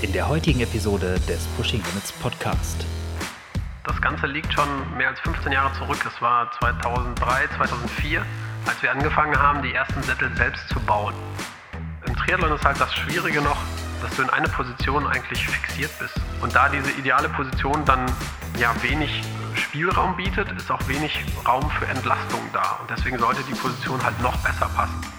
in der heutigen Episode des Pushing Limits Podcast. Das Ganze liegt schon mehr als 15 Jahre zurück. Es war 2003, 2004, als wir angefangen haben, die ersten Sättel selbst zu bauen. Im Triathlon ist halt das Schwierige noch, dass du in eine Position eigentlich fixiert bist. Und da diese ideale Position dann ja wenig Spielraum bietet, ist auch wenig Raum für Entlastung da. Und deswegen sollte die Position halt noch besser passen.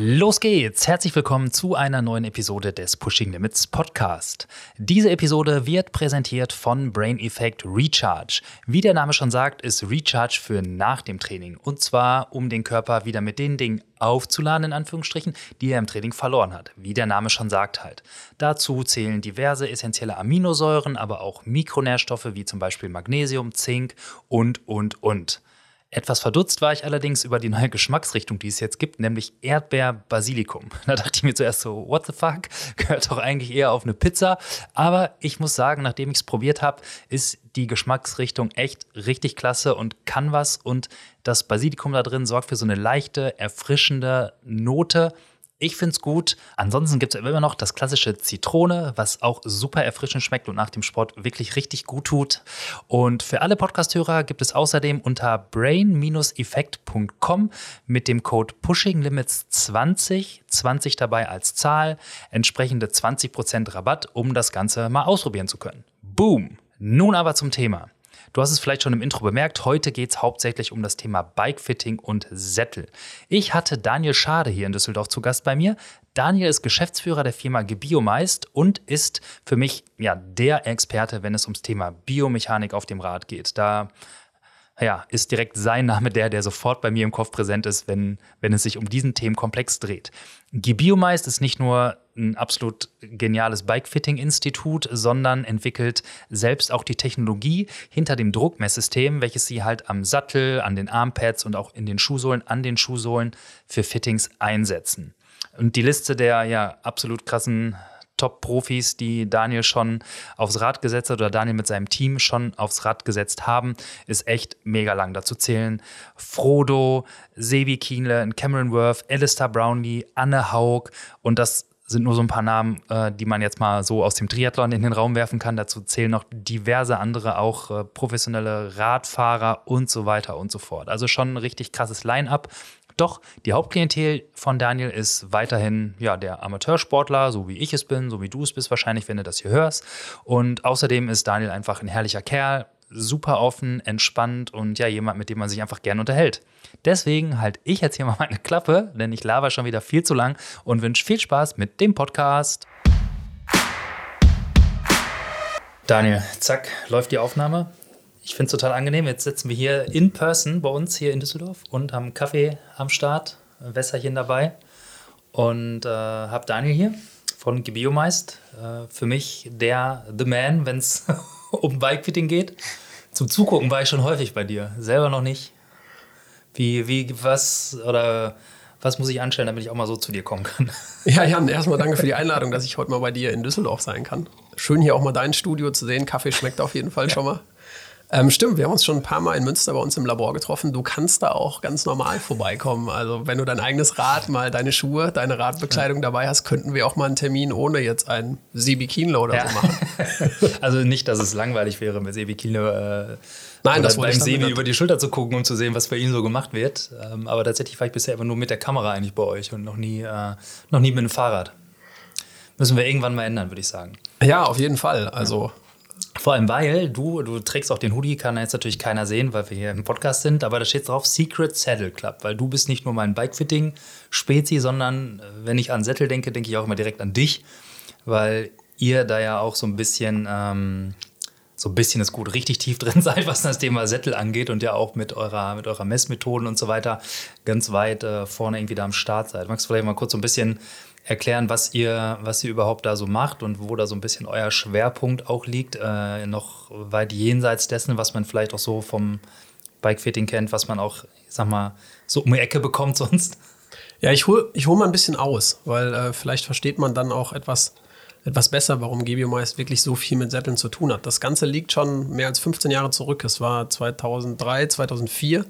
Los geht's! Herzlich willkommen zu einer neuen Episode des Pushing Limits Podcast. Diese Episode wird präsentiert von Brain Effect Recharge. Wie der Name schon sagt, ist Recharge für nach dem Training. Und zwar, um den Körper wieder mit den Dingen aufzuladen, in Anführungsstrichen, die er im Training verloren hat. Wie der Name schon sagt halt. Dazu zählen diverse essentielle Aminosäuren, aber auch Mikronährstoffe wie zum Beispiel Magnesium, Zink und, und, und. Etwas verdutzt war ich allerdings über die neue Geschmacksrichtung, die es jetzt gibt, nämlich Erdbeer-Basilikum. Da dachte ich mir zuerst so, what the fuck? Gehört doch eigentlich eher auf eine Pizza. Aber ich muss sagen, nachdem ich es probiert habe, ist die Geschmacksrichtung echt richtig klasse und kann was. Und das Basilikum da drin sorgt für so eine leichte, erfrischende Note ich finde es gut. Ansonsten gibt es immer noch das klassische Zitrone, was auch super erfrischend schmeckt und nach dem Sport wirklich richtig gut tut. Und für alle Podcasthörer gibt es außerdem unter brain-effekt.com mit dem Code PushingLimits20, 20 dabei als Zahl, entsprechende 20% Rabatt, um das Ganze mal ausprobieren zu können. Boom! Nun aber zum Thema. Du hast es vielleicht schon im Intro bemerkt, heute geht es hauptsächlich um das Thema Bikefitting und Sättel. Ich hatte Daniel Schade hier in Düsseldorf zu Gast bei mir. Daniel ist Geschäftsführer der Firma Gebiomeist und ist für mich ja der Experte, wenn es ums Thema Biomechanik auf dem Rad geht. Da ja, ist direkt sein Name der, der sofort bei mir im Kopf präsent ist, wenn, wenn es sich um diesen Themenkomplex dreht. Gebiomeist ist nicht nur ein absolut geniales Bikefitting-Institut, sondern entwickelt selbst auch die Technologie hinter dem Druckmesssystem, welches sie halt am Sattel, an den Armpads und auch in den Schuhsohlen, an den Schuhsohlen für Fittings einsetzen. Und die Liste der ja absolut krassen Top-Profis, die Daniel schon aufs Rad gesetzt hat oder Daniel mit seinem Team schon aufs Rad gesetzt haben, ist echt mega lang. Dazu zählen Frodo, Sevi Kienle, Cameron Worth, Alistair Brownlee, Anne Haug und das sind nur so ein paar Namen, äh, die man jetzt mal so aus dem Triathlon in den Raum werfen kann. Dazu zählen noch diverse andere, auch äh, professionelle Radfahrer und so weiter und so fort. Also schon ein richtig krasses Line-up. Doch die Hauptklientel von Daniel ist weiterhin ja, der Amateursportler, so wie ich es bin, so wie du es bist wahrscheinlich, wenn du das hier hörst. Und außerdem ist Daniel einfach ein herrlicher Kerl, super offen, entspannt und ja, jemand, mit dem man sich einfach gern unterhält. Deswegen halte ich jetzt hier mal meine Klappe, denn ich laber schon wieder viel zu lang und wünsche viel Spaß mit dem Podcast. Daniel, zack, läuft die Aufnahme. Ich finde es total angenehm. Jetzt sitzen wir hier in person bei uns hier in Düsseldorf und haben Kaffee am Start, Wässerchen dabei und äh, habe Daniel hier von Gebiomeist. Äh, für mich der The Man, wenn es um Bikefitting geht. Zum Zugucken war ich schon häufig bei dir, selber noch nicht. Wie, wie, was oder was muss ich anstellen, damit ich auch mal so zu dir kommen kann? Ja, Jan, erstmal danke für die Einladung, dass ich heute mal bei dir in Düsseldorf sein kann. Schön hier auch mal dein Studio zu sehen. Kaffee schmeckt auf jeden Fall ja. schon mal. Ähm, stimmt, wir haben uns schon ein paar Mal in Münster bei uns im Labor getroffen. Du kannst da auch ganz normal vorbeikommen. Also wenn du dein eigenes Rad, mal deine Schuhe, deine Radbekleidung dabei hast, könnten wir auch mal einen Termin ohne jetzt ein Sebi Kienle oder ja. so machen. also nicht, dass es langweilig wäre, mit Sebi Kienle äh, Nein, das beim Sebi über die Schulter zu gucken, um zu sehen, was bei ihm so gemacht wird. Ähm, aber tatsächlich war ich bisher immer nur mit der Kamera eigentlich bei euch und noch nie, äh, noch nie mit dem Fahrrad. Müssen wir irgendwann mal ändern, würde ich sagen. Ja, auf jeden Fall. Also ja. Vor allem, weil du, du trägst auch den Hoodie, kann jetzt natürlich keiner sehen, weil wir hier im Podcast sind, aber da steht drauf Secret Saddle Club, weil du bist nicht nur mein Bikefitting-Spezi, sondern äh, wenn ich an Sättel denke, denke ich auch immer direkt an dich, weil ihr da ja auch so ein bisschen, ähm, so ein bisschen ist gut, richtig tief drin seid, was das Thema Sättel angeht und ja auch mit eurer, mit eurer Messmethoden und so weiter ganz weit äh, vorne irgendwie da am Start seid. Magst du vielleicht mal kurz so ein bisschen erklären, was ihr, was ihr überhaupt da so macht und wo da so ein bisschen euer Schwerpunkt auch liegt, äh, noch weit jenseits dessen, was man vielleicht auch so vom Bikefitting kennt, was man auch, ich sag mal, so um die Ecke bekommt sonst? Ja, ich hole ich hol mal ein bisschen aus, weil äh, vielleicht versteht man dann auch etwas, etwas besser, warum Gebio meist wirklich so viel mit Sätteln zu tun hat. Das Ganze liegt schon mehr als 15 Jahre zurück. Es war 2003, 2004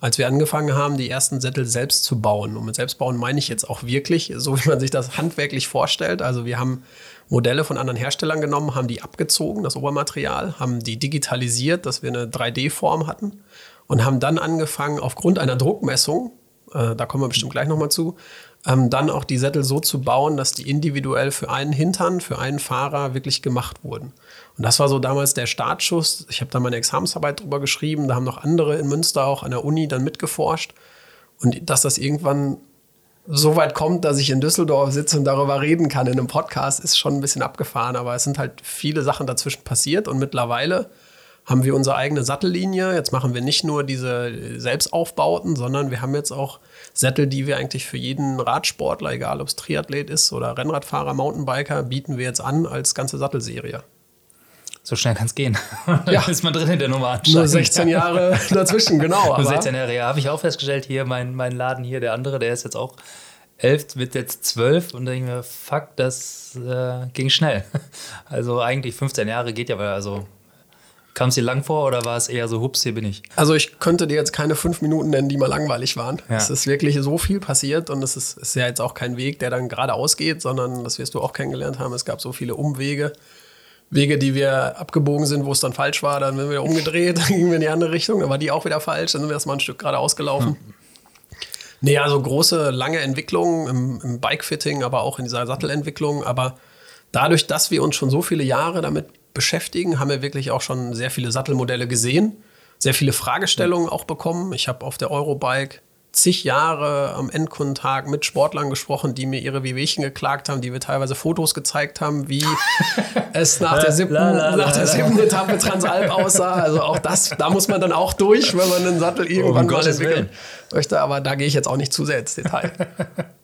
als wir angefangen haben, die ersten Sättel selbst zu bauen. Und mit selbst bauen meine ich jetzt auch wirklich, so wie man sich das handwerklich vorstellt. Also wir haben Modelle von anderen Herstellern genommen, haben die abgezogen, das Obermaterial, haben die digitalisiert, dass wir eine 3D-Form hatten und haben dann angefangen, aufgrund einer Druckmessung, äh, da kommen wir bestimmt gleich nochmal zu, ähm, dann auch die Sättel so zu bauen, dass die individuell für einen Hintern, für einen Fahrer wirklich gemacht wurden. Und das war so damals der Startschuss. Ich habe da meine Examensarbeit drüber geschrieben, da haben noch andere in Münster auch an der Uni dann mitgeforscht. Und dass das irgendwann so weit kommt, dass ich in Düsseldorf sitze und darüber reden kann in einem Podcast, ist schon ein bisschen abgefahren. Aber es sind halt viele Sachen dazwischen passiert und mittlerweile haben wir unsere eigene Sattellinie. Jetzt machen wir nicht nur diese Selbstaufbauten, sondern wir haben jetzt auch Sättel, die wir eigentlich für jeden Radsportler, egal ob es Triathlet ist oder Rennradfahrer, Mountainbiker, bieten wir jetzt an als ganze Sattelserie. So schnell kann es gehen. dann ja. ist man drin in der Nummer ansteigen. Nur 16 Jahre dazwischen, genau. Nur 16 Jahre, ja, habe ich auch festgestellt. Hier, mein, mein Laden hier, der andere, der ist jetzt auch 11, wird jetzt 12 und dann denke ich mir, fuck, das äh, ging schnell. Also eigentlich 15 Jahre geht ja, weil also Kam es dir lang vor oder war es eher so, hups, hier bin ich? Also ich könnte dir jetzt keine fünf Minuten nennen, die mal langweilig waren. Ja. Es ist wirklich so viel passiert und es ist, ist ja jetzt auch kein Weg, der dann geradeaus geht, sondern das wirst du auch kennengelernt haben. Es gab so viele Umwege. Wege, die wir abgebogen sind, wo es dann falsch war, dann sind wir umgedreht, dann gingen wir in die andere Richtung, dann war die auch wieder falsch, dann sind wir erstmal ein Stück geradeaus gelaufen. Hm. Nee, also große, lange Entwicklung im, im Bikefitting, aber auch in dieser Sattelentwicklung. Aber dadurch, dass wir uns schon so viele Jahre damit beschäftigen, haben wir wirklich auch schon sehr viele Sattelmodelle gesehen, sehr viele Fragestellungen auch bekommen. Ich habe auf der Eurobike zig Jahre am Endkundentag mit Sportlern gesprochen, die mir ihre Wehwehchen geklagt haben, die mir teilweise Fotos gezeigt haben, wie es nach der siebten, nach der siebten Etappe Transalp aussah. Also auch das, da muss man dann auch durch, wenn man einen Sattel irgendwann oh, mal entwickeln möchte. Aber da gehe ich jetzt auch nicht zu sehr ins Detail.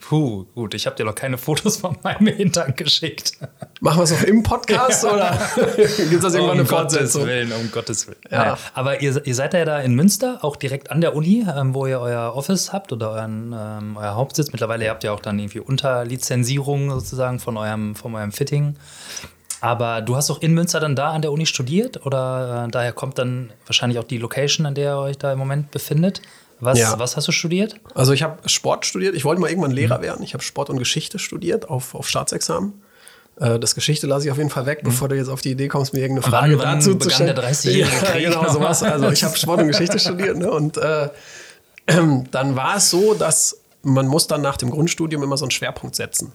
Puh, gut, ich habe dir noch keine Fotos von meinem Hintern geschickt. Machen wir es auch im Podcast oder gibt es das irgendwann um eine Fortsetzung? Um Gottes Willen, um Gottes Willen. Ja. Naja, aber ihr, ihr, seid ja da in Münster, auch direkt an der Uni, ähm, wo ihr euer Office habt oder euren, ähm, euer Hauptsitz. Mittlerweile habt ihr auch dann irgendwie Unterlizenzierung sozusagen von eurem, von eurem Fitting. Aber du hast auch in Münster dann da an der Uni studiert oder äh, daher kommt dann wahrscheinlich auch die Location, an der ihr euch da im Moment befindet? Was, ja. was hast du studiert? Also ich habe Sport studiert. Ich wollte mal irgendwann Lehrer mhm. werden. Ich habe Sport und Geschichte studiert auf, auf Staatsexamen. Äh, das Geschichte lasse ich auf jeden Fall weg, mhm. bevor du jetzt auf die Idee kommst, mir irgendeine Frage wann, wann dazu zu stellen. Der 30-jährige ja, genau sowas. Also ich habe Sport und Geschichte studiert ne? und äh, äh, dann war es so, dass man muss dann nach dem Grundstudium immer so einen Schwerpunkt setzen.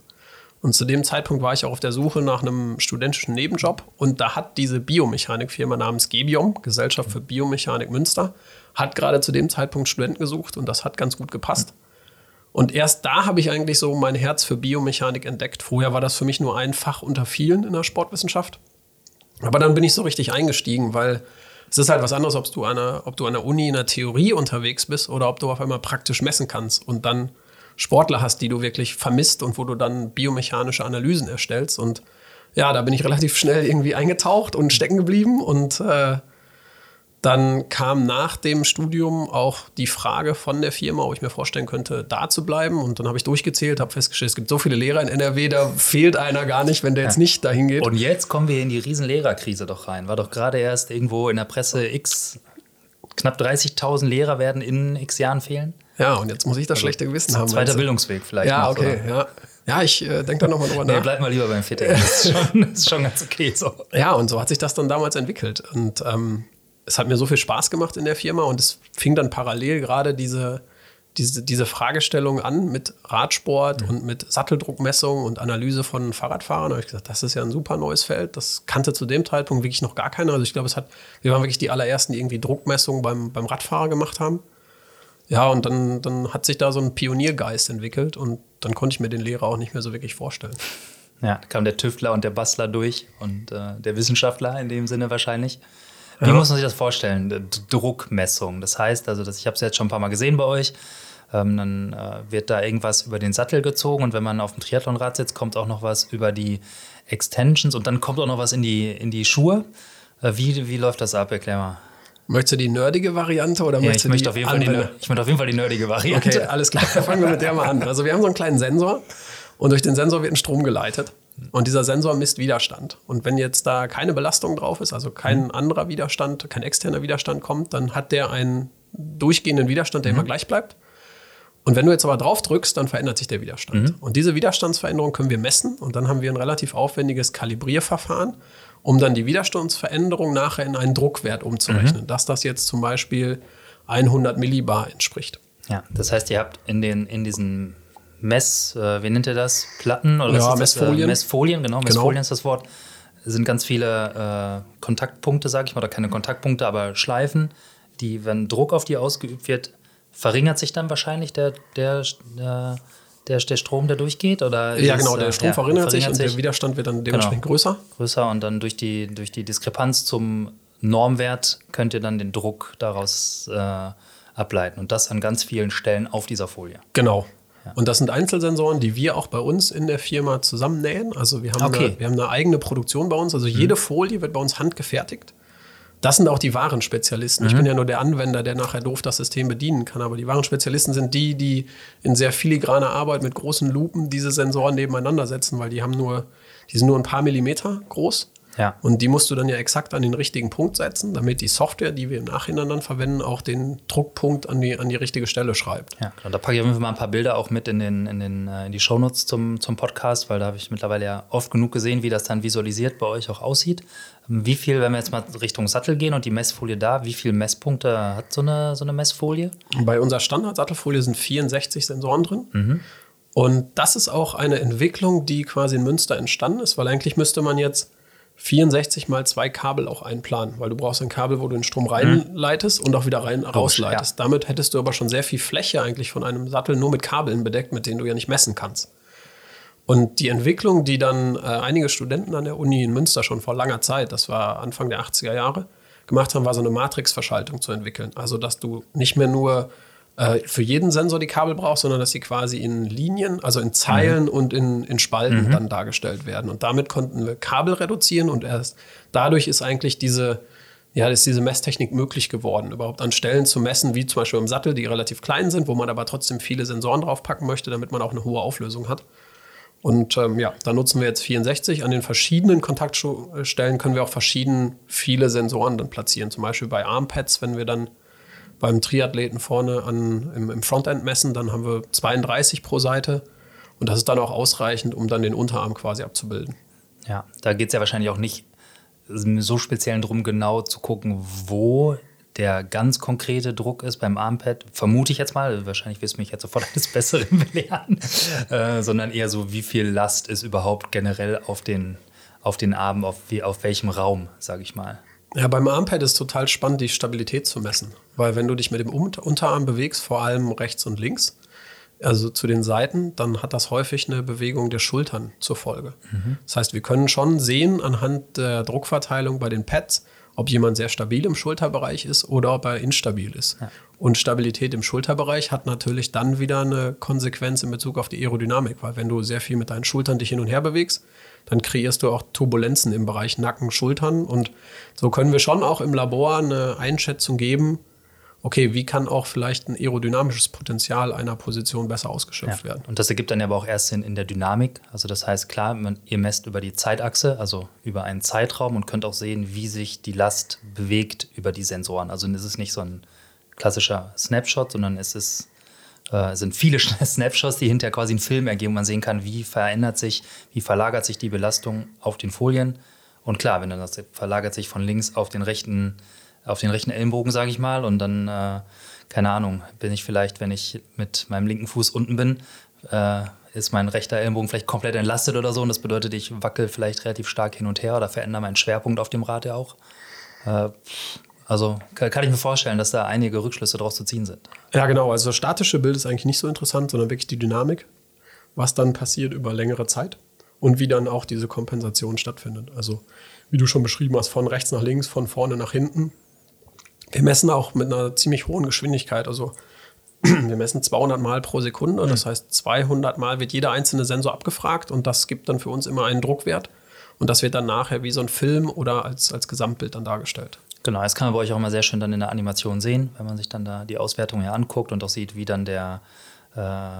Und zu dem Zeitpunkt war ich auch auf der Suche nach einem studentischen Nebenjob und da hat diese Biomechanikfirma namens Gebiom, Gesellschaft für Biomechanik Münster, hat gerade zu dem Zeitpunkt Studenten gesucht und das hat ganz gut gepasst. Und erst da habe ich eigentlich so mein Herz für Biomechanik entdeckt. Vorher war das für mich nur ein Fach unter vielen in der Sportwissenschaft. Aber dann bin ich so richtig eingestiegen, weil es ist halt was anderes, ob du an der, ob du an der Uni in der Theorie unterwegs bist oder ob du auf einmal praktisch messen kannst und dann Sportler hast, die du wirklich vermisst und wo du dann biomechanische Analysen erstellst. Und ja, da bin ich relativ schnell irgendwie eingetaucht und stecken geblieben und äh, dann kam nach dem Studium auch die Frage von der Firma, ob ich mir vorstellen könnte, da zu bleiben. Und dann habe ich durchgezählt, habe festgestellt, es gibt so viele Lehrer in NRW, da fehlt einer gar nicht, wenn der jetzt nicht dahin geht. Und jetzt kommen wir in die riesen Lehrerkrise doch rein. War doch gerade erst irgendwo in der Presse X, knapp 30.000 Lehrer werden in X Jahren fehlen. Ja, und jetzt muss ich das also, schlechte Gewissen haben. Zweiter Bildungsweg vielleicht. Ja, noch, okay, oder? ja. Ja, ich äh, denke da nochmal drüber nach. Nee, bleib mal lieber beim Fitting. Das ist schon, das ist schon ganz okay so. Ja, und so hat sich das dann damals entwickelt. Und ähm, es hat mir so viel Spaß gemacht in der Firma und es fing dann parallel gerade diese, diese, diese Fragestellung an mit Radsport mhm. und mit Satteldruckmessung und Analyse von Fahrradfahrern. Da habe ich gesagt, das ist ja ein super neues Feld. Das kannte zu dem Zeitpunkt wirklich noch gar keiner. Also ich glaube, es hat, wir waren wirklich die allerersten, die irgendwie Druckmessungen beim, beim Radfahrer gemacht haben. Ja, und dann, dann hat sich da so ein Pioniergeist entwickelt und dann konnte ich mir den Lehrer auch nicht mehr so wirklich vorstellen. Ja, da kam der Tüftler und der Bastler durch und äh, der Wissenschaftler in dem Sinne wahrscheinlich. Wie ja. muss man sich das vorstellen? Druckmessung. Das heißt, also, dass ich habe es jetzt schon ein paar Mal gesehen bei euch. Ähm, dann äh, wird da irgendwas über den Sattel gezogen und wenn man auf dem Triathlonrad sitzt, kommt auch noch was über die Extensions und dann kommt auch noch was in die, in die Schuhe. Äh, wie, wie läuft das ab? Erklär mal. Möchtest du die nerdige Variante oder ja, möchtest ich möchte, auf jeden Fall die, ich möchte auf jeden Fall die nerdige Variante. Okay, alles klar. Dann fangen wir mit der mal an. Also wir haben so einen kleinen Sensor und durch den Sensor wird ein Strom geleitet. Und dieser Sensor misst Widerstand. Und wenn jetzt da keine Belastung drauf ist, also kein mhm. anderer Widerstand, kein externer Widerstand kommt, dann hat der ein durchgehenden Widerstand, der immer gleich bleibt. Und wenn du jetzt aber drauf drückst, dann verändert sich der Widerstand. Und diese Widerstandsveränderung können wir messen und dann haben wir ein relativ aufwendiges Kalibrierverfahren, um dann die Widerstandsveränderung nachher in einen Druckwert umzurechnen, dass das jetzt zum Beispiel 100 Millibar entspricht. Ja, das heißt, ihr habt in, den, in diesen Mess, äh, wie nennt ihr das? Platten? Oder Ja, was ist Messfolien. Das? Äh, Messfolien, genau. Genau. Messfolien ist das Wort. Es sind ganz viele äh, Kontaktpunkte, sage ich mal, oder keine Kontaktpunkte, aber Schleifen, die, wenn Druck auf die ausgeübt wird, verringert sich dann wahrscheinlich der, der, der, der, der Strom, der durchgeht? Oder Ja, genau, äh, der Strom ja, verringert sich und der Widerstand wird dann dementsprechend größer. größer und dann durch die, durch die Diskrepanz zum Normwert könnt ihr dann den Druck daraus äh, ableiten und das an ganz vielen Stellen auf dieser Folie. Genau. Und das sind Einzelsensoren, die wir auch bei uns in der Firma zusammennähen. Also wir haben, Okay. eine, wir haben eine eigene Produktion bei uns. Also jede Folie wird bei uns handgefertigt. Das sind auch die wahren Spezialisten. Ich bin ja nur der Anwender, der nachher doof das System bedienen kann. Aber die wahren Spezialisten sind die, die in sehr filigraner Arbeit mit großen Lupen diese Sensoren nebeneinander setzen, weil die haben nur, die sind nur ein paar Millimeter groß. Ja. Und die musst du dann ja exakt an den richtigen Punkt setzen, damit die Software, die wir im Nachhinein dann verwenden, auch den Druckpunkt an die, an die richtige Stelle schreibt. Ja, klar. Da packe ich auf jeden Fall mal ein paar Bilder auch mit in, den, in, den, äh, in die Shownotes zum, zum Podcast, weil da habe ich mittlerweile ja oft genug gesehen, wie das dann visualisiert bei euch auch aussieht. Ähm, Wie viel, wenn wir jetzt mal Richtung Sattel gehen und die Messfolie da, wie viele Messpunkte hat so eine, so eine Messfolie? Bei unserer Standard-Sattelfolie sind 64 Sensoren drin. Und das ist auch eine Entwicklung, die quasi in Münster entstanden ist, weil eigentlich müsste man jetzt 64 mal zwei Kabel auch einplanen, weil du brauchst ein Kabel, wo du den Strom reinleitest und auch wieder rein rausleitest. Damit hättest du aber schon sehr viel Fläche eigentlich von einem Sattel nur mit Kabeln bedeckt, mit denen du ja nicht messen kannst. Und die Entwicklung, die dann äh, einige Studenten an der Uni in Münster schon vor langer Zeit, das war Anfang der 80er Jahre, gemacht haben, war so eine Matrixverschaltung zu entwickeln. Also, dass du nicht mehr nur äh, für jeden Sensor die Kabel brauchst, sondern dass sie quasi in Linien, also in Zeilen und in, in Spalten dann dargestellt werden. Und damit konnten wir Kabel reduzieren und erst dadurch ist eigentlich diese, ja, ist diese Messtechnik möglich geworden, überhaupt an Stellen zu messen, wie zum Beispiel im Sattel, die relativ klein sind, wo man aber trotzdem viele Sensoren draufpacken möchte, damit man auch eine hohe Auflösung hat. Und ähm, ja, da nutzen wir jetzt 64. An den verschiedenen Kontaktstellen können wir auch verschieden viele Sensoren dann platzieren. Zum Beispiel bei Armpads, wenn wir dann beim Triathleten vorne an, im, im Frontend messen, dann haben wir 32 pro Seite. Und das ist dann auch ausreichend, um dann den Unterarm quasi abzubilden. Ja, da geht es ja wahrscheinlich auch nicht so speziell darum, genau zu gucken, wo der ganz konkrete Druck ist beim Armpad, vermute ich jetzt mal, wahrscheinlich wirst du mich jetzt sofort eines Besseren belehren, äh, sondern eher so, wie viel Last ist überhaupt generell auf den, auf den Arm, auf, wie, auf welchem Raum, sage ich mal. Ja, beim Armpad ist total spannend, die Stabilität zu messen. Weil wenn du dich mit dem Unter Unterarm bewegst, vor allem rechts und links, also zu den Seiten, dann hat das häufig eine Bewegung der Schultern zur Folge. Das heißt, wir können schon sehen anhand der Druckverteilung bei den Pads, ob jemand sehr stabil im Schulterbereich ist oder ob er instabil ist. Und Stabilität im Schulterbereich hat natürlich dann wieder eine Konsequenz in Bezug auf die Aerodynamik, weil wenn du sehr viel mit deinen Schultern dich hin und her bewegst, dann kreierst du auch Turbulenzen im Bereich Nacken, Schultern. Und so können wir schon auch im Labor eine Einschätzung geben, okay, wie kann auch vielleicht ein aerodynamisches Potenzial einer Position besser ausgeschöpft werden. Und das ergibt dann ja aber auch erst Sinn in der Dynamik. Also das heißt, klar, man, ihr messt über die Zeitachse, also über einen Zeitraum und könnt auch sehen, wie sich die Last bewegt über die Sensoren. Also es ist nicht so ein klassischer Snapshot, sondern es ist, äh, sind viele Snapshots, die hinterher quasi einen Film ergeben, man sehen kann, wie verändert sich, wie verlagert sich die Belastung auf den Folien. Und klar, wenn dann das verlagert sich von links auf den rechten, auf den rechten Ellenbogen, sage ich mal, und dann, äh, keine Ahnung, bin ich vielleicht, wenn ich mit meinem linken Fuß unten bin, äh, ist mein rechter Ellenbogen vielleicht komplett entlastet oder so. Und das bedeutet, ich wackel vielleicht relativ stark hin und her oder verändere meinen Schwerpunkt auf dem Rad ja auch. Äh, also kann, ich mir vorstellen, dass da einige Rückschlüsse daraus zu ziehen sind. Ja, genau. Also das statische Bild ist eigentlich nicht so interessant, sondern wirklich die Dynamik, was dann passiert über längere Zeit und wie dann auch diese Kompensation stattfindet. Also wie du schon beschrieben hast, von rechts nach links, von vorne nach hinten. Wir messen auch mit einer ziemlich hohen Geschwindigkeit. Also wir messen 200 Mal pro Sekunde. Das heißt, 200 Mal wird jeder einzelne Sensor abgefragt und das gibt dann für uns immer einen Druckwert. Und das wird dann nachher wie so ein Film oder als, als Gesamtbild dann dargestellt. Genau, das kann man bei euch auch immer sehr schön dann in der Animation sehen, wenn man sich dann da die Auswertung hier anguckt und auch sieht, wie dann der, äh,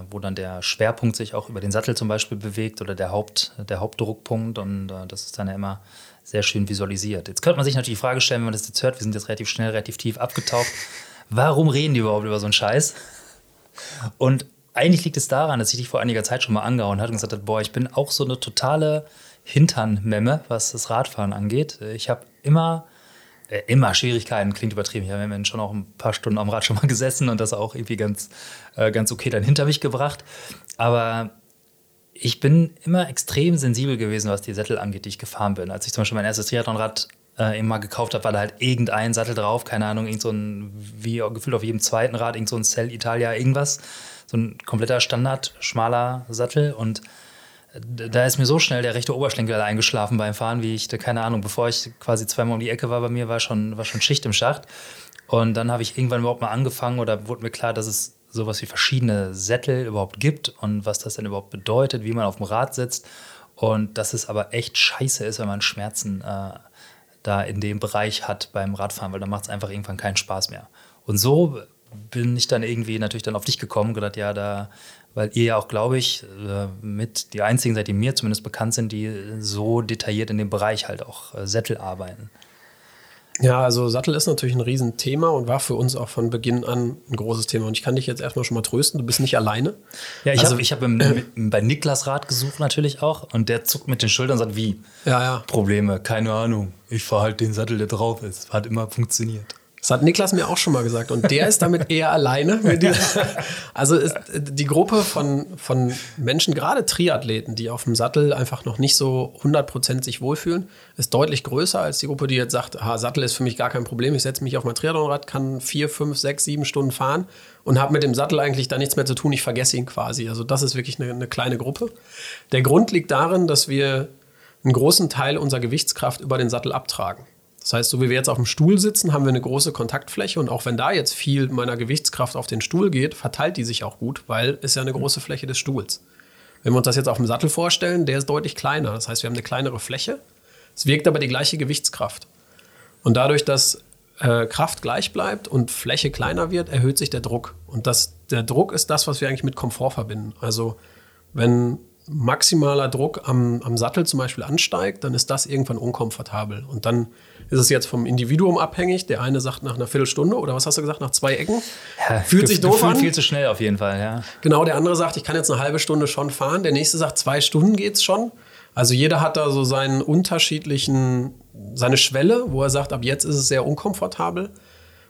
wo dann der Schwerpunkt sich auch über den Sattel zum Beispiel bewegt oder der, Haupt, der Hauptdruckpunkt und äh, das ist dann ja immer sehr schön visualisiert. Jetzt könnte man sich natürlich die Frage stellen, wenn man das jetzt hört, wir sind jetzt relativ schnell, relativ tief abgetaucht. warum reden die überhaupt über so einen Scheiß? Und eigentlich liegt es daran, dass ich dich vor einiger Zeit schon mal angehauen hatte und gesagt habe, boah, ich bin auch so eine totale Hinternmemme, was das Radfahren angeht. Ich habe immer, immer Schwierigkeiten, klingt übertrieben. Ich habe schon auch ein paar Stunden am Rad schon mal gesessen und das auch irgendwie ganz, äh, ganz okay dann hinter mich gebracht. Aber ich bin immer extrem sensibel gewesen, was die Sättel angeht, die ich gefahren bin. Als ich zum Beispiel mein erstes Triathlonrad äh, immer gekauft habe, war da halt irgendein Sattel drauf, keine Ahnung, irgend so ein, wie gefühlt auf jedem zweiten Rad, irgend so ein Cell Italia, irgendwas. So ein kompletter Standard, schmaler Sattel und da ist mir so schnell der rechte Oberschenkel eingeschlafen beim Fahren, wie ich, keine Ahnung, bevor ich quasi zweimal um die Ecke war bei mir, war schon, war schon Schicht im Schacht. Und dann habe ich irgendwann überhaupt mal angefangen oder wurde mir klar, dass es sowas wie verschiedene Sättel überhaupt gibt und was das denn überhaupt bedeutet, wie man auf dem Rad sitzt. Und dass es aber echt scheiße ist, wenn man Schmerzen äh, da in dem Bereich hat beim Radfahren, weil dann macht es einfach irgendwann keinen Spaß mehr. Und so bin ich dann irgendwie natürlich dann auf dich gekommen, gedacht, ja, da, weil ihr ja auch, glaube ich, äh, mit die einzigen seid, die mir zumindest bekannt sind, die so detailliert in dem Bereich halt auch äh, Sättel arbeiten. Ja, also Sattel ist natürlich ein Riesenthema und war für uns auch von Beginn an ein großes Thema. Und ich kann dich jetzt erstmal schon mal trösten, du bist nicht alleine. Ja, ich also, habe hab bei Niklas Rat gesucht natürlich auch und der zuckt mit den Schultern und sagt, wie? Ja, ja. Probleme, keine Ahnung. Ich fahre halt den Sattel, der drauf ist. Hat immer funktioniert. Das hat Niklas mir auch schon mal gesagt. Und der ist damit eher alleine. also ist die Gruppe von, von Menschen, gerade Triathleten, die auf dem Sattel einfach noch nicht so 100% sich wohlfühlen, ist deutlich größer als die Gruppe, die jetzt sagt, ah, Sattel ist für mich gar kein Problem. Ich setze mich auf mein Triathlonrad, kann vier, fünf, sechs, sieben Stunden fahren und habe mit dem Sattel eigentlich da nichts mehr zu tun. Ich vergesse ihn quasi. Also das ist wirklich eine, eine kleine Gruppe. Der Grund liegt darin, dass wir einen großen Teil unserer Gewichtskraft über den Sattel abtragen. Das heißt, so wie wir jetzt auf dem Stuhl sitzen, haben wir eine große Kontaktfläche und auch wenn da jetzt viel meiner Gewichtskraft auf den Stuhl geht, verteilt die sich auch gut, weil es ja eine große Fläche des Stuhls. Wenn wir uns das jetzt auf dem Sattel vorstellen, der ist deutlich kleiner. Das heißt, wir haben eine kleinere Fläche. Es wirkt aber die gleiche Gewichtskraft. Und dadurch, dass äh, Kraft gleich bleibt und Fläche kleiner wird, erhöht sich der Druck. Und das, der Druck ist das, was wir eigentlich mit Komfort verbinden. Also wenn maximaler Druck am, am Sattel zum Beispiel ansteigt, dann ist das irgendwann unkomfortabel. Und dann ist es jetzt vom Individuum abhängig. Der eine sagt nach einer Viertelstunde oder was hast du gesagt, nach zwei Ecken. Ja, Fühlt sich doof an. Viel zu schnell auf jeden Fall, ja. Genau, der andere sagt, ich kann jetzt eine halbe Stunde schon fahren. Der nächste sagt, zwei Stunden geht's schon. Also jeder hat da so seinen unterschiedlichen, seine Schwelle, wo er sagt, ab jetzt ist es sehr unkomfortabel.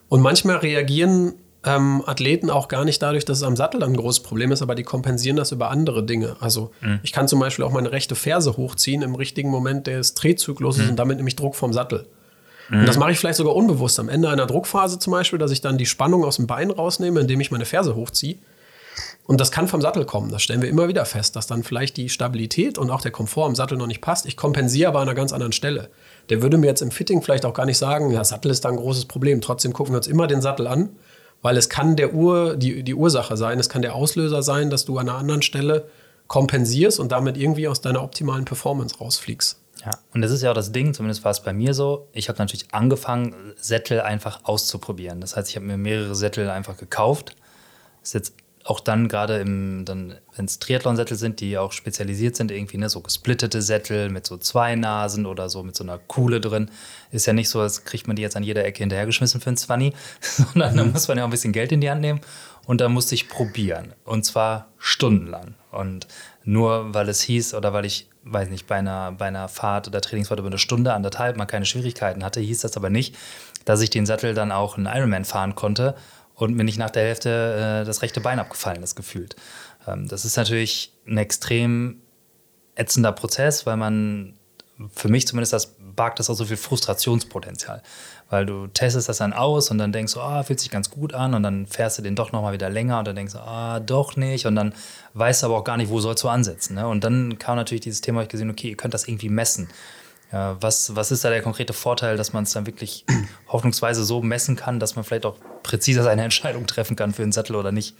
Und manchmal reagieren ähm, Athleten auch gar nicht dadurch, dass es am Sattel dann ein großes Problem ist, aber die kompensieren das über andere Dinge. Also mhm. ich kann zum Beispiel auch meine rechte Ferse hochziehen im richtigen Moment des Drehzykluses mhm. und damit nämlich Druck vom Sattel. Mhm. Und das mache ich vielleicht sogar unbewusst am Ende einer Druckphase zum Beispiel, dass ich dann die Spannung aus dem Bein rausnehme, indem ich meine Ferse hochziehe. Und das kann vom Sattel kommen. Das stellen wir immer wieder fest, dass dann vielleicht die Stabilität und auch der Komfort am Sattel noch nicht passt. Ich kompensiere aber an einer ganz anderen Stelle. Der würde mir jetzt im Fitting vielleicht auch gar nicht sagen, ja, Sattel ist da ein großes Problem. Trotzdem gucken wir uns immer den Sattel an, weil es kann der Ur, die, die Ursache sein, es kann der Auslöser sein, dass du an einer anderen Stelle kompensierst und damit irgendwie aus deiner optimalen Performance rausfliegst. Ja, und das ist ja auch das Ding, zumindest war es bei mir so. Ich habe natürlich angefangen, Sättel einfach auszuprobieren. Das heißt, ich habe mir mehrere Sättel einfach gekauft. Ist jetzt auch dann gerade im, dann, wenn es Triathlon-Sättel sind, die auch spezialisiert sind, irgendwie, ne, so gesplittete Sättel mit so zwei Nasen oder so mit so einer Kuhle drin. Ist ja nicht so, als kriegt man die jetzt an jeder Ecke hinterhergeschmissen für ein Zwanni, sondern mhm. da muss man ja auch ein bisschen Geld in die Hand nehmen. Und da musste ich probieren. Und zwar stundenlang. Und nur weil es hieß oder weil ich weiß nicht, bei einer, bei einer Fahrt oder Trainingsfahrt über eine Stunde, anderthalb mal keine Schwierigkeiten hatte, hieß das aber nicht, dass ich den Sattel dann auch einen Ironman fahren konnte und mir nicht nach der Hälfte äh, das rechte Bein abgefallen ist, gefühlt. Ähm, das ist natürlich ein extrem ätzender Prozess, weil man, für mich zumindest, das bargt das auch so viel Frustrationspotenzial weil du testest das dann aus und dann denkst du, ah, fühlt sich ganz gut an und dann fährst du den doch nochmal wieder länger und dann denkst du, ah, doch nicht und dann weißt du aber auch gar nicht, wo sollst du ansetzen. Ne? Und dann kam natürlich dieses Thema, ich gesehen, okay, ihr könnt das irgendwie messen. Ja, was, was ist da der konkrete Vorteil, dass man es dann wirklich hoffnungsweise so messen kann, dass man vielleicht auch präziser seine Entscheidung treffen kann für den Sattel oder nicht?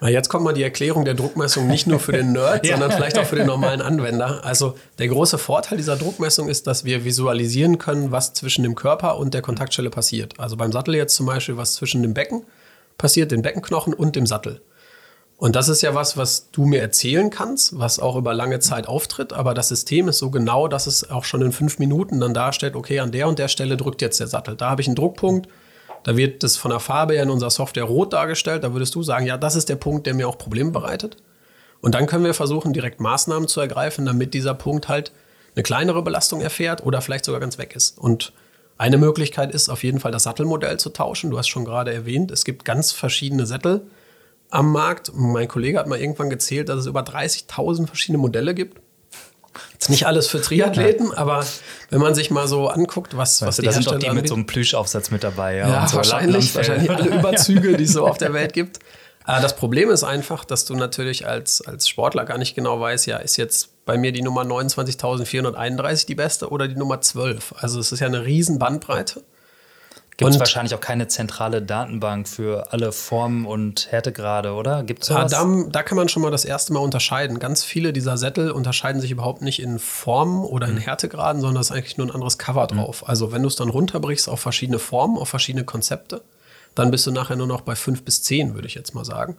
Na, jetzt kommt mal die Erklärung der Druckmessung nicht nur für den Nerd, ja. sondern vielleicht auch für den normalen Anwender. Also der große Vorteil dieser Druckmessung ist, dass wir visualisieren können, was zwischen dem Körper und der Kontaktstelle passiert. Also beim Sattel jetzt zum Beispiel, was zwischen dem Becken passiert, den Beckenknochen und dem Sattel. Und das ist ja was, was du mir erzählen kannst, was auch über lange Zeit auftritt. Aber das System ist so genau, dass es auch schon in fünf Minuten dann darstellt, okay, an der und der Stelle drückt jetzt der Sattel. Da habe ich einen Druckpunkt Da wird das von der Farbe her in unserer Software rot dargestellt. Da würdest du sagen, ja, das ist der Punkt, der mir auch Probleme bereitet. Und dann können wir versuchen, direkt Maßnahmen zu ergreifen, damit dieser Punkt halt eine kleinere Belastung erfährt oder vielleicht sogar ganz weg ist. Und eine Möglichkeit ist auf jeden Fall das Sattelmodell zu tauschen. Du hast schon gerade erwähnt, es gibt ganz verschiedene Sättel am Markt. Mein Kollege hat mal irgendwann gezählt, dass es über 30.000 verschiedene Modelle gibt. Jetzt nicht alles für Triathleten, aber wenn man sich mal so anguckt, was, was die da sind doch die mit so einem Plüschaufsatz mit dabei. Ja, ja so wahrscheinlich, wahrscheinlich alle Überzüge, die es so auf der Welt gibt. Aber das Problem ist einfach, dass du natürlich als, als Sportler gar nicht genau weißt, ja, ist jetzt bei mir die Nummer 29.431 die beste oder die Nummer 12. Also es ist ja eine riesen Bandbreite. Gibt es wahrscheinlich auch keine zentrale Datenbank für alle Formen und Härtegrade, oder? Gibt es ja, da, da, kann man schon mal das erste Mal unterscheiden. Ganz viele dieser Sättel unterscheiden sich überhaupt nicht in Formen oder in mhm. Härtegraden, sondern es ist eigentlich nur ein anderes Cover mhm. drauf. Mhm. Also wenn du es dann runterbrichst auf verschiedene Formen, auf verschiedene Konzepte, dann bist du nachher nur noch bei fünf bis zehn, würde ich jetzt mal sagen.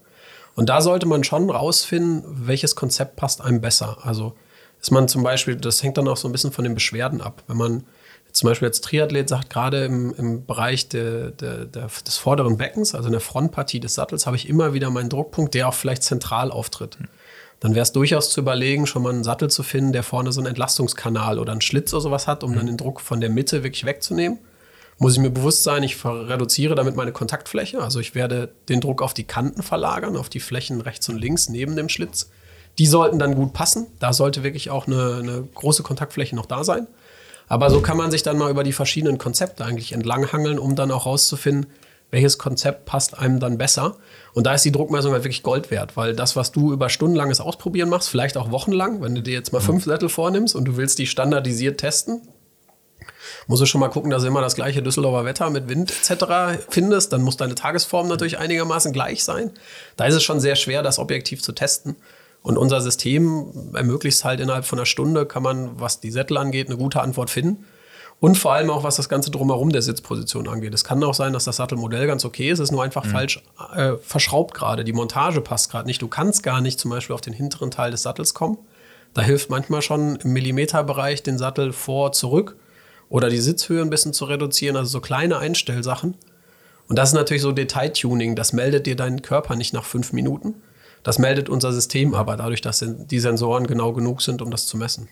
Und da sollte man schon rausfinden, welches Konzept passt einem besser. Also ist man zum Beispiel, das hängt dann auch so ein bisschen von den Beschwerden ab. Wenn man zum Beispiel als Triathlet sagt, gerade im, im Bereich de, de, de, des vorderen Beckens, also in der Frontpartie des Sattels, habe ich immer wieder meinen Druckpunkt, der auch vielleicht zentral auftritt. Dann wäre es durchaus zu überlegen, schon mal einen Sattel zu finden, der vorne so einen Entlastungskanal oder einen Schlitz oder sowas hat, um dann den Druck von der Mitte wirklich wegzunehmen muss ich mir bewusst sein, ich reduziere damit meine Kontaktfläche. Also ich werde den Druck auf die Kanten verlagern, auf die Flächen rechts und links neben dem Schlitz. Die sollten dann gut passen. Da sollte wirklich auch eine, eine große Kontaktfläche noch da sein. Aber so kann man sich dann mal über die verschiedenen Konzepte eigentlich entlanghangeln, um dann auch rauszufinden, welches Konzept passt einem dann besser. Und da ist die Druckmessung halt wirklich Gold wert, weil das, was du über stundenlanges Ausprobieren machst, vielleicht auch wochenlang, wenn du dir jetzt mal fünf Sättel vornimmst und du willst die standardisiert testen, musst du schon mal gucken, dass du immer das gleiche Düsseldorfer Wetter mit Wind etc. findest. Dann muss deine Tagesform natürlich einigermaßen gleich sein. Da ist es schon sehr schwer, das objektiv zu testen. Und unser System ermöglicht es halt innerhalb von einer Stunde, kann man, was die Sättel angeht, eine gute Antwort finden. Und vor allem auch, was das Ganze drumherum der Sitzposition angeht. Es kann auch sein, dass das Sattelmodell ganz okay ist, es ist nur einfach mhm. falsch äh, verschraubt gerade. Die Montage passt gerade nicht. Du kannst gar nicht zum Beispiel auf den hinteren Teil des Sattels kommen. Da hilft manchmal schon im Millimeterbereich den Sattel vor, zurück oder die Sitzhöhe ein bisschen zu reduzieren, also so kleine Einstellsachen. Und das ist natürlich so Detailtuning, das meldet dir deinen Körper nicht nach fünf Minuten. Das meldet unser System aber dadurch, dass die Sensoren genau genug sind, um das zu messen.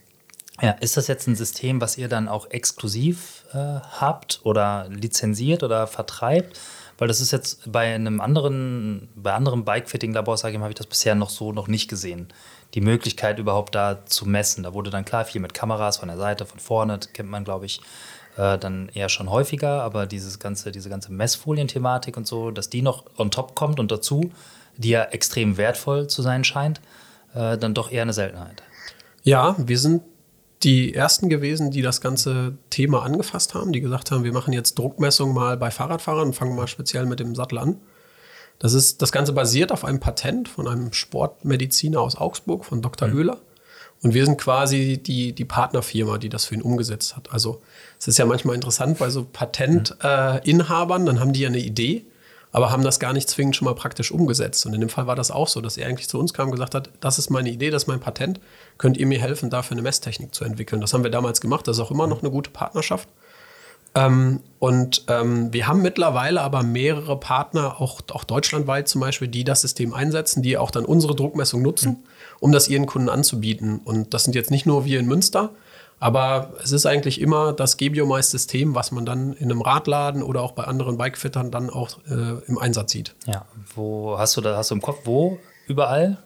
Ja, ist das jetzt ein System, was ihr dann auch exklusiv äh, habt oder lizenziert oder vertreibt? Weil das ist jetzt bei einem anderen, bei anderen Bike-Fitting-Labor, sage ich mal, habe ich das bisher noch so noch nicht gesehen die Möglichkeit überhaupt da zu messen. Da wurde dann klar viel mit Kameras von der Seite, von vorne, kennt man, glaube ich, äh, dann eher schon häufiger, aber dieses ganze, diese ganze Messfolien-Thematik und so, dass die noch on top kommt und dazu, die ja extrem wertvoll zu sein scheint, äh, dann doch eher eine Seltenheit. Ja, wir sind die ersten gewesen, die das ganze Thema angefasst haben, die gesagt haben, wir machen jetzt Druckmessung mal bei Fahrradfahrern und fangen mal speziell mit dem Sattel an. Das, ist, das Ganze basiert auf einem Patent von einem Sportmediziner aus Augsburg, von Dr. Mhm. Oehler. Und wir sind quasi die, die Partnerfirma, die das für ihn umgesetzt hat. Also es ist ja manchmal interessant bei so Patentinhabern, äh, dann haben die ja eine Idee, aber haben das gar nicht zwingend schon mal praktisch umgesetzt. Und in dem Fall war das auch so, dass er eigentlich zu uns kam und gesagt hat, das ist meine Idee, das ist mein Patent, könnt ihr mir helfen, dafür eine Messtechnik zu entwickeln. Das haben wir damals gemacht, das ist auch immer noch eine gute Partnerschaft. Ähm, und ähm, wir haben mittlerweile aber mehrere Partner, auch, auch deutschlandweit zum Beispiel, die das System einsetzen, die auch dann unsere Druckmessung nutzen, mhm. um das ihren Kunden anzubieten. Und das sind jetzt nicht nur wir in Münster, aber es ist eigentlich immer das Gebiomais-System, was man dann in einem Radladen oder auch bei anderen Bikefittern dann auch äh, im Einsatz sieht. Ja, wo hast du da, hast du im Kopf, wo überall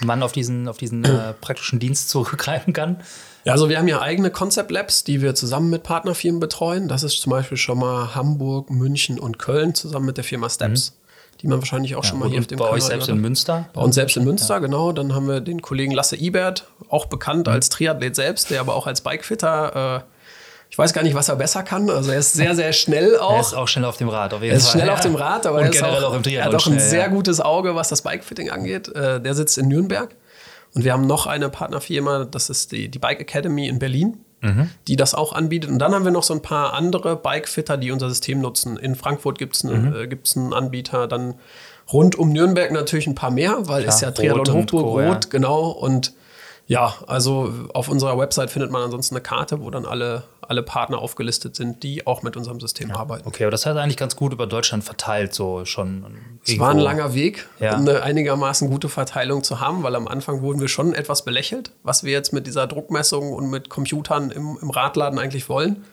man auf diesen, auf diesen äh, praktischen Dienst zurückgreifen kann? Ja, also wir haben ja eigene Concept Labs, die wir zusammen mit Partnerfirmen betreuen. Das ist zum Beispiel schon mal Hamburg, München und Köln zusammen mit der Firma Steps. Mhm. Die man wahrscheinlich auch ja, schon mal hier auf dem Bei euch selbst in Münster? Bei uns selbst in Münster, ja. genau. Dann haben wir den Kollegen Lasse Ibert, auch bekannt mhm. als Triathlet selbst, der aber auch als Bikefitter äh, ich weiß gar nicht, was er besser kann. Also er ist sehr, sehr schnell auch. Er ist auch schnell auf dem Rad, auf jeden er ist Fall. schnell ja. auf dem Rad, aber Und er, ist auch, auch, im er hat auch ein sehr gutes Auge, was das Bikefitting angeht. Äh, der sitzt in Nürnberg. Und wir haben noch eine Partnerfirma, das ist die, die Bike Academy in Berlin, mhm. die das auch anbietet. Und dann haben wir noch so ein paar andere Bikefitter, die unser System nutzen. In Frankfurt gibt es mhm. äh, einen Anbieter, dann rund um Nürnberg natürlich ein paar mehr, weil Klar, es ja Triathlon Hochburg, Rot, ja. genau. Und Ja, also auf unserer Website findet man ansonsten eine Karte, wo dann alle, alle Partner aufgelistet sind, die auch mit unserem System ja. arbeiten. Okay, aber das heißt eigentlich ganz gut über Deutschland verteilt, so schon. Es war ein langer Weg, ja. eine einigermaßen gute Verteilung zu haben, weil am Anfang wurden wir schon etwas belächelt, was wir jetzt mit dieser Druckmessung und mit Computern im, im Radladen eigentlich wollen.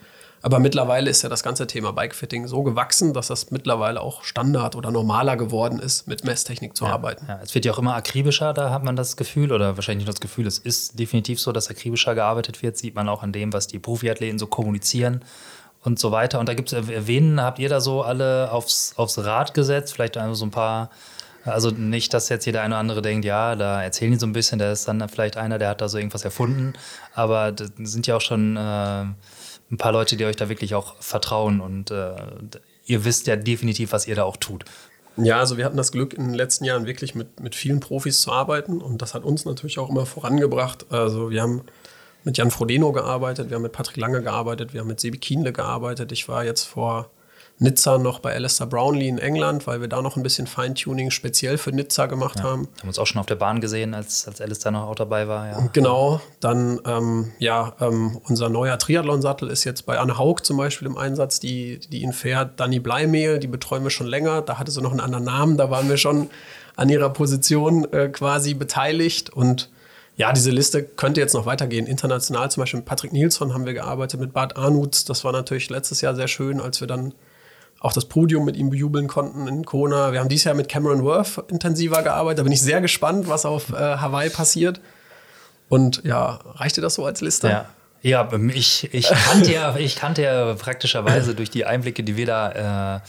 Aber mittlerweile ist ja das ganze Thema Bikefitting so gewachsen, dass das mittlerweile auch Standard oder normaler geworden ist, mit Messtechnik zu ja, arbeiten. Ja, es wird ja auch immer akribischer, da hat man das Gefühl, oder wahrscheinlich nicht das Gefühl, es ist definitiv so, dass akribischer gearbeitet wird, sieht man auch an dem, was die Profiathleten so kommunizieren und so weiter. Und da gibt es, wen habt ihr da so alle aufs, aufs Rad gesetzt? Vielleicht so ein paar also nicht, dass jetzt jeder eine oder andere denkt, ja, da erzählen die so ein bisschen, da ist dann vielleicht einer, der hat da so irgendwas erfunden. Aber das sind ja auch schon äh, ein paar Leute, die euch da wirklich auch vertrauen und äh, ihr wisst ja definitiv, was ihr da auch tut. Ja, also wir hatten das Glück, in den letzten Jahren wirklich mit, mit vielen Profis zu arbeiten und das hat uns natürlich auch immer vorangebracht. Also wir haben mit Jan Frodeno gearbeitet, wir haben mit Patrick Lange gearbeitet, wir haben mit Sebi Kienle gearbeitet. Ich war jetzt vor Nizza noch bei Alistair Brownlee in England, weil wir da noch ein bisschen Feintuning speziell für Nizza gemacht ja, haben. Haben uns auch schon auf der Bahn gesehen, als, als Alistair noch auch dabei war. Ja. Genau, dann ähm, ja, ähm, unser neuer Triathlon-Sattel ist jetzt bei Anne Haug zum Beispiel im Einsatz, die, die ihn fährt. Danny Bleimehl, die betreuen wir schon länger. Da hatte sie noch einen anderen Namen, da waren wir schon an ihrer Position äh, quasi beteiligt und ja, diese Liste könnte jetzt noch weitergehen. International zum Beispiel mit Patrick Nilsson haben wir gearbeitet, mit Bart Arnutz. Das war natürlich letztes Jahr sehr schön, als wir dann auch das Podium mit ihm bejubeln konnten in Kona. Wir haben dieses Jahr mit Cameron Worth intensiver gearbeitet. Da bin ich sehr gespannt, was auf äh, Hawaii passiert. Und ja, reicht dir das so als Liste? Ja. Ja, ich, ich, kannte ja, ich kannte ja praktischerweise durch die Einblicke, die wir da, äh,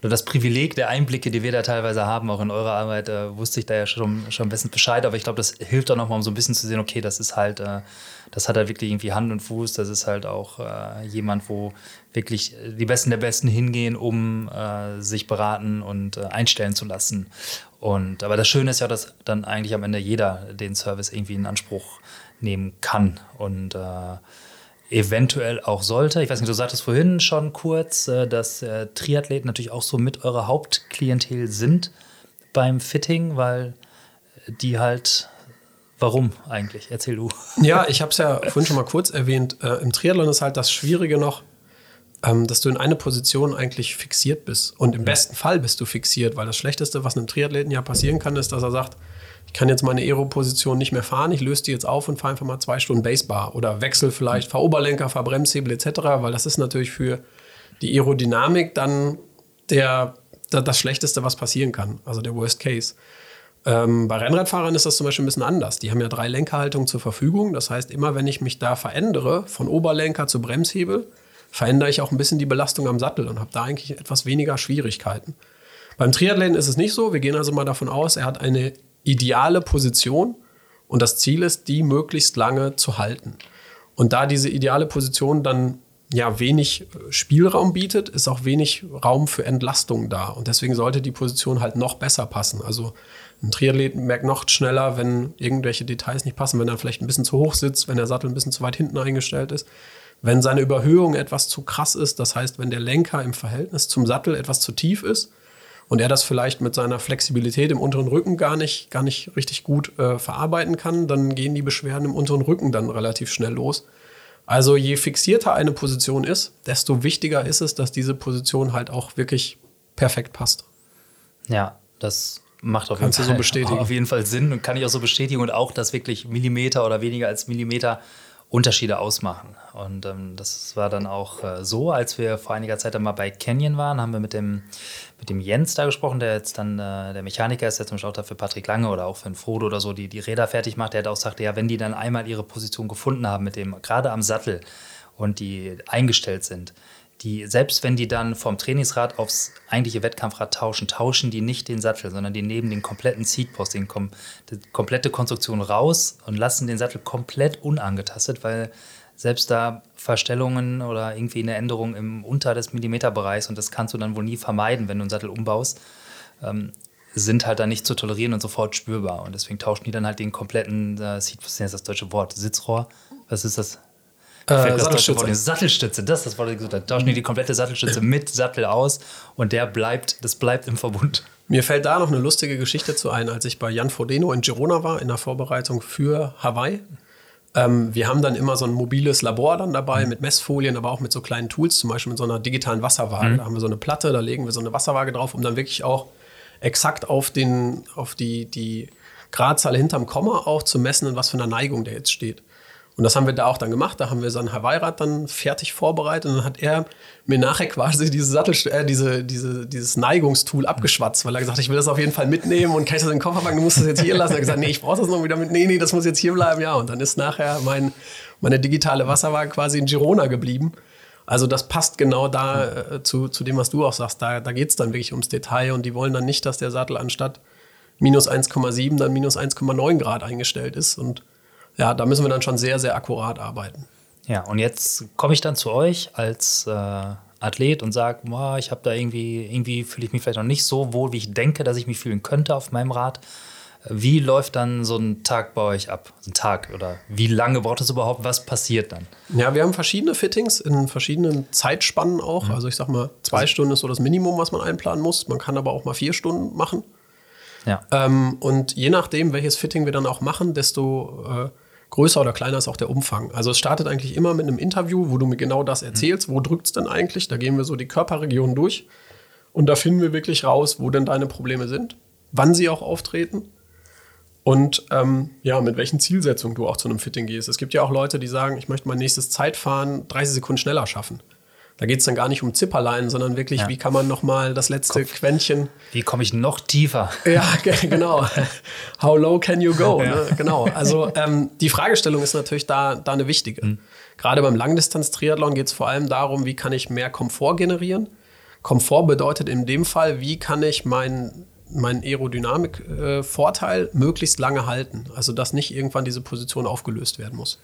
oder das Privileg der Einblicke, die wir da teilweise haben, auch in eurer Arbeit, äh, wusste ich da ja schon, schon bestens Bescheid. Aber ich glaube, das hilft auch nochmal, um so ein bisschen zu sehen, okay, das ist halt, äh, das hat halt wirklich irgendwie Hand und Fuß. Das ist halt auch äh, jemand, wo wirklich die Besten der Besten hingehen, um äh, sich beraten und äh, einstellen zu lassen. Und aber das Schöne ist ja, dass dann eigentlich am Ende jeder den Service irgendwie in Anspruch nehmen kann und äh, eventuell auch sollte. Ich weiß nicht, du sagtest vorhin schon kurz, äh, dass äh, Triathleten natürlich auch so mit eurer Hauptklientel sind beim Fitting, weil die halt Warum eigentlich? Erzähl du. Ja, ich habe es ja vorhin schon mal kurz erwähnt. Äh, Im Triathlon ist halt das Schwierige noch, ähm, dass du in eine Position eigentlich fixiert bist. Und im besten Fall bist du fixiert, weil das Schlechteste, was einem Triathleten ja passieren kann, ist, dass er sagt, ich kann jetzt meine Aero-Position nicht mehr fahren, ich löse die jetzt auf und fahre einfach mal zwei Stunden Basebar oder wechsel vielleicht, fahr Oberlenker, fahr Bremshebel etc., weil das ist natürlich für die Aerodynamik dann der, das Schlechteste, was passieren kann, also der Worst Case. Ähm, bei Rennradfahrern ist das zum Beispiel ein bisschen anders. Die haben ja drei Lenkerhaltungen zur Verfügung. Das heißt, immer wenn ich mich da verändere, von Oberlenker zu Bremshebel, verändere ich auch ein bisschen die Belastung am Sattel und habe da eigentlich etwas weniger Schwierigkeiten. Beim Triathleten ist es nicht so. Wir gehen also mal davon aus, er hat eine ideale Position und das Ziel ist, die möglichst lange zu halten. Und da diese ideale Position dann ja wenig äh, Spielraum bietet, ist auch wenig Raum für Entlastung da. Und deswegen sollte die Position halt noch besser passen. Also ein Triathlet merkt noch schneller, wenn irgendwelche Details nicht passen, wenn er vielleicht ein bisschen zu hoch sitzt, wenn der Sattel ein bisschen zu weit hinten eingestellt ist. Wenn seine Überhöhung etwas zu krass ist, das heißt, wenn der Lenker im Verhältnis zum Sattel etwas zu tief ist, und er das vielleicht mit seiner Flexibilität im unteren Rücken gar nicht, gar nicht richtig gut äh, verarbeiten kann, dann gehen die Beschwerden im unteren Rücken dann relativ schnell los. Also je fixierter eine Position ist, desto wichtiger ist es, dass diese Position halt auch wirklich perfekt passt. Ja, das macht auf, jeden Fall, so bestätigen. auf jeden Fall Sinn und kann ich auch so bestätigen und auch, dass wirklich Millimeter oder weniger als Millimeter Unterschiede ausmachen. Und ähm, das war dann auch äh, so, als wir vor einiger Zeit dann mal bei Canyon waren, haben wir mit dem, mit dem Jens da gesprochen, der jetzt dann äh, der Mechaniker ist, der zum Beispiel auch dafür Patrick Lange oder auch für einen Frodo oder so, die die Räder fertig macht, der hat auch gesagt, ja, wenn die dann einmal ihre Position gefunden haben mit dem, gerade am Sattel und die eingestellt sind, die, selbst wenn die dann vom Trainingsrad aufs eigentliche Wettkampfrad tauschen, tauschen die nicht den Sattel, sondern die nehmen den kompletten Seatpost, den kom die komplette Konstruktion raus und lassen den Sattel komplett unangetastet, weil selbst da Verstellungen oder irgendwie eine Änderung im unter des Millimeterbereichs, und das kannst du dann wohl nie vermeiden, wenn du einen Sattel umbaust, ähm, sind halt dann nicht zu tolerieren und sofort spürbar. Und deswegen tauschen die dann halt den kompletten, äh, Seatpost, ist das deutsche Wort, Sitzrohr, was ist das? Äh, Sattelstütze. Sattelstütze, das, das wollte ich gesagt. Da tauschen die die komplette Sattelstütze mit Sattel aus und der bleibt, das bleibt im Verbund. Mir fällt da noch eine lustige Geschichte zu ein, als ich bei Jan Frodeno in Girona war, in der Vorbereitung für Hawaii. Ähm, wir haben dann immer so ein mobiles Labor dann dabei mit Messfolien, aber auch mit so kleinen Tools, zum Beispiel mit so einer digitalen Wasserwaage. Da haben wir so eine Platte, da legen wir so eine Wasserwaage drauf, um dann wirklich auch exakt auf, den, auf die, die Gradzahl hinterm Komma auch zu messen, in was für einer Neigung der jetzt steht. Und das haben wir da auch dann gemacht. Da haben wir sein Hawaii-Rad dann fertig vorbereitet und dann hat er mir nachher quasi diese Sattel, äh, diese, diese, dieses Neigungstool abgeschwatzt, weil er gesagt hat, ich will das auf jeden Fall mitnehmen und kann ich das in den Koffer packen, du musst das jetzt hier lassen. Er hat gesagt, nee, ich brauche das noch wieder mit. Nee, nee, das muss jetzt hier bleiben. Ja, und dann ist nachher mein, meine digitale Wasserwaage quasi in Girona geblieben. Also das passt genau da äh, zu, zu dem, was du auch sagst. Da, da geht es dann wirklich ums Detail und die wollen dann nicht, dass der Sattel anstatt minus 1,7 dann minus 1,9 Grad eingestellt ist. Und ja, da müssen wir dann schon sehr, sehr akkurat arbeiten. Ja, und jetzt komme ich dann zu euch als äh, Athlet und sage, ich habe da irgendwie, irgendwie fühle ich mich vielleicht noch nicht so wohl, wie ich denke, dass ich mich fühlen könnte auf meinem Rad. Wie läuft dann so ein Tag bei euch ab? So ein Tag oder wie lange braucht es überhaupt? Was passiert dann? Ja, wir haben verschiedene Fittings in verschiedenen Zeitspannen auch. Mhm. Also ich sag mal, zwei Stunden ist so das Minimum, was man einplanen muss. Man kann aber auch mal vier Stunden machen. Ja. Ähm, und je nachdem, welches Fitting wir dann auch machen, desto äh, größer oder kleiner ist auch der Umfang. Also es startet eigentlich immer mit einem Interview, wo du mir genau das erzählst. Wo drückt es denn eigentlich? Da gehen wir so die Körperregionen durch. Und da finden wir wirklich raus, wo denn deine Probleme sind, wann sie auch auftreten und ähm, ja, mit welchen Zielsetzungen du auch zu einem Fitting gehst. Es gibt ja auch Leute, die sagen, ich möchte mein nächstes Zeitfahren 30 Sekunden schneller schaffen. Da geht es dann gar nicht um Zipperlein, sondern wirklich, ja. wie kann man noch mal das letzte Kopf. Quäntchen. Wie komme ich noch tiefer? Ja, genau. How low can you go? Ja. Ne? Genau. Also ähm, die Fragestellung ist natürlich da, da eine wichtige. Mhm. Gerade beim Langdistanz-Triathlon geht es vor allem darum, wie kann ich mehr Komfort generieren. Komfort bedeutet in dem Fall, wie kann ich meinen meinen Aerodynamik-Vorteil äh, möglichst lange halten. Also dass nicht irgendwann diese Position aufgelöst werden muss.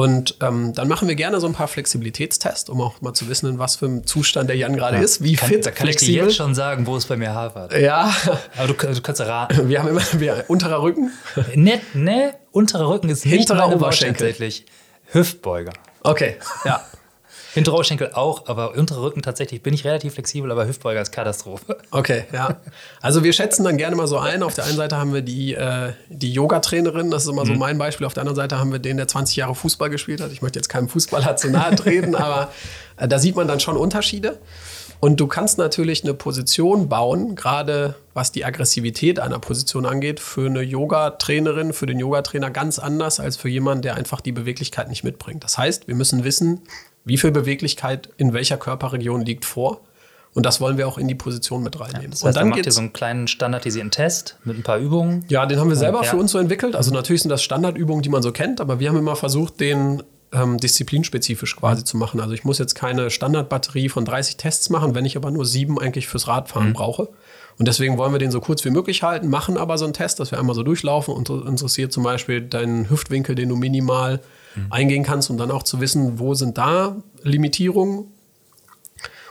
Und ähm, dann machen wir gerne so ein paar Flexibilitätstests, um auch mal zu wissen, in was für einem Zustand der Jan gerade ja. ist. Wie kann, fit, Da kann flexibel. ich dir jetzt schon sagen, wo es bei mir hapert. Ja. Aber du, du kannst raten. Wir haben immer wir, unterer Rücken. Ne, ne, unterer Rücken ist nicht Hinterer meine Oberschenkel. tatsächlich. Hüftbeuger. Okay, ja. Hintere Oberschenkel auch, aber untere Rücken tatsächlich bin ich relativ flexibel, aber Hüftbeuger ist Katastrophe. Okay, ja. Also wir schätzen dann gerne mal so ein. Auf der einen Seite haben wir die, äh, die Yoga-Trainerin, das ist immer so mhm. mein Beispiel. Auf der anderen Seite haben wir den, der 20 Jahre Fußball gespielt hat. Ich möchte jetzt keinem Fußballer zu nahe treten, aber äh, da sieht man dann schon Unterschiede. Und du kannst natürlich eine Position bauen, gerade was die Aggressivität einer Position angeht, für eine Yoga-Trainerin, für den Yoga-Trainer ganz anders als für jemanden, der einfach die Beweglichkeit nicht mitbringt. Das heißt, wir müssen wissen, wie viel Beweglichkeit in welcher Körperregion liegt vor. Und das wollen wir auch in die Position mit reinnehmen. Ja, das heißt, und dann, dann macht ihr so einen kleinen standardisierten Test mit ein paar Übungen. Ja, den haben wir selber ja. für uns so entwickelt. Also natürlich sind das Standardübungen, die man so kennt, aber wir haben immer versucht, den ähm, disziplinspezifisch quasi mhm. zu machen. Also ich muss jetzt keine Standardbatterie von 30 Tests machen, wenn ich aber nur sieben eigentlich fürs Radfahren mhm. brauche. Und deswegen wollen wir den so kurz wie möglich halten, machen aber so einen Test, dass wir einmal so durchlaufen. Und interessiert zum Beispiel deinen Hüftwinkel, den du minimal mhm. eingehen kannst, um dann auch zu wissen, wo sind da Limitierungen.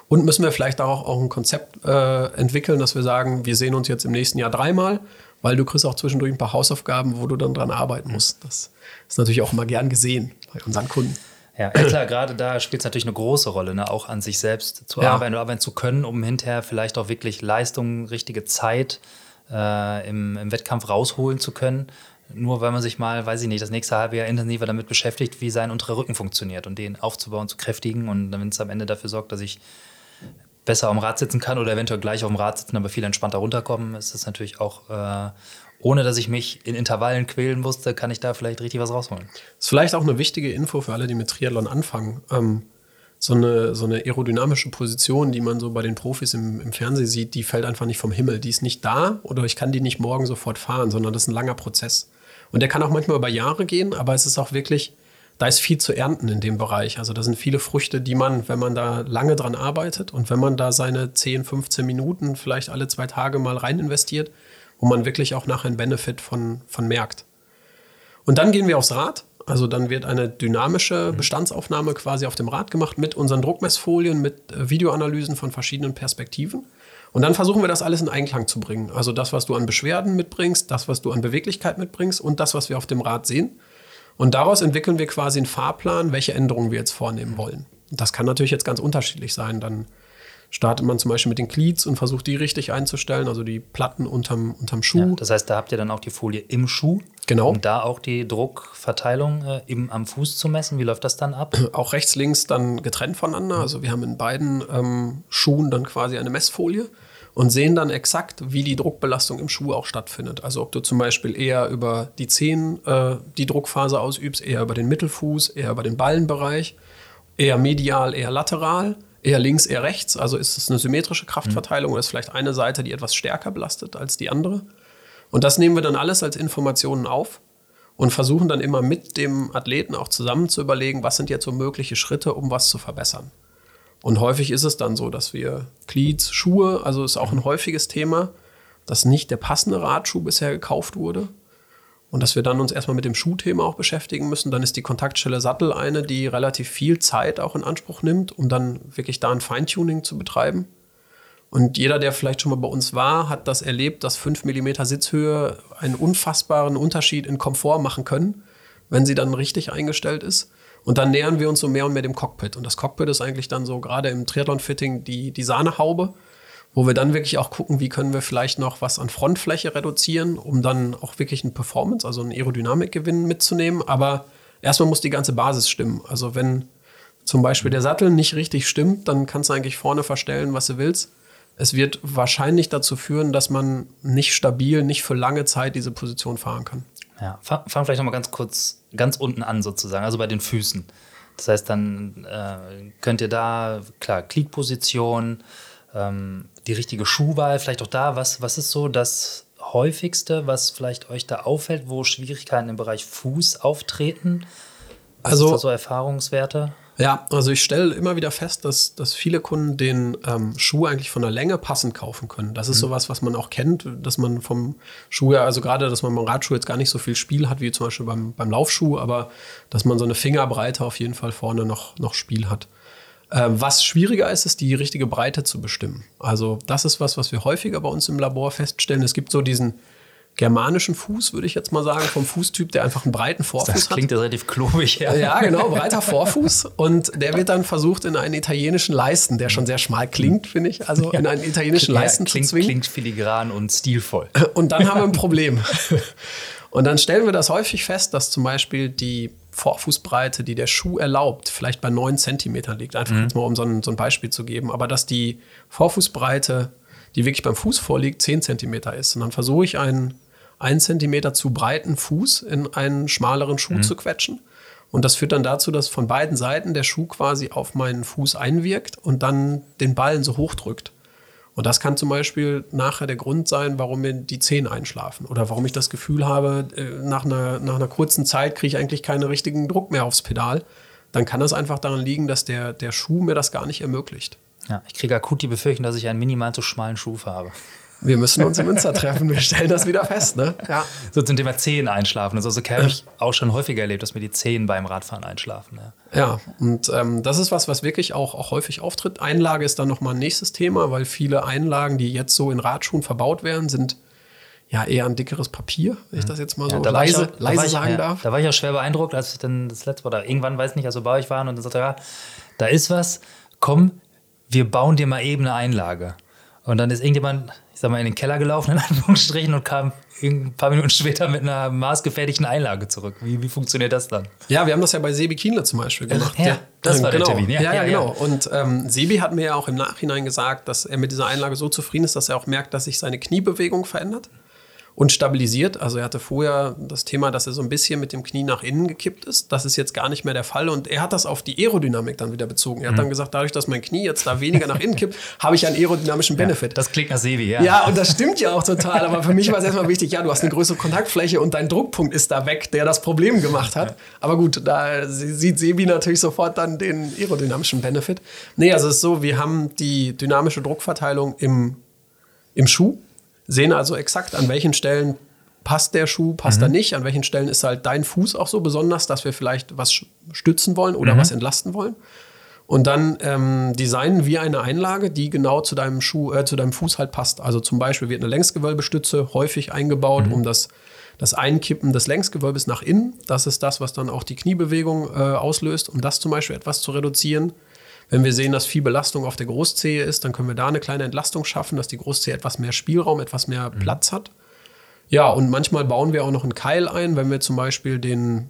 Und müssen wir vielleicht auch, auch ein Konzept äh, entwickeln, dass wir sagen, wir sehen uns jetzt im nächsten Jahr dreimal, weil du kriegst auch zwischendurch ein paar Hausaufgaben, wo du dann dran arbeiten musst. Das ist natürlich auch immer gern gesehen bei unseren Kunden. Ja, klar, gerade da spielt es natürlich eine große Rolle, ne? auch an sich selbst zu ja. arbeiten und arbeiten zu können, um hinterher vielleicht auch wirklich Leistung, richtige Zeit äh, im, im Wettkampf rausholen zu können nur weil man sich mal, weiß ich nicht, das nächste halbe Jahr intensiver damit beschäftigt, wie sein unterer Rücken funktioniert und den aufzubauen, zu kräftigen und wenn es am Ende dafür sorgt, dass ich besser am Rad sitzen kann oder eventuell gleich auf dem Rad sitzen, aber viel entspannter runterkommen, ist das natürlich auch, äh, ohne dass ich mich in Intervallen quälen musste, kann ich da vielleicht richtig was rausholen. Das ist vielleicht auch eine wichtige Info für alle, die mit Triathlon anfangen. Ähm, so eine, so eine aerodynamische Position, die man so bei den Profis im, im Fernsehen sieht, die fällt einfach nicht vom Himmel. Die ist nicht da oder ich kann die nicht morgen sofort fahren, sondern das ist ein langer Prozess. Und der kann auch manchmal über Jahre gehen, aber es ist auch wirklich, da ist viel zu ernten in dem Bereich. Also da sind viele Früchte, die man, wenn man da lange dran arbeitet und wenn man da seine 10, 15 Minuten vielleicht alle zwei Tage mal rein investiert, wo man wirklich auch nachher einen Benefit von, von merkt. Und dann gehen wir aufs Rad. Also dann wird eine dynamische mhm. Bestandsaufnahme quasi auf dem Rad gemacht mit unseren Druckmessfolien, mit äh, Videoanalysen von verschiedenen Perspektiven. Und dann versuchen wir das alles in Einklang zu bringen. Also das, was du an Beschwerden mitbringst, das, was du an Beweglichkeit mitbringst und das, was wir auf dem Rad sehen. Und daraus entwickeln wir quasi einen Fahrplan, welche Änderungen wir jetzt vornehmen wollen. Das kann natürlich jetzt ganz unterschiedlich sein. Dann startet man zum Beispiel mit den Cleats und versucht die richtig einzustellen, also die Platten unterm, unterm Schuh. Ja, das heißt, da habt ihr dann auch die Folie im Schuh. Genau. Um da auch die Druckverteilung äh, im, am Fuß zu messen. Wie läuft das dann ab? Auch rechts, links dann getrennt voneinander. Also wir haben in beiden ähm, Schuhen dann quasi eine Messfolie und sehen dann exakt, wie die Druckbelastung im Schuh auch stattfindet. Also ob du zum Beispiel eher über die Zehen äh, die Druckphase ausübst, eher über den Mittelfuß, eher über den Ballenbereich, eher medial, eher lateral eher links, eher rechts? Also ist es eine symmetrische Kraftverteilung oder ist vielleicht eine Seite, die etwas stärker belastet als die andere? Und das nehmen wir dann alles als Informationen auf und versuchen dann immer mit dem Athleten auch zusammen zu überlegen, was sind jetzt so mögliche Schritte, um was zu verbessern. Und häufig ist es dann so, dass wir Cleats, Schuhe, also ist auch ein häufiges Thema, dass nicht der passende Radschuh bisher gekauft wurde und dass wir dann uns erstmal mit dem Schuhthema auch beschäftigen müssen. Dann ist die Kontaktstelle Sattel eine, die relativ viel Zeit auch in Anspruch nimmt, um dann wirklich da ein Feintuning zu betreiben. Und jeder, der vielleicht schon mal bei uns war, hat das erlebt, dass 5 mm Sitzhöhe einen unfassbaren Unterschied in Komfort machen können, wenn sie dann richtig eingestellt ist. Und dann nähern wir uns so mehr und mehr dem Cockpit. Und das Cockpit ist eigentlich dann so gerade im Triathlon-Fitting die, die Sahnehaube wo wir dann wirklich auch gucken, wie können wir vielleicht noch was an Frontfläche reduzieren, um dann auch wirklich einen Performance, also einen Aerodynamikgewinn mitzunehmen. Aber erstmal muss die ganze Basis stimmen. Also wenn zum Beispiel der Sattel nicht richtig stimmt, dann kannst du eigentlich vorne verstellen, was du willst. Es wird wahrscheinlich dazu führen, dass man nicht stabil, nicht für lange Zeit diese Position fahren kann. Ja, fang, fang vielleicht noch mal ganz kurz ganz unten an sozusagen, also bei den Füßen. Das heißt, dann äh, könnt ihr da, klar, Klickposition, ähm, die richtige Schuhwahl, vielleicht auch da, was, was ist so das häufigste, was vielleicht euch da auffällt, wo Schwierigkeiten im Bereich Fuß auftreten? Was also so Erfahrungswerte? Ja, also ich stelle immer wieder fest, dass, dass viele Kunden den ähm, Schuh eigentlich von der Länge passend kaufen können. Das ist mhm. sowas, was man auch kennt, dass man vom Schuh ja, also gerade, dass man beim Radschuh jetzt gar nicht so viel Spiel hat wie zum Beispiel beim, beim Laufschuh, aber dass man so eine Fingerbreite auf jeden Fall vorne noch, noch Spiel hat. Ähm, was schwieriger ist, ist die richtige Breite zu bestimmen. Also das ist was, was wir häufiger bei uns im Labor feststellen. Es gibt so diesen germanischen Fuß, würde ich jetzt mal sagen, vom Fußtyp, der einfach einen breiten Vorfuß hat. Das klingt ja relativ klobig, ja. Ja, genau, breiter Vorfuß. Und der wird dann versucht, in einen italienischen Leisten, der schon sehr schmal klingt, finde ich, also in einen italienischen ja, Leisten klingt, zu zwingen. Klingt filigran und stilvoll. Und dann haben wir ein Problem. Und dann stellen wir das häufig fest, dass zum Beispiel die Vorfußbreite, die der Schuh erlaubt, vielleicht bei 9 cm liegt. Einfach mhm. jetzt mal, um so ein, so ein, Beispiel zu geben. Aber dass die Vorfußbreite, die wirklich beim Fuß vorliegt, 10 cm ist. Und dann versuche ich einen 1 cm zu breiten Fuß in einen schmaleren Schuh mhm. zu quetschen. Und das führt dann dazu, dass von beiden Seiten der Schuh quasi auf meinen Fuß einwirkt und dann den Ballen so hoch drückt. Und das kann zum Beispiel nachher der Grund sein, warum mir die Zehen einschlafen oder warum ich das Gefühl habe, äh, nach einer, nach einer kurzen Zeit kriege ich eigentlich keinen richtigen Druck mehr aufs Pedal. Dann kann das einfach daran liegen, dass der, der Schuh mir das gar nicht ermöglicht. Ja, ich kriege akut die Befürchtung, dass ich einen minimal zu schmalen Schuh habe. Wir müssen uns in Münster treffen, wir stellen das wieder fest, ne? Ja. So zum Thema Zehen einschlafen. Also so habe ich auch schon häufiger erlebt, dass mir die Zehen beim Radfahren einschlafen. Ja, ja und ähm, das ist was, was wirklich auch, auch häufig auftritt. Einlage ist dann nochmal ein nächstes Thema, weil viele Einlagen, die jetzt so in Radschuhen verbaut werden, sind ja eher ein dickeres Papier, wenn ich das jetzt mal so ja, leise, auch, leise ich, sagen ja, darf. Da war ich auch schwer beeindruckt, als ich dann das letzte Mal oder irgendwann, weiß nicht, also bei euch waren und dann sagte, ja, da ist was, komm, wir bauen dir mal eben eine Einlage. Und dann ist irgendjemand, ich sag mal, in den Keller gelaufen, in Anführungsstrichen, und kam ein paar Minuten später mit einer maßgefertigten Einlage zurück. Wie, wie funktioniert das dann? Ja, wir haben das ja bei Sebi Kienle zum Beispiel gemacht. Ja, das war genau. der Termin. Ja, ja, ja, genau. Und ähm, Sebi hat mir ja auch im Nachhinein gesagt, dass er mit dieser Einlage so zufrieden ist, dass er auch merkt, dass sich seine Kniebewegung verändert und stabilisiert. Also er hatte vorher das Thema, dass er so ein bisschen mit dem Knie nach innen gekippt ist. Das ist jetzt gar nicht mehr der Fall. Und er hat das auf die Aerodynamik dann wieder bezogen. Er hat mhm. dann gesagt, dadurch, dass mein Knie jetzt da weniger nach innen kippt, habe ich einen aerodynamischen Benefit. Ja, das klingt nach Sevi, ja. Ja, und das stimmt ja auch total. Aber für mich war es erstmal wichtig, ja, du hast eine größere Kontaktfläche und dein Druckpunkt ist da weg, der das Problem gemacht hat. Aber gut, da sieht Sebi natürlich sofort dann den aerodynamischen Benefit. Nee, also es ist so, wir haben die dynamische Druckverteilung im, im Schuh sehen also exakt, an welchen Stellen passt der Schuh, passt mhm. er nicht, an welchen Stellen ist halt dein Fuß auch so besonders, dass wir vielleicht was stützen wollen oder mhm. was entlasten wollen. Und dann ähm, designen wir eine Einlage, die genau zu deinem Schuh, äh, zu deinem Fuß halt passt. Also zum Beispiel wird eine Längsgewölbestütze häufig eingebaut, mhm. um das, das Einkippen des Längsgewölbes nach innen. Das ist das, was dann auch die Kniebewegung äh, auslöst, um das zum Beispiel etwas zu reduzieren. Wenn wir sehen, dass viel Belastung auf der Großzehe ist, dann können wir da eine kleine Entlastung schaffen, dass die Großzehe etwas mehr Spielraum, etwas mehr mhm. Platz hat. Ja, und manchmal bauen wir auch noch einen Keil ein, wenn wir zum Beispiel den,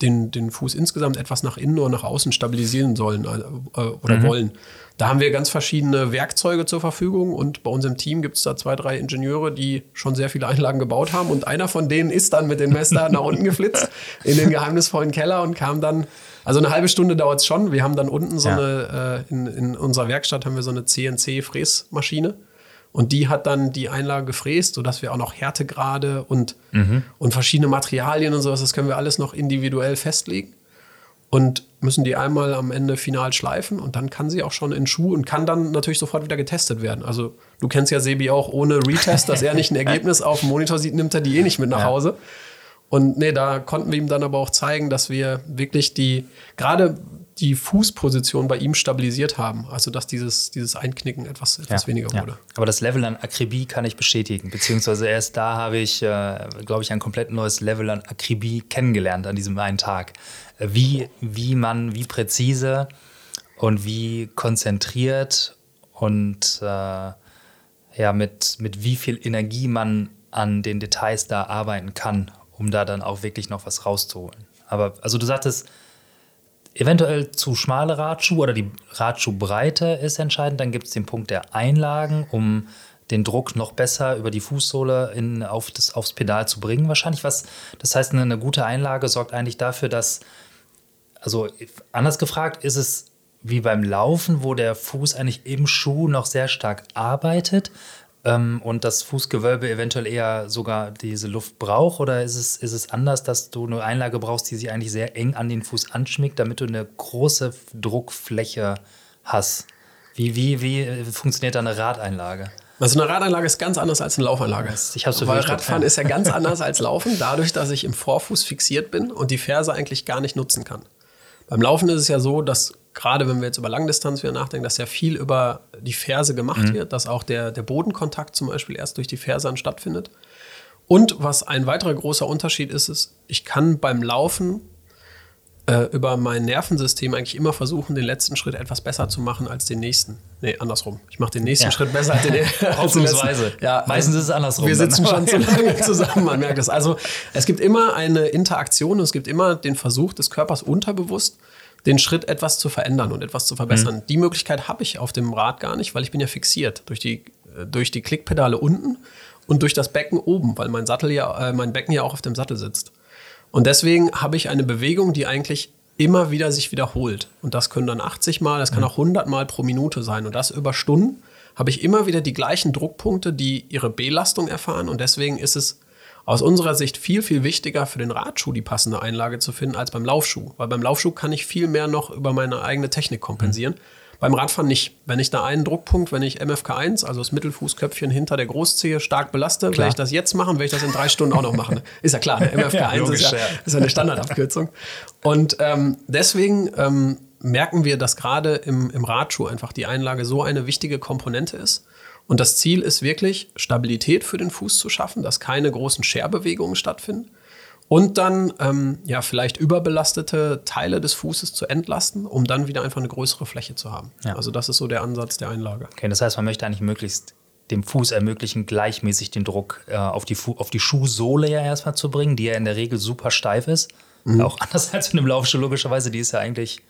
den, den Fuß insgesamt etwas nach innen oder nach außen stabilisieren sollen äh, oder mhm. wollen. Da haben wir ganz verschiedene Werkzeuge zur Verfügung und bei uns im Team gibt es da zwei, drei Ingenieure, die schon sehr viele Einlagen gebaut haben und einer von denen ist dann mit dem Messer nach unten geflitzt in den geheimnisvollen Keller und kam dann, also eine halbe Stunde dauert es schon, wir haben dann unten so ja. eine, äh, in, in unserer Werkstatt haben wir so eine CNC-Fräsmaschine und die hat dann die Einlage gefräst, sodass wir auch noch Härtegrade und, mhm. und verschiedene Materialien und sowas, das können wir alles noch individuell festlegen und müssen die einmal am Ende final schleifen und dann kann sie auch schon in Schuh und kann dann natürlich sofort wieder getestet werden. Also du kennst ja Sebi auch ohne Retest, dass er nicht ein Ergebnis auf dem Monitor sieht, nimmt er die eh nicht mit nach Hause. Und nee, da konnten wir ihm dann aber auch zeigen, dass wir wirklich die, gerade die Fußposition bei ihm stabilisiert haben. Also dass dieses, dieses Einknicken etwas, etwas ja, weniger wurde. Ja. Aber das Level an Akribie kann ich bestätigen. Beziehungsweise erst da habe ich, äh, glaube ich, ein komplett neues Level an Akribie kennengelernt an diesem einen Tag wie, wie man, wie präzise und wie konzentriert und äh, ja, mit, mit wie viel Energie man an den Details da arbeiten kann, um da dann auch wirklich noch was rauszuholen. Aber also du sagtest, eventuell zu schmale Radschuhe oder die Radschuhbreite ist entscheidend. Dann gibt es den Punkt der Einlagen, um den Druck noch besser über die Fußsohle in, auf das, aufs Pedal zu bringen. Wahrscheinlich was. Das heißt, eine, eine gute Einlage sorgt eigentlich dafür, dass also anders gefragt, ist es wie beim Laufen, wo der Fuß eigentlich im Schuh noch sehr stark arbeitet ähm, und das Fußgewölbe eventuell eher sogar diese Luft braucht? Oder ist es, ist es anders, dass du eine Einlage brauchst, die sich eigentlich sehr eng an den Fuß anschmiegt, damit du eine große Druckfläche hast? Wie, wie, wie funktioniert da eine Radeinlage? Also eine Radeinlage ist ganz anders als eine Laufeinlage. Ich hab's so Weil Radfahren ist ja ganz anders als Laufen, dadurch, dass ich im Vorfuß fixiert bin und die Ferse eigentlich gar nicht nutzen kann. Beim Laufen ist es ja so, dass gerade wenn wir jetzt über Langdistanz wieder nachdenken, dass ja viel über die Ferse gemacht mhm. wird, dass auch der, der Bodenkontakt zum Beispiel erst durch die Ferse an stattfindet. Und was ein weiterer großer Unterschied ist, ist, ich kann beim Laufen äh, über mein Nervensystem eigentlich immer versuchen, den letzten Schritt etwas besser zu machen als den nächsten. Nee, andersrum. Ich mache den nächsten ja. Schritt besser als den, letzten. Ja, Meistens ist es andersrum. Wir sitzen schon zu lange zusammen, man merkt es. Also es gibt immer eine Interaktion und es gibt immer den Versuch des Körpers unterbewusst, den Schritt etwas zu verändern und etwas zu verbessern. Mhm. Die Möglichkeit habe ich auf dem Rad gar nicht, weil ich bin ja fixiert durch die, äh, durch die Klickpedale unten und durch das Becken oben, weil mein Sattel ja, äh, mein Becken ja auch auf dem Sattel sitzt. Und deswegen habe ich eine Bewegung, die eigentlich immer wieder sich wiederholt. Und das können dann 80 Mal, das kann mhm. auch 100 Mal pro Minute sein. Und das über Stunden habe ich immer wieder die gleichen Druckpunkte, die ihre Belastung erfahren. Und deswegen ist es aus unserer Sicht viel, viel wichtiger für den Radschuh die passende Einlage zu finden als beim Laufschuh. Weil beim Laufschuh kann ich viel mehr noch über meine eigene Technik kompensieren. Mhm. Beim Radfahren nicht. Wenn ich da einen Druckpunkt, wenn ich MFK1, also das Mittelfußköpfchen hinter der Großzehe, stark belaste, werde ich das jetzt machen, werde ich das in drei Stunden auch noch machen. Ist ja klar, ne? MFK1 ja, logisch, ist, ja, ist ja eine Standardabkürzung. Und ähm, deswegen ähm, merken wir, dass gerade im, im Radschuh einfach die Einlage so eine wichtige Komponente ist. Und das Ziel ist wirklich, Stabilität für den Fuß zu schaffen, dass keine großen Scherbewegungen stattfinden und dann ähm, ja vielleicht überbelastete Teile des Fußes zu entlasten, um dann wieder einfach eine größere Fläche zu haben. Ja. Also das ist so der Ansatz der Einlage. Okay, das heißt, man möchte eigentlich möglichst dem Fuß ermöglichen, gleichmäßig den Druck äh, auf, die auf die Schuhsohle ja erstmal zu bringen, die ja in der Regel super steif ist. Mhm. Auch anders als in einem Laufschuh logischerweise, die ist ja eigentlich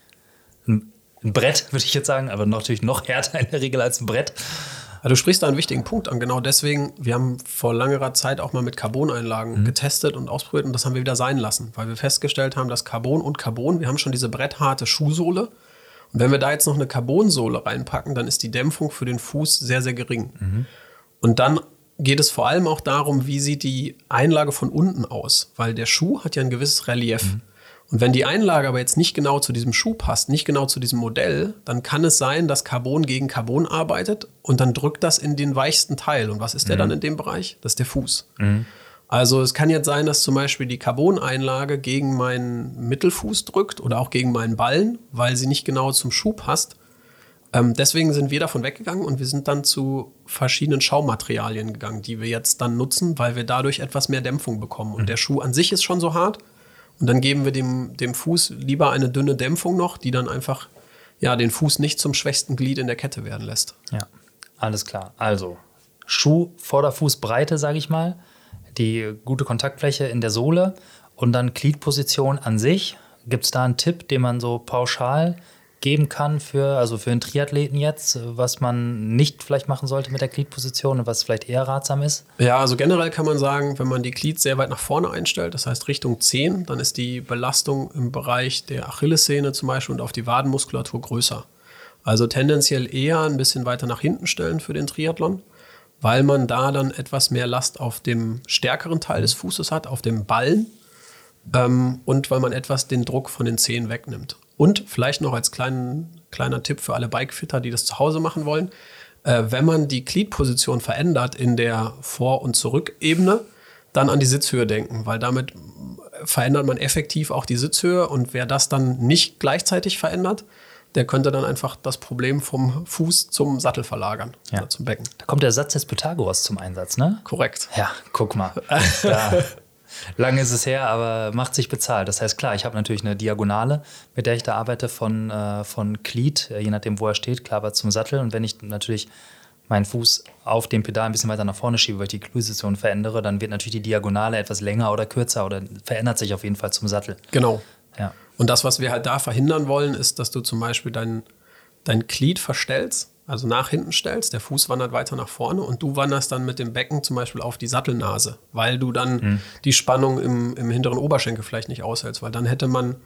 ein, ein Brett, würde ich jetzt sagen, aber natürlich noch härter in der Regel als ein Brett. Ja, du sprichst da einen wichtigen Punkt an. Genau deswegen, wir haben vor langer Zeit auch mal mit Carbon-Einlagen mhm. getestet und ausprobiert und das haben wir wieder sein lassen, weil wir festgestellt haben, dass Carbon und Carbon, wir haben schon diese brettharte Schuhsohle. Und wenn wir da jetzt noch eine Carbonsohle reinpacken, dann ist die Dämpfung für den Fuß sehr, sehr gering. Mhm. Und dann geht es vor allem auch darum, wie sieht die Einlage von unten aus, weil der Schuh hat ja ein gewisses Relief. Mhm. Und wenn die Einlage aber jetzt nicht genau zu diesem Schuh passt, nicht genau zu diesem Modell, dann kann es sein, dass Carbon gegen Carbon arbeitet und dann drückt das in den weichsten Teil. Und was ist der mhm. dann in dem Bereich? Das ist der Fuß. Mhm. Also es kann jetzt sein, dass zum Beispiel die Carboneinlage gegen meinen Mittelfuß drückt oder auch gegen meinen Ballen, weil sie nicht genau zum Schuh passt. Ähm, deswegen sind wir davon weggegangen und wir sind dann zu verschiedenen Schaumaterialien gegangen, die wir jetzt dann nutzen, weil wir dadurch etwas mehr Dämpfung bekommen. Und mhm. der Schuh an sich ist schon so hart, und dann geben wir dem, dem Fuß lieber eine dünne Dämpfung noch, die dann einfach ja, den Fuß nicht zum schwächsten Glied in der Kette werden lässt. Ja, alles klar. Also Schuh, Vorderfußbreite, sage ich mal, die gute Kontaktfläche in der Sohle und dann Gliedposition an sich. Gibt es da einen Tipp, den man so pauschal geben kann für, also für einen Triathleten jetzt, was man nicht vielleicht machen sollte mit der Gliedposition und was vielleicht eher ratsam ist? Ja, also generell kann man sagen, wenn man die Glied sehr weit nach vorne einstellt, das heißt Richtung 10, dann ist die Belastung im Bereich der Achillessehne zum Beispiel und auf die Wadenmuskulatur größer. Also tendenziell eher ein bisschen weiter nach hinten stellen für den Triathlon, weil man da dann etwas mehr Last auf dem stärkeren Teil des Fußes hat, auf dem Ballen ähm, und weil man etwas den Druck von den Zehen wegnimmt. Und vielleicht noch als kleinen, kleiner Tipp für alle Bikefitter, die das zu Hause machen wollen, äh, wenn man die Gliedposition verändert in der Vor- und Zurückebene, dann an die Sitzhöhe denken, weil damit verändert man effektiv auch die Sitzhöhe und wer das dann nicht gleichzeitig verändert, der könnte dann einfach das Problem vom Fuß zum Sattel verlagern, Ja. zum Becken. Da kommt der Satz des Pythagoras zum Einsatz, ne? Korrekt. Ja, guck mal. Da, lange ist es her, aber macht sich bezahlt. Das heißt, klar, ich habe natürlich eine Diagonale, mit der ich da arbeite von, äh, von Glied, äh, je nachdem, wo er steht, klar aber zum Sattel. Und wenn ich natürlich meinen Fuß auf dem Pedal ein bisschen weiter nach vorne schiebe, weil ich die Position verändere, dann wird natürlich die Diagonale etwas länger oder kürzer oder verändert sich auf jeden Fall zum Sattel. Genau. Ja. Und das, was wir halt da verhindern wollen, ist, dass du zum Beispiel dein, dein Glied verstellst, also nach hinten stellst, der Fuß wandert weiter nach vorne und du wanderst dann mit dem Becken zum Beispiel auf die Sattelnase, weil du dann die Spannung im, im hinteren Oberschenkel vielleicht nicht aushältst, weil dann hätte man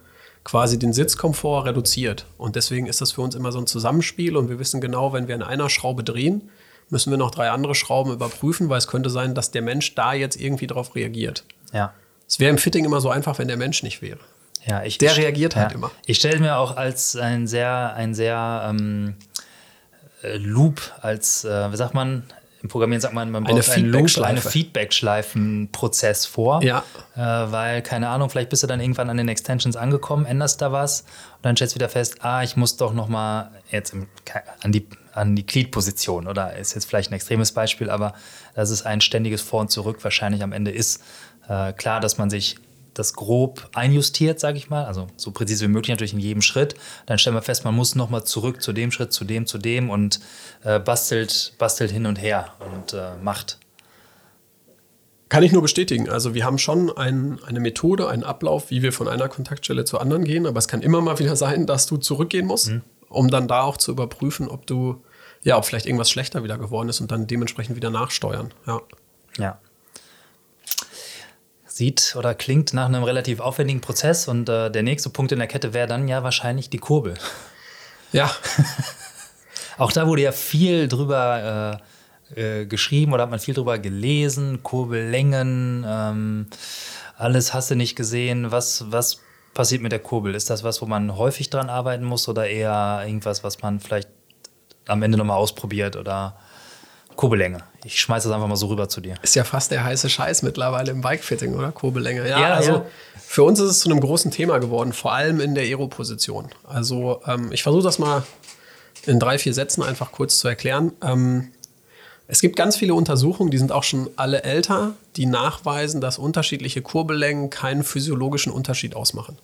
quasi den Sitzkomfort reduziert. Und deswegen ist das für uns immer so ein Zusammenspiel und wir wissen genau, wenn wir an einer Schraube drehen, müssen wir noch drei andere Schrauben überprüfen, weil es könnte sein, dass der Mensch da jetzt irgendwie drauf reagiert. Ja. Es wäre im Fitting immer so einfach, wenn der Mensch nicht wäre. Ja, ich, Der reagiert halt immer. Ich stelle mir auch als ein sehr, ein sehr ähm, äh, Loop, als, äh, wie sagt man, im Programmieren sagt man, man Eine braucht einen Loop, eine Feedbackschleife. Feedback-Schleifen-Prozess vor. Ja. Äh, weil, keine Ahnung, vielleicht bist du dann irgendwann an den Extensions angekommen, änderst da was und dann stellst du wieder fest, ah, ich muss doch noch mal jetzt im, an die an die Gliedposition oder ist jetzt vielleicht ein extremes Beispiel, aber dass es ein ständiges Vor und Zurück wahrscheinlich am Ende ist. Äh, klar, dass man sich das grob einjustiert, sage ich mal, also so präzise wie möglich natürlich in jedem Schritt. Dann stellen wir fest, man muss noch mal zurück zu dem Schritt, zu dem, zu dem und äh, bastelt, bastelt hin und her und äh, macht. Kann ich nur bestätigen. Also wir haben schon ein, eine Methode, einen Ablauf, wie wir von einer Kontaktstelle zur anderen gehen, aber es kann immer mal wieder sein, dass du zurückgehen musst, um dann da auch zu überprüfen, ob du, ja, ob vielleicht irgendwas schlechter wieder geworden ist und dann dementsprechend wieder nachsteuern. Ja. Ja. Sieht oder klingt nach einem relativ aufwendigen Prozess und äh, der nächste Punkt in der Kette wäre dann ja wahrscheinlich die Kurbel. Ja, Auch da wurde ja viel drüber äh, äh, geschrieben oder hat man viel drüber gelesen, Kurbellängen, ähm, alles hast du nicht gesehen. Was, was passiert mit der Kurbel? Ist das was, wo man häufig dran arbeiten muss oder eher irgendwas, was man vielleicht am Ende nochmal ausprobiert oder Kurbellänge? Ich schmeiße das einfach mal so rüber zu dir. ist ja fast der heiße Scheiß mittlerweile im Bikefitting, oder? Kurbellänge. Ja, Ja, also ja. für uns ist es zu einem großen Thema geworden, vor allem in der Aero-Position. Also ähm, ich versuche das mal in drei, vier Sätzen einfach kurz zu erklären. Ähm, es gibt ganz viele Untersuchungen, die sind auch schon alle älter, die nachweisen, dass unterschiedliche Kurbellängen keinen physiologischen Unterschied ausmachen.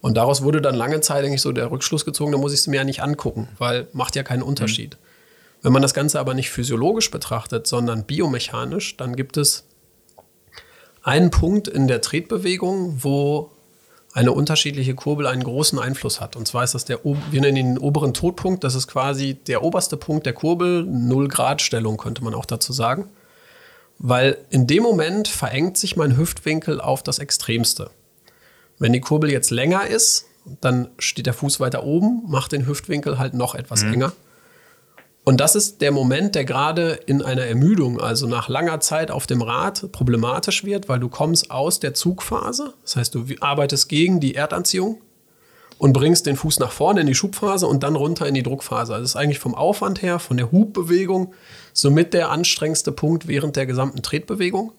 Und daraus wurde dann lange Zeit eigentlich so der Rückschluss gezogen, da muss ich es mir ja nicht angucken, weil macht ja keinen Unterschied. Wenn man das Ganze aber nicht physiologisch betrachtet, sondern biomechanisch, dann gibt es einen Punkt in der Tretbewegung, wo eine unterschiedliche Kurbel einen großen Einfluss hat. Und zwar ist das der, wir nennen ihn den oberen Todpunkt. Das ist quasi der oberste Punkt der Kurbel, null Grad Stellung könnte man auch dazu sagen. Weil in dem Moment verengt sich mein Hüftwinkel auf das Extremste. Wenn die Kurbel jetzt länger ist, dann steht der Fuß weiter oben, macht den Hüftwinkel halt noch etwas enger. Und das ist der Moment, der gerade in einer Ermüdung, also nach langer Zeit auf dem Rad, problematisch wird, weil du kommst aus der Zugphase. Das heißt, du arbeitest gegen die Erdanziehung und bringst den Fuß nach vorne in die Schubphase und dann runter in die Druckphase. Also das ist eigentlich vom Aufwand her, von der Hubbewegung, somit der anstrengendste Punkt während der gesamten Tretbewegung.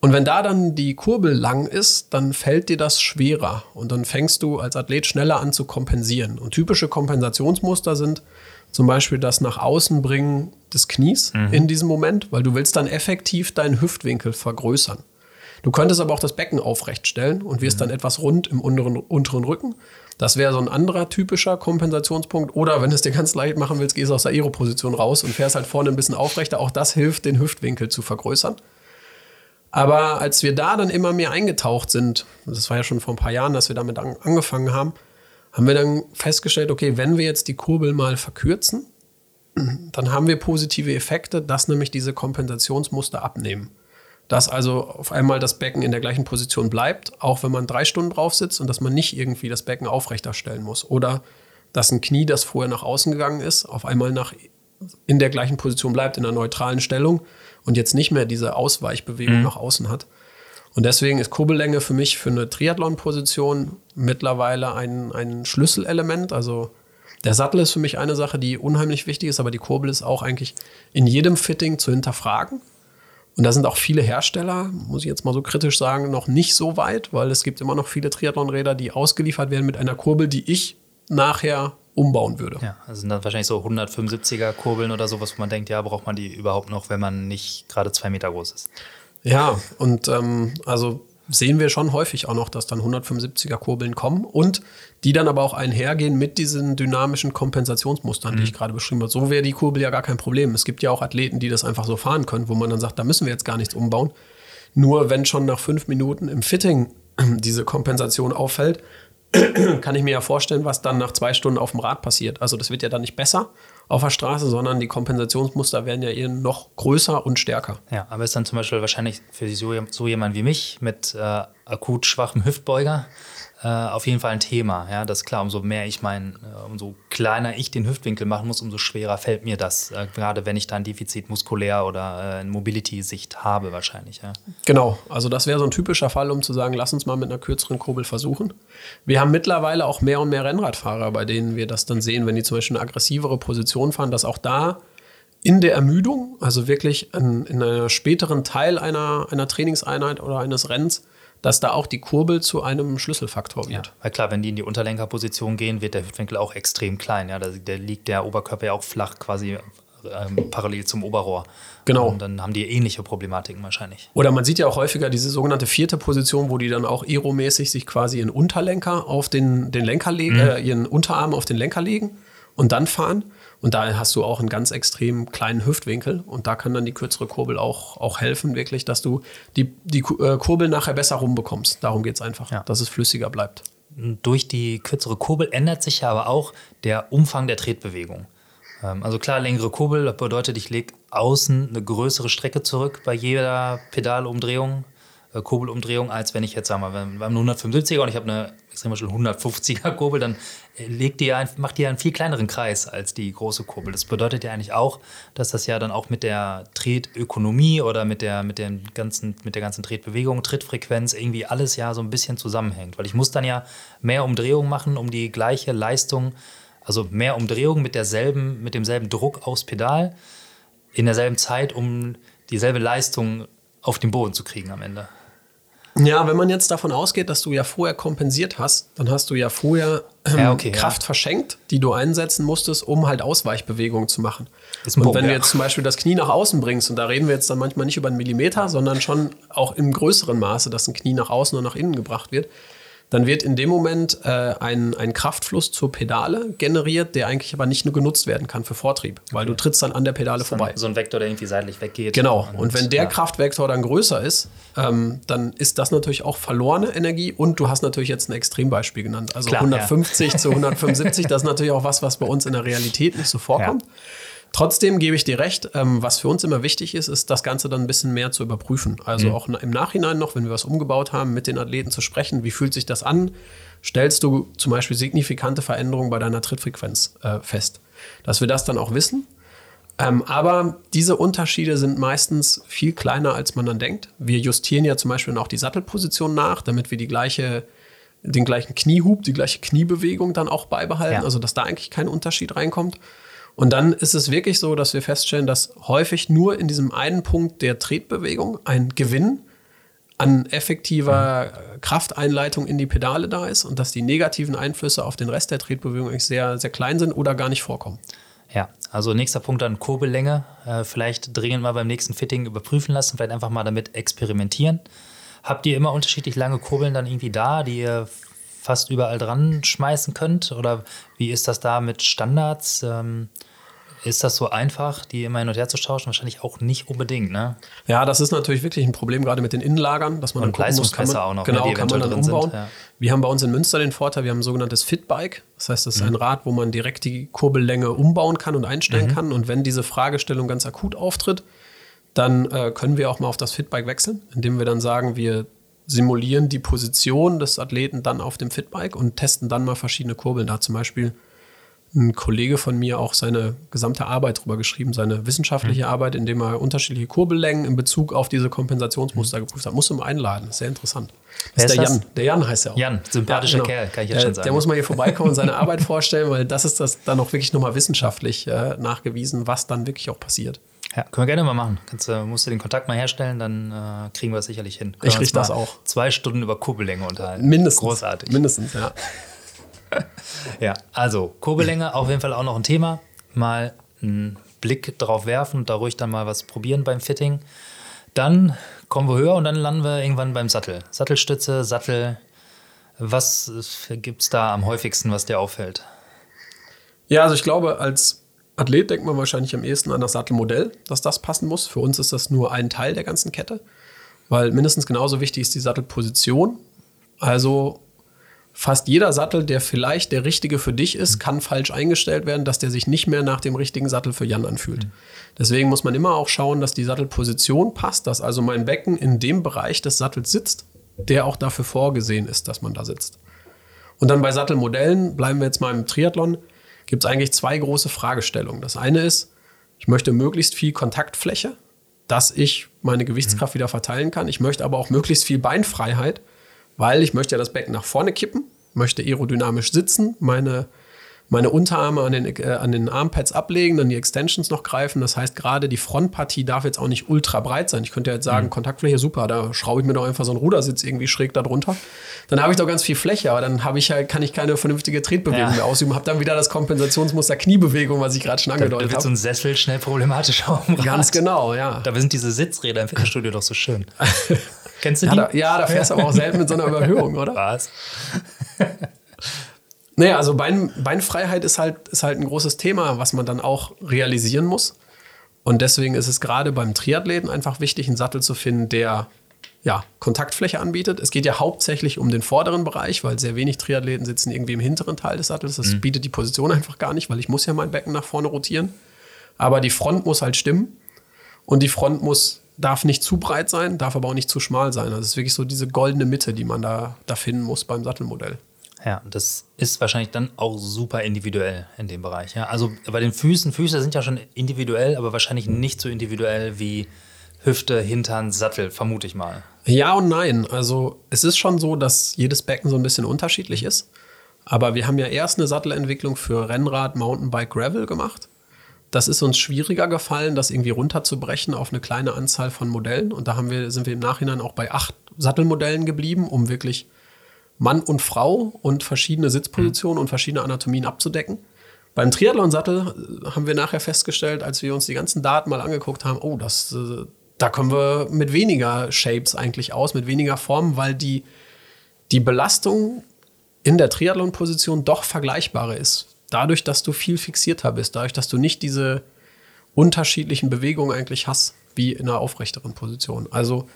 Und wenn da dann die Kurbel lang ist, dann fällt dir das schwerer und dann fängst du als Athlet schneller an zu kompensieren. Und typische Kompensationsmuster sind zum Beispiel das nach außen bringen des Knies in diesem Moment, weil du willst dann effektiv deinen Hüftwinkel vergrößern. Du könntest aber auch das Becken aufrecht stellen und wirst dann etwas rund im unteren, unteren Rücken. Das wäre so ein anderer typischer Kompensationspunkt. Oder wenn du es dir ganz leicht machen willst, gehst du aus der Aero-Position raus und fährst halt vorne ein bisschen aufrechter. Auch das hilft, den Hüftwinkel zu vergrößern. Aber als wir da dann immer mehr eingetaucht sind, das war ja schon vor ein paar Jahren, dass wir damit an, angefangen haben, haben wir dann festgestellt, okay, wenn wir jetzt die Kurbel mal verkürzen, dann haben wir positive Effekte, dass nämlich diese Kompensationsmuster abnehmen. Dass also auf einmal das Becken in der gleichen Position bleibt, auch wenn man drei Stunden drauf sitzt und dass man nicht irgendwie das Becken aufrechter stellen muss. Oder dass ein Knie, das vorher nach außen gegangen ist, auf einmal nach, in der gleichen Position bleibt, in einer neutralen Stellung und jetzt nicht mehr diese Ausweichbewegung mhm. nach außen hat. Und deswegen ist Kurbellänge für mich für eine Triathlon-Position mittlerweile ein, ein Schlüsselelement. Also der Sattel ist für mich eine Sache, die unheimlich wichtig ist, aber die Kurbel ist auch eigentlich in jedem Fitting zu hinterfragen. Und da sind auch viele Hersteller, muss ich jetzt mal so kritisch sagen, noch nicht so weit, weil es gibt immer noch viele Triathlon-Räder, die ausgeliefert werden mit einer Kurbel, die ich nachher umbauen würde. Ja, also sind dann wahrscheinlich so 175er Kurbeln oder sowas, wo man denkt, ja, braucht man die überhaupt noch, wenn man nicht gerade zwei Meter groß ist. Ja, und ähm, also sehen wir schon häufig auch noch, dass dann 175er Kurbeln kommen und die dann aber auch einhergehen mit diesen dynamischen Kompensationsmustern, mhm. die ich gerade beschrieben habe. So wäre die Kurbel ja gar kein Problem. Es gibt ja auch Athleten, die das einfach so fahren können, wo man dann sagt, da müssen wir jetzt gar nichts umbauen. Nur wenn schon nach fünf Minuten im Fitting diese Kompensation auffällt, kann ich mir ja vorstellen, was dann nach zwei Stunden auf dem Rad passiert. Also das wird ja dann nicht besser auf der Straße, sondern die Kompensationsmuster werden ja eher noch größer und stärker. Ja, aber ist dann zum Beispiel wahrscheinlich für so, so jemand wie mich mit äh, akut schwachem Hüftbeuger äh, auf jeden Fall ein Thema. Ja, das ist klar, umso mehr ich mein, äh, umso kleiner ich den Hüftwinkel machen muss, umso schwerer fällt mir das. Äh, gerade wenn ich da ein Defizit muskulär oder äh, in Mobility-Sicht habe, wahrscheinlich. Ja. Genau, also das wäre so ein typischer Fall, um zu sagen, lass uns mal mit einer kürzeren Kurbel versuchen. Wir haben mittlerweile auch mehr und mehr Rennradfahrer, bei denen wir das dann sehen, wenn die zum Beispiel eine aggressivere Position fahren, dass auch da in der Ermüdung, also wirklich in, in einem späteren Teil einer, einer Trainingseinheit oder eines Rennens, dass da auch die Kurbel zu einem Schlüsselfaktor wird. Ja, weil klar, wenn die in die Unterlenkerposition gehen, wird der Hüftwinkel auch extrem klein. Ja, da, liegt der Oberkörper ja auch flach quasi ähm, parallel zum Oberrohr. Genau. Und dann haben die ähnliche Problematiken wahrscheinlich. Oder man sieht ja auch häufiger diese sogenannte vierte Position, wo die dann auch aeromäßig sich quasi ihren Unterlenker auf den, den Lenker legen, mhm. äh, ihren Unterarm auf den Lenker legen und dann fahren. Und da hast du auch einen ganz extrem kleinen Hüftwinkel. Und da kann dann die kürzere Kurbel auch, auch helfen, wirklich, dass du die, die äh, Kurbel nachher besser rumbekommst. Darum geht es einfach, ja. dass es flüssiger bleibt. Durch die kürzere Kurbel ändert sich ja aber auch der Umfang der Tretbewegung. Ähm, also klar, längere Kurbel das bedeutet, ich lege außen eine größere Strecke zurück bei jeder Pedalumdrehung. Äh, Kurbelumdrehung, als wenn ich jetzt, sagen wir, wir haben eine 175er und ich habe eine extrem schon 150er Kurbel, dann äh, legt die ein, macht die ja einen viel kleineren Kreis als die große Kurbel. Das bedeutet ja eigentlich auch, dass das ja dann auch mit der Tretökonomie oder mit der, mit, den ganzen, mit der ganzen Tretbewegung, Trittfrequenz irgendwie alles ja so ein bisschen zusammenhängt. Weil ich muss dann ja mehr Umdrehungen machen, um die gleiche Leistung, also mehr Umdrehungen mit derselben, mit demselben Druck aufs Pedal in derselben Zeit, um dieselbe Leistung auf den Boden zu kriegen am Ende. Ja, wenn man jetzt davon ausgeht, dass du ja vorher kompensiert hast, dann hast du ja vorher ähm, ja, okay, Kraft ja. verschenkt, die du einsetzen musstest, um halt Ausweichbewegungen zu machen. und Punkt, wenn ja. du jetzt zum Beispiel das Knie nach außen bringst, und da reden wir jetzt dann manchmal nicht über einen Millimeter, sondern schon auch im größeren Maße, dass ein Knie nach außen und nach innen gebracht wird, dann wird in dem Moment äh, ein, ein Kraftfluss zur Pedale generiert, der eigentlich aber nicht nur genutzt werden kann für Vortrieb, weil okay. du trittst dann an der Pedale vorbei. So ein Vektor, der irgendwie seitlich weggeht. Genau. Und, und wenn der ja. Kraftvektor dann größer ist, ähm, dann ist das natürlich auch verlorene Energie und du hast natürlich jetzt ein Extrembeispiel genannt. Also Klar, 150 ja. zu 175, das ist natürlich auch was, was bei uns in der Realität nicht so vorkommt. Ja. Trotzdem gebe ich dir recht, ähm, was für uns immer wichtig ist, ist das Ganze dann ein bisschen mehr zu überprüfen. Also mhm. auch im Nachhinein noch, wenn wir was umgebaut haben, mit den Athleten zu sprechen, wie fühlt sich das an? Stellst du zum Beispiel signifikante Veränderungen bei deiner Trittfrequenz äh, fest? Dass wir das dann auch wissen. Ähm, aber diese Unterschiede sind meistens viel kleiner, als man dann denkt. Wir justieren ja zum Beispiel auch die Sattelposition nach, damit wir die gleiche, den gleichen Kniehub, die gleiche Kniebewegung dann auch beibehalten. Ja. Also dass da eigentlich kein Unterschied reinkommt. Und dann ist es wirklich so, dass wir feststellen, dass häufig nur in diesem einen Punkt der Tretbewegung ein Gewinn an effektiver mhm. Krafteinleitung in die Pedale da ist und dass die negativen Einflüsse auf den Rest der Tretbewegung eigentlich sehr, sehr klein sind oder gar nicht vorkommen. Ja, also nächster Punkt dann Kurbellänge. Äh, vielleicht dringend mal beim nächsten Fitting überprüfen lassen, vielleicht einfach mal damit experimentieren. Habt ihr immer unterschiedlich lange Kurbeln dann irgendwie da, die ihr fast überall dran schmeißen könnt? Oder wie ist das da mit Standards? Ist das so einfach, die immer hin und her zu tauschen? Wahrscheinlich auch nicht unbedingt, ne? Ja, das ist natürlich wirklich ein Problem, gerade mit den Innenlagern, dass man und dann gucken muss, kann man, auch noch, genau, ne, kann man dann umbauen. Sind, ja. Wir haben bei uns in Münster den Vorteil, wir haben ein sogenanntes Fitbike. Das heißt, das ist mhm. ein Rad, wo man direkt die Kurbellänge umbauen kann und einstellen mhm. kann. Und wenn diese Fragestellung ganz akut auftritt, dann äh, können wir auch mal auf das Fitbike wechseln, indem wir dann sagen, wir simulieren die Position des Athleten dann auf dem Fitbike und testen dann mal verschiedene Kurbeln. Da zum Beispiel ein Kollege von mir auch seine gesamte Arbeit drüber geschrieben, seine wissenschaftliche mhm. Arbeit, indem er unterschiedliche Kurbellängen in Bezug auf diese Kompensationsmuster mhm. geprüft hat. Muss ihm einladen, sehr interessant. Das ist der das? Jan. Der Jan heißt er auch. Jan, sympathischer ja, genau. Kerl, kann ich jetzt der, schon sagen. Der muss mal hier vorbeikommen und seine Arbeit vorstellen, weil das ist das dann auch wirklich nochmal wissenschaftlich äh, nachgewiesen, was dann wirklich auch passiert. Ja, können wir gerne mal machen. Kannst, äh, musst du den Kontakt mal herstellen, dann äh, kriegen wir es sicherlich hin. Können ich kriege das auch. Zwei Stunden über Kurbellänge unterhalten. Mindestens. Großartig. Mindestens, ja. ja, also Kurbellänge auf jeden Fall auch noch ein Thema. Mal einen Blick drauf werfen und da ruhig dann mal was probieren beim Fitting. Dann kommen wir höher und dann landen wir irgendwann beim Sattel. Sattelstütze, Sattel. Was gibt es da am häufigsten, was dir auffällt? Ja, also ich glaube, als Athlet denkt man wahrscheinlich am ehesten an das Sattelmodell, dass das passen muss. Für uns ist das nur ein Teil der ganzen Kette, weil mindestens genauso wichtig ist die Sattelposition. Also fast jeder Sattel, der vielleicht der richtige für dich ist, kann falsch eingestellt werden, dass der sich nicht mehr nach dem richtigen Sattel für Jan anfühlt. Deswegen muss man immer auch schauen, dass die Sattelposition passt, dass also mein Becken in dem Bereich des Sattels sitzt, der auch dafür vorgesehen ist, dass man da sitzt. Und dann bei Sattelmodellen, bleiben wir jetzt mal im Triathlon, gibt es eigentlich zwei große Fragestellungen. Das eine ist, ich möchte möglichst viel Kontaktfläche, dass ich meine Gewichtskraft mhm. wieder verteilen kann. Ich möchte aber auch möglichst viel Beinfreiheit, weil ich möchte ja das Becken nach vorne kippen, möchte aerodynamisch sitzen, meine meine Unterarme an den, äh, an den Armpads ablegen, dann die Extensions noch greifen. Das heißt, gerade die Frontpartie darf jetzt auch nicht ultra breit sein. Ich könnte jetzt sagen, mhm. Kontaktfläche super, da schraube ich mir doch einfach so einen Rudersitz irgendwie schräg darunter. Dann habe ich doch ganz viel Fläche, aber dann habe ich halt, kann ich keine vernünftige Tretbewegung ja. mehr ausüben. Habe dann wieder das Kompensationsmuster Kniebewegung, was ich gerade schon angedeutet habe. Da wird so ein Sessel schnell problematisch auf. Ganz genau, ja. Da sind diese Sitzräder im Fitnessstudio doch so schön. Kennst du die? Ja, da, ja, da fährst du aber auch selten mit so einer Überhöhung, oder? Was? Naja, also Bein, Beinfreiheit ist halt, ist halt ein großes Thema, was man dann auch realisieren muss. Und deswegen ist es gerade beim Triathleten einfach wichtig, einen Sattel zu finden, der ja, Kontaktfläche anbietet. Es geht ja hauptsächlich um den vorderen Bereich, weil sehr wenig Triathleten sitzen irgendwie im hinteren Teil des Sattels. Das mhm. bietet die Position einfach gar nicht, weil ich muss ja mein Becken nach vorne rotieren. Aber die Front muss halt stimmen und die Front muss darf nicht zu breit sein, darf aber auch nicht zu schmal sein. Also es ist wirklich so diese goldene Mitte, die man da, da finden muss beim Sattelmodell. Ja, das ist wahrscheinlich dann auch super individuell in dem Bereich. Ja? Also bei den Füßen, Füße sind ja schon individuell, aber wahrscheinlich nicht so individuell wie Hüfte, Hintern, Sattel, vermute ich mal. Ja und nein. Also es ist schon so, dass jedes Becken so ein bisschen unterschiedlich ist. Aber wir haben ja erst eine Sattelentwicklung für Rennrad, Mountainbike, Gravel gemacht. Das ist uns schwieriger gefallen, das irgendwie runterzubrechen auf eine kleine Anzahl von Modellen. Und da haben wir, sind wir im Nachhinein auch bei acht Sattelmodellen geblieben, um wirklich Mann und Frau und verschiedene Sitzpositionen mhm. und verschiedene Anatomien abzudecken. Beim Triathlon-Sattel äh, haben wir nachher festgestellt, als wir uns die ganzen Daten mal angeguckt haben, oh, das, äh, da kommen wir mit weniger Shapes eigentlich aus, mit weniger Formen, weil die, die Belastung in der Triathlon-Position doch vergleichbare ist. Dadurch, dass du viel fixierter bist, dadurch, dass du nicht diese unterschiedlichen Bewegungen eigentlich hast, wie in einer aufrechteren Position. Also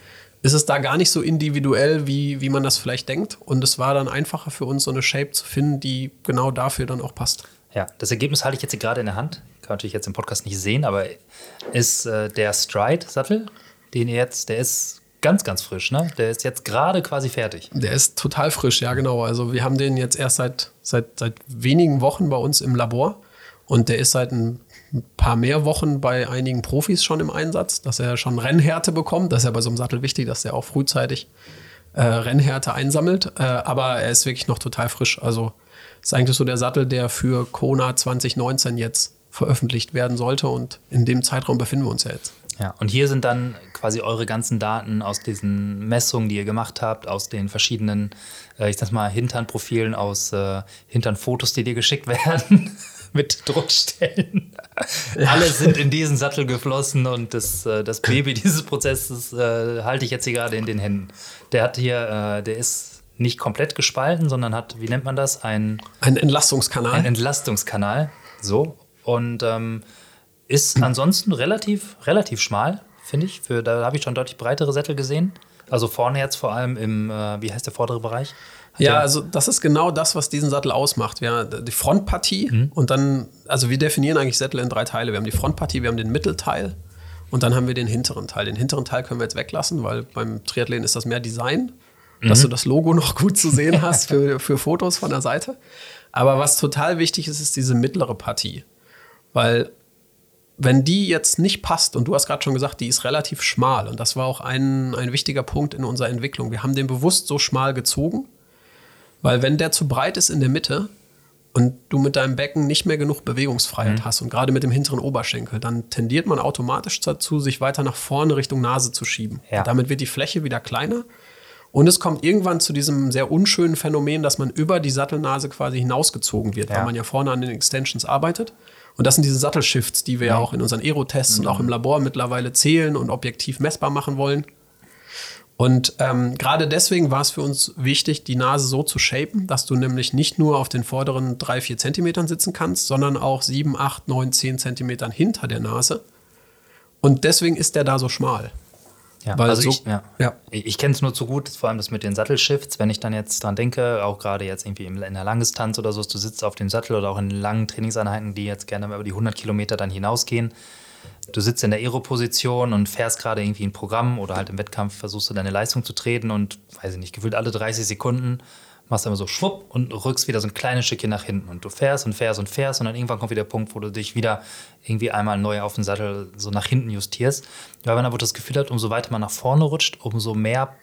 ist es da gar nicht so individuell, wie, wie man das vielleicht denkt. Und es war dann einfacher für uns, so eine Shape zu finden, die genau dafür dann auch passt. Ja, das Ergebnis halte ich jetzt gerade in der Hand. Kann natürlich jetzt im Podcast nicht sehen, aber ist äh, der Stride-Sattel, den ihr jetzt, der ist ganz, ganz frisch, ne? Der ist jetzt gerade quasi fertig. Der ist total frisch, ja, genau. Also wir haben den jetzt erst seit, seit, seit wenigen Wochen bei uns im Labor und der ist seit ein paar mehr Wochen bei einigen Profis schon im Einsatz, dass er schon Rennhärte bekommt. Das ist ja bei so einem Sattel wichtig, dass er auch frühzeitig äh, Rennhärte einsammelt. Äh, aber er ist wirklich noch total frisch. Also ist eigentlich so der Sattel, der für Kona 2019 jetzt veröffentlicht werden sollte. Und in dem Zeitraum befinden wir uns ja jetzt. Ja, und hier sind dann quasi eure ganzen Daten aus diesen Messungen, die ihr gemacht habt, aus den verschiedenen, äh, ich sag mal, Hinternprofilen, aus äh, Hinternfotos, die dir geschickt werden. mit Druckstellen. Alle sind in diesen Sattel geflossen und das, äh, das Baby dieses Prozesses äh, halte ich jetzt hier gerade in den Händen. Der hat hier, äh, der ist nicht komplett gespalten, sondern hat, wie nennt man das? Ein, ein Entlastungskanal. Ein Entlastungskanal. So. Und ähm, ist ansonsten relativ, relativ schmal, finde ich. Für, da habe ich schon deutlich breitere Sättel gesehen. Also vorne jetzt vor allem im, äh, wie heißt der vordere Bereich? Hat ja, also das ist genau das, was diesen Sattel ausmacht. Wir haben die Frontpartie mhm. und dann, also wir definieren eigentlich Sättel in drei Teile. Wir haben die Frontpartie, wir haben den Mittelteil und dann haben wir den hinteren Teil. Den hinteren Teil können wir jetzt weglassen, weil beim Triathlon ist das mehr Design, mhm. dass du das Logo noch gut zu sehen hast für, für Fotos von der Seite. Aber was total wichtig ist, ist diese mittlere Partie. Weil wenn die jetzt nicht passt, und du hast gerade schon gesagt, die ist relativ schmal, und das war auch ein, ein wichtiger Punkt in unserer Entwicklung. Wir haben den bewusst so schmal gezogen, weil wenn der zu breit ist in der Mitte und du mit deinem Becken nicht mehr genug Bewegungsfreiheit mhm. hast und gerade mit dem hinteren Oberschenkel, dann tendiert man automatisch dazu, sich weiter nach vorne Richtung Nase zu schieben. Ja. Damit wird die Fläche wieder kleiner. Und es kommt irgendwann zu diesem sehr unschönen Phänomen, dass man über die Sattelnase quasi hinausgezogen wird, ja. weil man ja vorne an den Extensions arbeitet. Und das sind diese Sattelshifts, die wir ja, ja auch in unseren Aero-Tests mhm. und auch im Labor mittlerweile zählen und objektiv messbar machen wollen. Und ähm, gerade deswegen war es für uns wichtig, die Nase so zu shapen, dass du nämlich nicht nur auf den vorderen drei, vier Zentimetern sitzen kannst, sondern auch sieben, acht, neun, zehn Zentimetern hinter der Nase. Und deswegen ist der da so schmal. Ja, Weil also so, ich, ja. ja. ich kenne es nur zu gut, vor allem das mit den Sattelshifts. Wenn ich dann jetzt dran denke, auch gerade jetzt irgendwie in der Langdistanz oder so, du sitzt auf dem Sattel oder auch in langen Trainingseinheiten, die jetzt gerne über die 100 Kilometer dann hinausgehen, du sitzt in der Aero-Position und fährst gerade irgendwie ein Programm oder halt im Wettkampf versuchst du deine Leistung zu treten und, weiß ich nicht, gefühlt alle 30 Sekunden machst du immer so schwupp und rückst wieder so ein kleines Stückchen nach hinten und du fährst und fährst und fährst und dann irgendwann kommt wieder der Punkt, wo du dich wieder irgendwie einmal neu auf den Sattel so nach hinten justierst. Weil man aber das Gefühl hat, umso weiter man nach vorne rutscht, umso mehr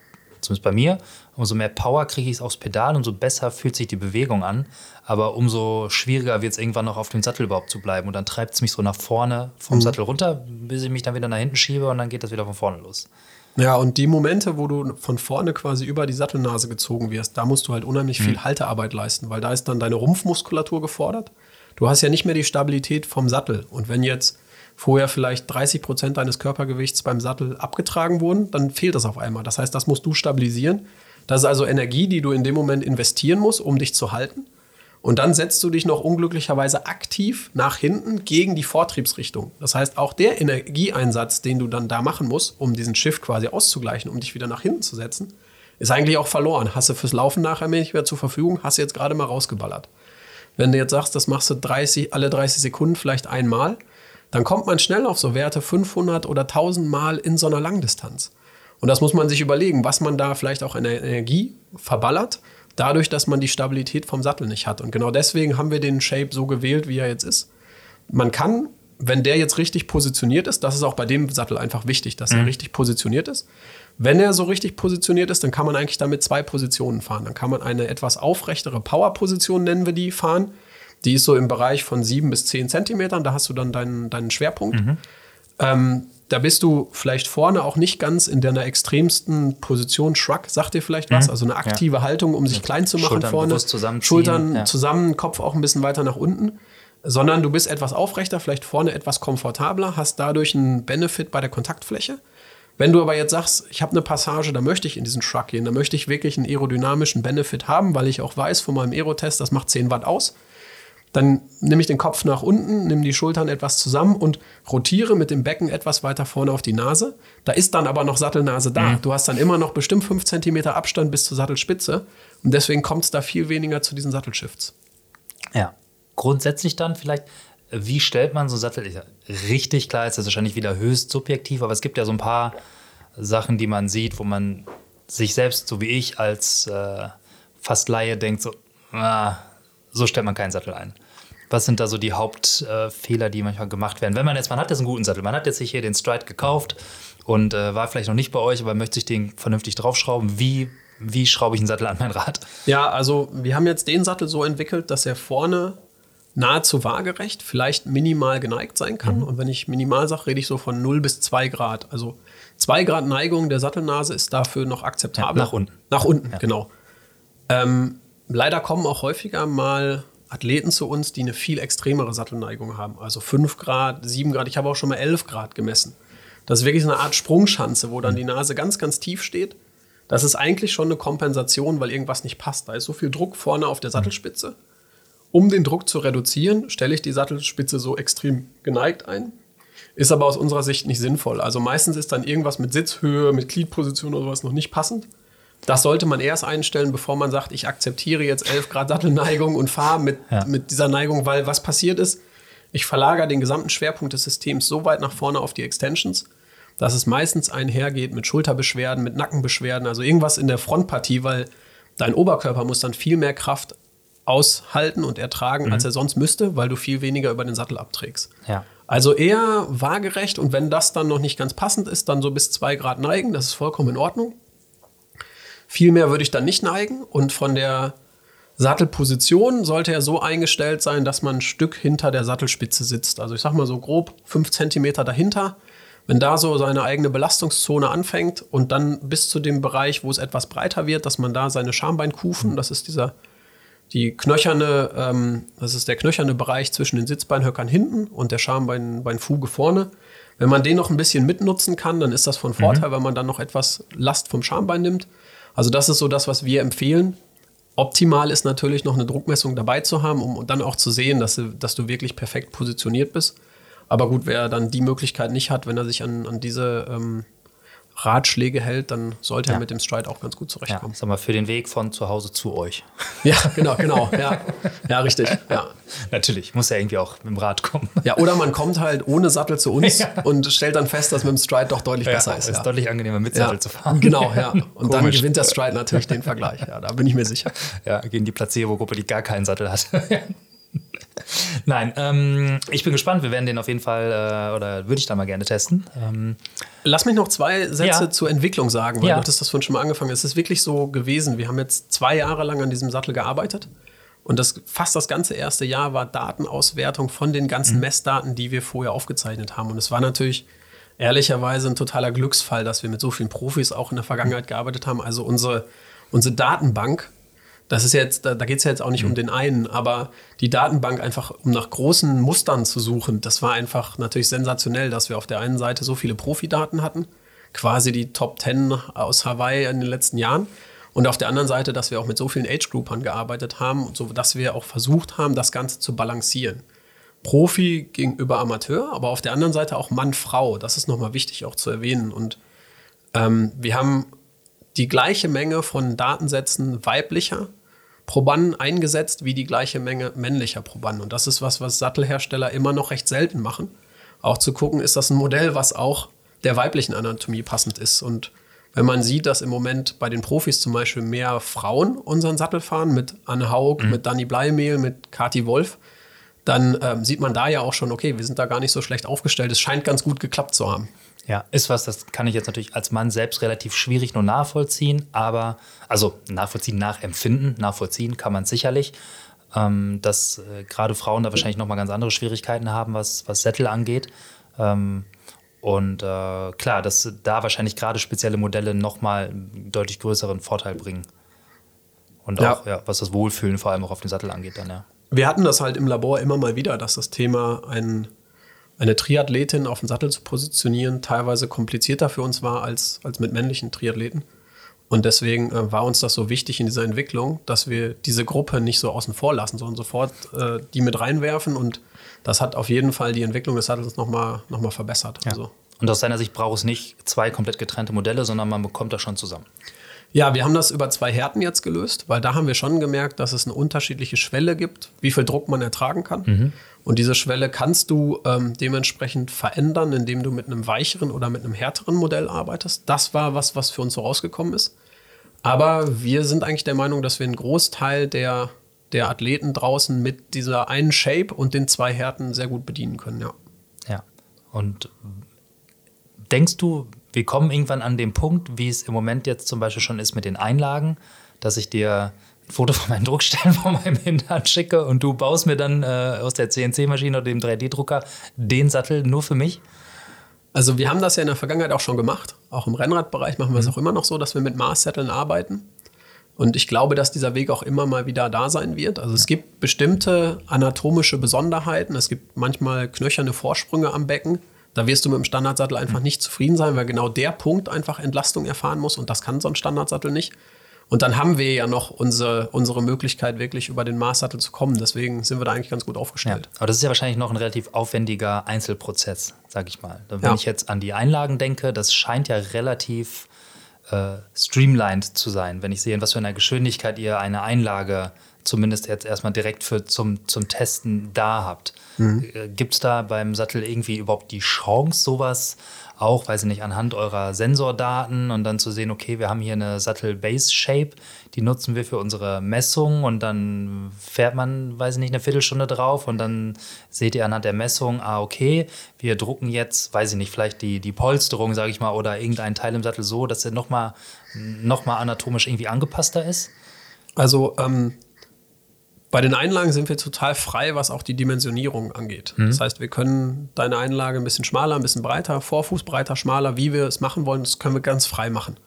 zumindest bei mir, umso mehr Power kriege ich aufs Pedal, umso besser fühlt sich die Bewegung an. Aber umso schwieriger wird es irgendwann noch auf dem Sattel überhaupt zu bleiben. Und dann treibt es mich so nach vorne vom mhm. Sattel runter, bis ich mich dann wieder nach hinten schiebe und dann geht das wieder von vorne los. Ja, und die Momente, wo du von vorne quasi über die Sattelnase gezogen wirst, da musst du halt unheimlich mhm. viel Haltearbeit leisten, weil da ist dann deine Rumpfmuskulatur gefordert. Du hast ja nicht mehr die Stabilität vom Sattel. Und wenn jetzt vorher vielleicht 30 Prozent deines Körpergewichts beim Sattel abgetragen wurden, dann fehlt das auf einmal. Das heißt, das musst du stabilisieren. Das ist also Energie, die du in dem Moment investieren musst, um dich zu halten. Und dann setzt du dich noch unglücklicherweise aktiv nach hinten gegen die Vortriebsrichtung. Das heißt, auch der Energieeinsatz, den du dann da machen musst, um diesen Shift quasi auszugleichen, um dich wieder nach hinten zu setzen, ist eigentlich auch verloren. Hast du fürs Laufen nachher nicht mehr zur Verfügung, hast du jetzt gerade mal rausgeballert. Wenn du jetzt sagst, das machst du 30, alle 30 Sekunden vielleicht einmal, dann kommt man schnell auf so Werte 500 oder 1000 Mal in so einer Langdistanz. Und das muss man sich überlegen, was man da vielleicht auch in der Energie verballert, dadurch, dass man die Stabilität vom Sattel nicht hat. Und genau deswegen haben wir den Shape so gewählt, wie er jetzt ist. Man kann, wenn der jetzt richtig positioniert ist, das ist auch bei dem Sattel einfach wichtig, dass mhm. er richtig positioniert ist. Wenn er so richtig positioniert ist, dann kann man eigentlich damit zwei Positionen fahren. Dann kann man eine etwas aufrechtere Power-Position, nennen wir die, fahren die ist so im Bereich von sieben bis zehn Zentimetern. Da hast du dann deinen, deinen Schwerpunkt. Mhm. Ähm, da bist du vielleicht vorne auch nicht ganz in deiner extremsten Position. Shrug sagt dir vielleicht was, mhm. also eine aktive ja. Haltung, um sich klein zu machen Schultern vorne. Schultern ja. zusammen, Kopf auch ein bisschen weiter nach unten. Sondern du bist etwas aufrechter, vielleicht vorne etwas komfortabler, hast dadurch einen Benefit bei der Kontaktfläche. Wenn du aber jetzt sagst, ich habe eine Passage, da möchte ich in diesen Shrug gehen, da möchte ich wirklich einen aerodynamischen Benefit haben, weil ich auch weiß von meinem Aerotest, das macht 10 Watt aus dann nehme ich den Kopf nach unten, nehme die Schultern etwas zusammen und rotiere mit dem Becken etwas weiter vorne auf die Nase. Da ist dann aber noch Sattelnase da. Mhm. Du hast dann immer noch bestimmt 5 cm Abstand bis zur Sattelspitze. Und deswegen kommt es da viel weniger zu diesen Sattelshifts. Ja. Grundsätzlich dann vielleicht, wie stellt man so einen Sattel? Richtig klar ist das wahrscheinlich wieder höchst subjektiv, aber es gibt ja so ein paar Sachen, die man sieht, wo man sich selbst, so wie ich, als äh, fast Laie denkt, so, ah, so stellt man keinen Sattel ein. Was sind da so die Hauptfehler, äh, die manchmal gemacht werden? Wenn man jetzt, man hat jetzt einen guten Sattel, man hat jetzt sich hier den Stride gekauft und äh, war vielleicht noch nicht bei euch, aber möchte sich den vernünftig draufschrauben. Wie, wie schraube ich einen Sattel an mein Rad? Ja, also wir haben jetzt den Sattel so entwickelt, dass er vorne nahezu waagerecht, vielleicht minimal geneigt sein kann. Mhm. Und wenn ich minimal sage, rede ich so von 0 bis 2 Grad. Also 2 Grad Neigung der Sattelnase ist dafür noch akzeptabel. Ja, nach unten. Nach unten, ja. genau. Ähm, leider kommen auch häufiger mal Athleten zu uns, die eine viel extremere Sattelneigung haben. Also 5 Grad, 7 Grad, ich habe auch schon mal 11 Grad gemessen. Das ist wirklich eine Art Sprungschanze, wo dann die Nase ganz, ganz tief steht. Das ist eigentlich schon eine Kompensation, weil irgendwas nicht passt. Da ist so viel Druck vorne auf der Sattelspitze. Um den Druck zu reduzieren, stelle ich die Sattelspitze so extrem geneigt ein. Ist aber aus unserer Sicht nicht sinnvoll. Also meistens ist dann irgendwas mit Sitzhöhe, mit Gliedposition oder sowas noch nicht passend. Das sollte man erst einstellen, bevor man sagt, ich akzeptiere jetzt 11 Grad Sattelneigung und fahre mit, ja. mit dieser Neigung, weil was passiert ist, ich verlagere den gesamten Schwerpunkt des Systems so weit nach vorne auf die Extensions, dass es meistens einhergeht mit Schulterbeschwerden, mit Nackenbeschwerden, also irgendwas in der Frontpartie, weil dein Oberkörper muss dann viel mehr Kraft aushalten und ertragen, mhm. als er sonst müsste, weil du viel weniger über den Sattel abträgst. Ja. Also eher waagerecht und wenn das dann noch nicht ganz passend ist, dann so bis zwei Grad neigen, das ist vollkommen in Ordnung. Viel mehr würde ich dann nicht neigen und von der Sattelposition sollte er so eingestellt sein, dass man ein Stück hinter der Sattelspitze sitzt. Also ich sag mal so grob fünf Zentimeter dahinter. Wenn da so seine eigene Belastungszone anfängt und dann bis zu dem Bereich, wo es etwas breiter wird, dass man da seine Schambeinkufen, das ist dieser die knöcherne, ähm, das ist der knöcherne Bereich zwischen den Sitzbeinhöckern hinten und der Schambeinfuge vorne. Wenn man den noch ein bisschen mitnutzen kann, dann ist das von Vorteil, mhm. weil man dann noch etwas Last vom Schambein nimmt. Also das ist so das, was wir empfehlen. Optimal ist natürlich noch eine Druckmessung dabei zu haben, um dann auch zu sehen, dass, dass du wirklich perfekt positioniert bist. Aber gut, wer dann die Möglichkeit nicht hat, wenn er sich an, an diese ähm, Ratschläge hält, dann sollte ja. er mit dem Stride auch ganz gut zurechtkommen. Ja, sag mal, für den Weg von zu Hause zu euch. Ja, genau, genau. Ja, ja richtig. Ja. Natürlich, muss ja irgendwie auch mit dem Rad kommen. Ja, oder man kommt halt ohne Sattel zu uns ja. und stellt dann fest, dass mit dem Stride doch deutlich besser ist. Es ist deutlich angenehmer, mit Sattel zu fahren. Genau, ja. Und Komisch. dann gewinnt der Stride natürlich den Vergleich. Ja, da bin ich mir sicher. Ja, gegen die Placebo-Gruppe, die gar keinen Sattel hat. Nein, ähm, ich bin gespannt. Wir werden den auf jeden Fall, äh, oder würde ich da mal gerne testen. Ähm, Lass mich noch zwei Sätze ja. zur Entwicklung sagen, weil ja. du hattest das vorhin schon mal angefangen. Es ist wirklich so gewesen. Wir haben jetzt zwei Jahre lang an diesem Sattel gearbeitet. Und das, fast das ganze erste Jahr war Datenauswertung von den ganzen mhm. Messdaten, die wir vorher aufgezeichnet haben. Und es war natürlich ehrlicherweise ein totaler Glücksfall, dass wir mit so vielen Profis auch in der Vergangenheit gearbeitet haben. Also unsere, unsere Datenbank das ist jetzt, da, da geht es ja jetzt auch nicht mhm. um den einen, aber die Datenbank einfach, um nach großen Mustern zu suchen, das war einfach natürlich sensationell, dass wir auf der einen Seite so viele Profidaten hatten, quasi die Top 10 aus Hawaii in den letzten Jahren. Und auf der anderen Seite, dass wir auch mit so vielen Age-Groupern gearbeitet haben, so dass wir auch versucht haben, das Ganze zu balancieren. Profi gegenüber Amateur, aber auf der anderen Seite auch Mann-Frau. Das ist nochmal wichtig auch zu erwähnen. Und ähm, wir haben die gleiche Menge von Datensätzen weiblicher Probanden eingesetzt wie die gleiche Menge männlicher Probanden. Und das ist was, was Sattelhersteller immer noch recht selten machen. Auch zu gucken, ist das ein Modell, was auch der weiblichen Anatomie passend ist. Und wenn man sieht, dass im Moment bei den Profis zum Beispiel mehr Frauen unseren Sattel fahren, mit Anne Haug, mhm. mit Dani Bleimehl, mit Kati Wolf, dann ähm, sieht man da ja auch schon, okay, wir sind da gar nicht so schlecht aufgestellt. Es scheint ganz gut geklappt zu haben. Ja, ist was, das kann ich jetzt natürlich als Mann selbst relativ schwierig nur nachvollziehen, aber, also nachvollziehen, nachempfinden, nachvollziehen kann man sicherlich. Ähm, dass äh, gerade Frauen da wahrscheinlich nochmal ganz andere Schwierigkeiten haben, was, was Sättel angeht. Ähm, und äh, klar, dass da wahrscheinlich gerade spezielle Modelle nochmal einen deutlich größeren Vorteil bringen. Und auch, ja. ja, was das Wohlfühlen vor allem auch auf den Sattel angeht, dann, ja. Wir hatten das halt im Labor immer mal wieder, dass das Thema ein eine Triathletin auf den Sattel zu positionieren teilweise komplizierter für uns war als, als mit männlichen Triathleten. Und deswegen äh, war uns das so wichtig in dieser Entwicklung, dass wir diese Gruppe nicht so außen vor lassen, sondern sofort äh, die mit reinwerfen. Und das hat auf jeden Fall die Entwicklung des Sattels nochmal noch mal verbessert. Ja. Also. Und aus seiner Sicht braucht es nicht zwei komplett getrennte Modelle, sondern man bekommt das schon zusammen. Ja, wir haben das über zwei Härten jetzt gelöst, weil da haben wir schon gemerkt, dass es eine unterschiedliche Schwelle gibt, wie viel Druck man ertragen kann. Mhm. Und diese Schwelle kannst du ähm, dementsprechend verändern, indem du mit einem weicheren oder mit einem härteren Modell arbeitest. Das war was, was für uns so rausgekommen ist. Aber wir sind eigentlich der Meinung, dass wir einen Großteil der, der Athleten draußen mit dieser einen Shape und den zwei Härten sehr gut bedienen können, ja. Ja. Und denkst du, wir kommen irgendwann an den Punkt, wie es im Moment jetzt zum Beispiel schon ist mit den Einlagen, dass ich dir ein Foto von meinen Druckstellen von meinem Hintern schicke und du baust mir dann äh, aus der CNC-Maschine oder dem 3D-Drucker den Sattel nur für mich? Also wir haben das ja in der Vergangenheit auch schon gemacht. Auch im Rennradbereich machen wir es mhm. auch immer noch so, dass wir mit Maßzetteln arbeiten. Und ich glaube, dass dieser Weg auch immer mal wieder da sein wird. Also es gibt bestimmte anatomische Besonderheiten. Es gibt manchmal knöcherne Vorsprünge am Becken. Da wirst du mit dem Standardsattel einfach nicht zufrieden sein, weil genau der Punkt einfach Entlastung erfahren muss. Und das kann so ein Standardsattel nicht. Und dann haben wir ja noch unsere, unsere Möglichkeit, wirklich über den Maßsattel zu kommen. Deswegen sind wir da eigentlich ganz gut aufgestellt. Ja, aber das ist ja wahrscheinlich noch ein relativ aufwendiger Einzelprozess, sag ich mal. Wenn ja. ich jetzt an die Einlagen denke, das scheint ja relativ äh, streamlined zu sein, wenn ich sehe, in was für einer Geschwindigkeit ihr eine Einlage zumindest jetzt erstmal direkt für zum, zum Testen da habt. Mhm. Äh, Gibt es da beim Sattel irgendwie überhaupt die Chance, sowas auch, weiß ich nicht, anhand eurer Sensordaten und dann zu sehen, okay, wir haben hier eine Sattel-Base-Shape, die nutzen wir für unsere Messung und dann fährt man, weiß ich nicht, eine Viertelstunde drauf und dann seht ihr anhand der Messung, ah, okay, wir drucken jetzt, weiß ich nicht, vielleicht die, die Polsterung, sage ich mal, oder irgendein Teil im Sattel so, dass er nochmal noch mal anatomisch irgendwie angepasster ist? Also ähm, bei den Einlagen sind wir total frei, was auch die Dimensionierung angeht. Mhm. Das heißt, wir können deine Einlage ein bisschen schmaler, ein bisschen breiter, Vorfuß breiter, schmaler, wie wir es machen wollen, das können wir ganz frei machen.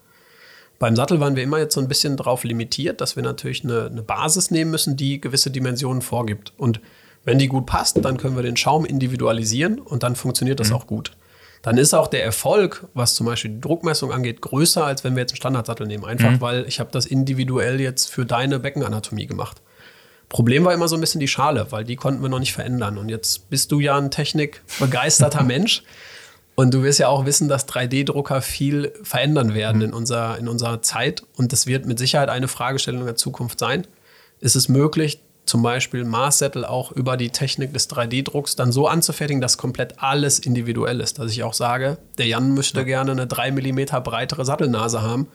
Beim Sattel waren wir immer jetzt so ein bisschen darauf limitiert, dass wir natürlich eine, eine Basis nehmen müssen, die gewisse Dimensionen vorgibt. Und wenn die gut passt, dann können wir den Schaum individualisieren und dann funktioniert das mhm. auch gut. Dann ist auch der Erfolg, was zum Beispiel die Druckmessung angeht, größer, als wenn wir jetzt einen Standardsattel nehmen. Einfach mhm. weil ich habe das individuell jetzt für deine Beckenanatomie gemacht. Problem war immer so ein bisschen die Schale, weil die konnten wir noch nicht verändern. Und jetzt bist du ja ein technikbegeisterter Mensch. Und du wirst ja auch wissen, dass 3D-Drucker viel verändern werden mhm. in, unserer, in unserer Zeit. Und das wird mit Sicherheit eine Fragestellung der Zukunft sein. Ist es möglich, zum Beispiel Maßsättel auch über die Technik des 3D-Drucks dann so anzufertigen, dass komplett alles individuell ist? Dass ich auch sage, der Jan möchte ja. gerne eine 3 mm breitere Sattelnase haben,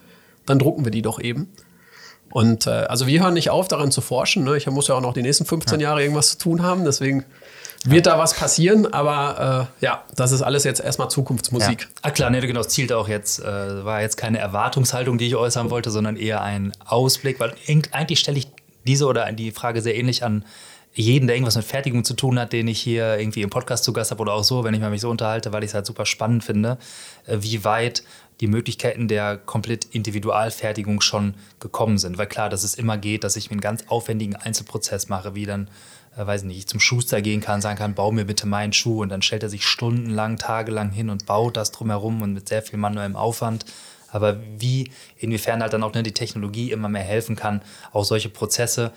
dann drucken wir die doch eben. Und äh, also wir hören nicht auf, daran zu forschen. Ne? Ich muss ja auch noch die nächsten 15 ja. Jahre irgendwas zu tun haben. Deswegen wird da was passieren, aber äh, ja, das ist alles jetzt erstmal Zukunftsmusik. Ja. Ah, klar, ne, genau, das zielt auch jetzt, äh, war jetzt keine Erwartungshaltung, die ich äußern wollte, sondern eher ein Ausblick, weil eigentlich stelle ich diese oder die Frage sehr ähnlich an jeden, der irgendwas mit Fertigung zu tun hat, den ich hier irgendwie im Podcast zu Gast habe oder auch so, wenn ich mich so unterhalte, weil ich es halt super spannend finde, äh, wie weit die Möglichkeiten der komplett Individualfertigung schon gekommen sind. Weil klar, dass es immer geht, dass ich mir einen ganz aufwendigen Einzelprozess mache, wie dann, äh, weiß nicht, ich zum Schuster gehen kann, sagen kann, bau mir bitte meinen Schuh und dann stellt er sich stundenlang, tagelang hin und baut das drumherum und mit sehr viel manuellem Aufwand. Aber wie, inwiefern halt dann auch ne, die Technologie immer mehr helfen kann, auch solche Prozesse,